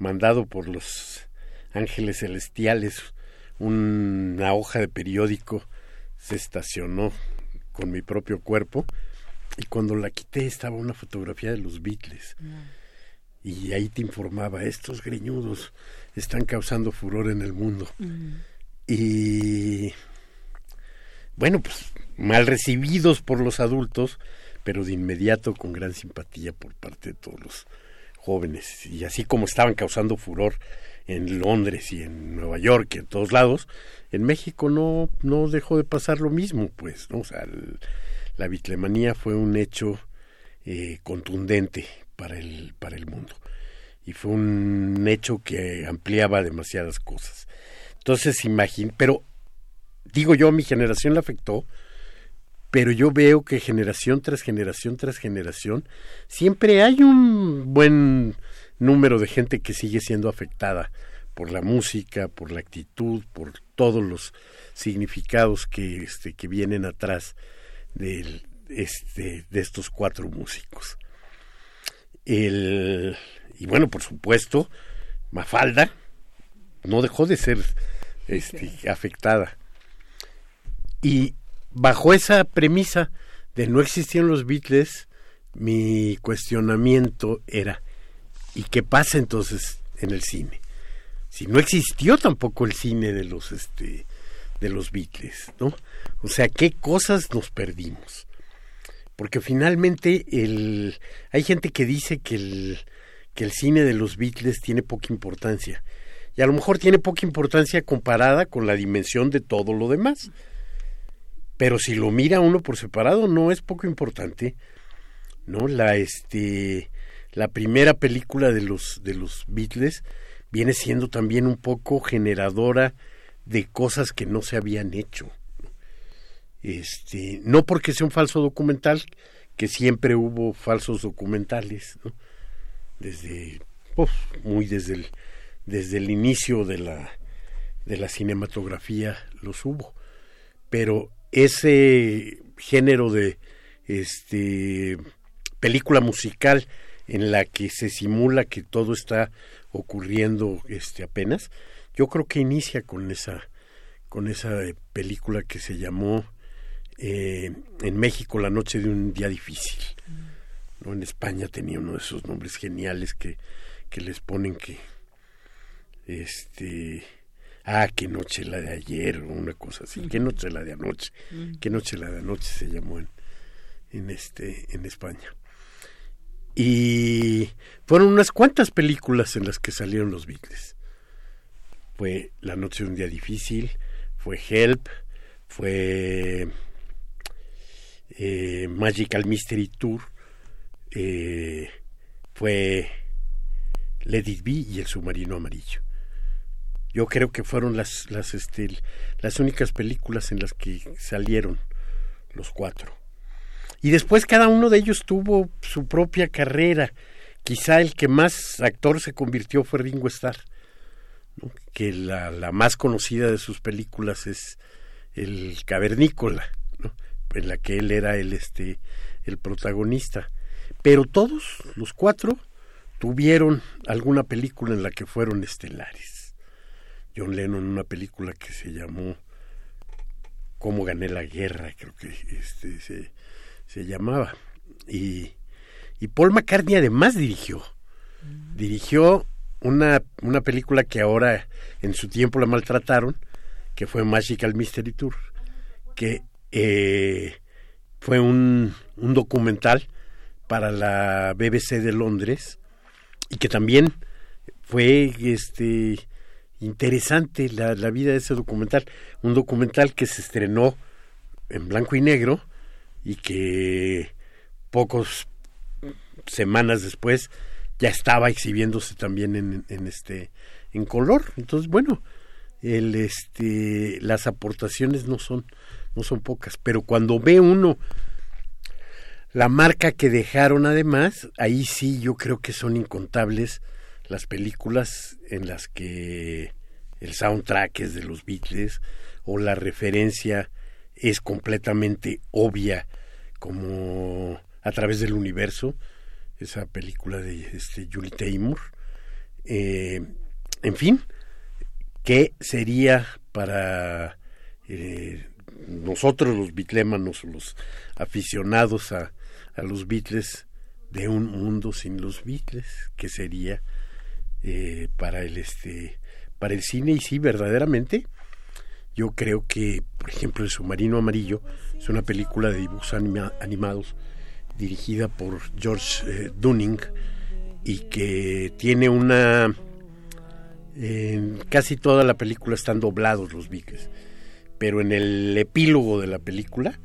mandado por los ángeles celestiales una hoja de periódico se estacionó con mi propio cuerpo y cuando la quité estaba una fotografía de los Beatles. Y ahí te informaba estos greñudos están causando furor en el mundo. Y bueno pues mal recibidos por los adultos, pero de inmediato con gran simpatía por parte de todos los jóvenes. Y así como estaban causando furor en Londres y en Nueva York y en todos lados, en México no, no dejó de pasar lo mismo, pues, ¿no? O sea, la bitlemanía fue un hecho eh, contundente para el, para el mundo. Y fue un hecho que ampliaba demasiadas cosas. Entonces, imagín, pero digo yo, mi generación la afectó pero yo veo que generación tras generación tras generación siempre hay un buen número de gente que sigue siendo afectada por la música, por la actitud, por todos los significados que este que vienen atrás de este de estos cuatro músicos. El, y bueno, por supuesto, Mafalda no dejó de ser este, afectada. Y bajo esa premisa de no existían los Beatles, mi cuestionamiento era, ¿y qué pasa entonces en el cine? Si no existió tampoco el cine de los este de los Beatles, ¿no? O sea, ¿qué cosas nos perdimos? Porque finalmente el hay gente que dice que el que el cine de los Beatles tiene poca importancia. Y a lo mejor tiene poca importancia comparada con la dimensión de todo lo demás pero si lo mira uno por separado no es poco importante no la este la primera película de los de los Beatles viene siendo también un poco generadora de cosas que no se habían hecho. Este no porque sea un falso documental que siempre hubo falsos documentales ¿no? desde muy desde el desde el inicio de la de la cinematografía los hubo. Pero ese género de este película musical en la que se simula que todo está ocurriendo este apenas yo creo que inicia con esa con esa eh, película que se llamó eh, en México la noche de un día difícil. No en España tenía uno de esos nombres geniales que que les ponen que este ah, qué noche la de ayer, o una cosa así, qué noche la de anoche, qué noche la de anoche se llamó en, en, este, en España. Y fueron unas cuantas películas en las que salieron los Beatles. Fue La noche de un día difícil, fue Help, fue eh, Magical Mystery Tour, eh, fue Let It Be y El submarino amarillo. Yo creo que fueron las, las, este, las únicas películas en las que salieron los cuatro. Y después cada uno de ellos tuvo su propia carrera. quizá el que más actor se convirtió fue Ringo Starr, que la, la, más conocida de sus películas es El Cavernícola, en la que él era el, este, el protagonista. Pero todos, los cuatro, tuvieron alguna película en la que fueron estelares. John Lennon una película que se llamó Cómo gané la guerra, creo que este, se, se llamaba. Y, y Paul McCartney además dirigió. Dirigió una, una película que ahora en su tiempo la maltrataron, que fue Magical Mystery Tour, que eh, fue un, un documental para la BBC de Londres y que también fue este interesante la, la, vida de ese documental, un documental que se estrenó en blanco y negro y que pocos semanas después ya estaba exhibiéndose también en, en este en color. Entonces bueno el este las aportaciones no son no son pocas pero cuando ve uno la marca que dejaron además ahí sí yo creo que son incontables las películas en las que el soundtrack es de los Beatles o la referencia es completamente obvia como a través del universo esa película de este Julie Taymor. Eh, en fin qué sería para eh, nosotros los bitlémanos los aficionados a, a, los Beatles de un mundo sin los Beatles qué sería eh, para el este para el cine y sí verdaderamente yo creo que por ejemplo el submarino amarillo es una película de dibujos anima, animados dirigida por George eh, Dunning y que tiene una en casi toda la película están doblados los Beatles pero en el epílogo de la película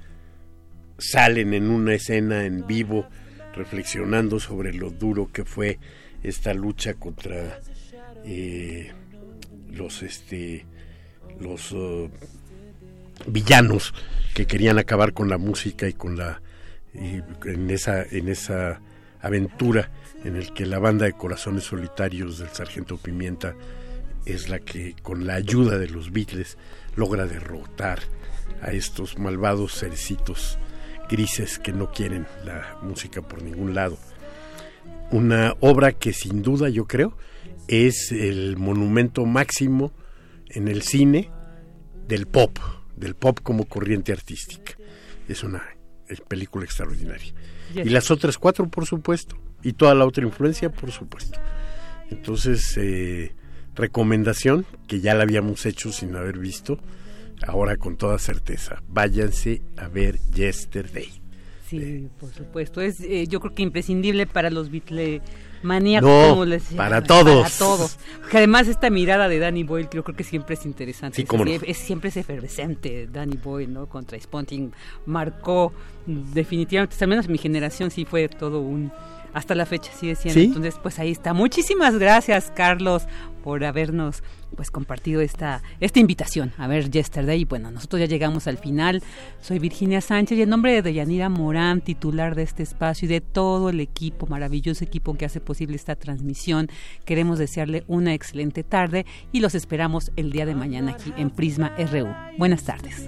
salen en una escena en vivo reflexionando sobre lo duro que fue esta lucha contra eh, los este los uh, villanos que querían acabar con la música y con la y en esa en esa aventura en el que la banda de corazones solitarios del sargento Pimienta es la que con la ayuda de los Beatles logra derrotar a estos malvados cerecitos grises que no quieren la música por ningún lado. Una obra que sin duda yo creo es el monumento máximo en el cine del pop, del pop como corriente artística. Es una película extraordinaria. Y las otras cuatro, por supuesto. Y toda la otra influencia, por supuesto. Entonces, eh, recomendación, que ya la habíamos hecho sin haber visto, ahora con toda certeza, váyanse a ver Yesterday. Sí, por supuesto. Es, eh, yo creo que imprescindible para los Beatles maníacos, como les Para todos. Para todos. Que además esta mirada de Danny Boyle yo creo que siempre es interesante. Sí, cómo es, es, siempre es efervescente Danny Boyle, ¿no? Contra Sponting marcó definitivamente, al menos mi generación sí fue todo un hasta la fecha sigue siendo. ¿Sí? Entonces, pues ahí está. Muchísimas gracias, Carlos, por habernos pues compartido esta esta invitación a ver Yesterday. Bueno, nosotros ya llegamos al final. Soy Virginia Sánchez y en nombre de Deyanira Morán, titular de este espacio y de todo el equipo, maravilloso equipo que hace posible esta transmisión, queremos desearle una excelente tarde y los esperamos el día de mañana aquí en Prisma RU. Buenas tardes.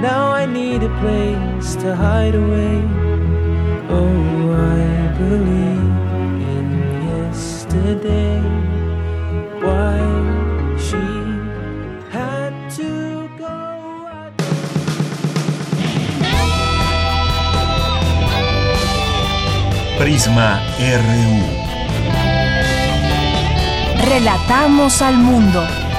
Now I need a place to hide away. Oh, I believe in yesterday. Why she had to go. Prisma RU. Relatamos al mundo.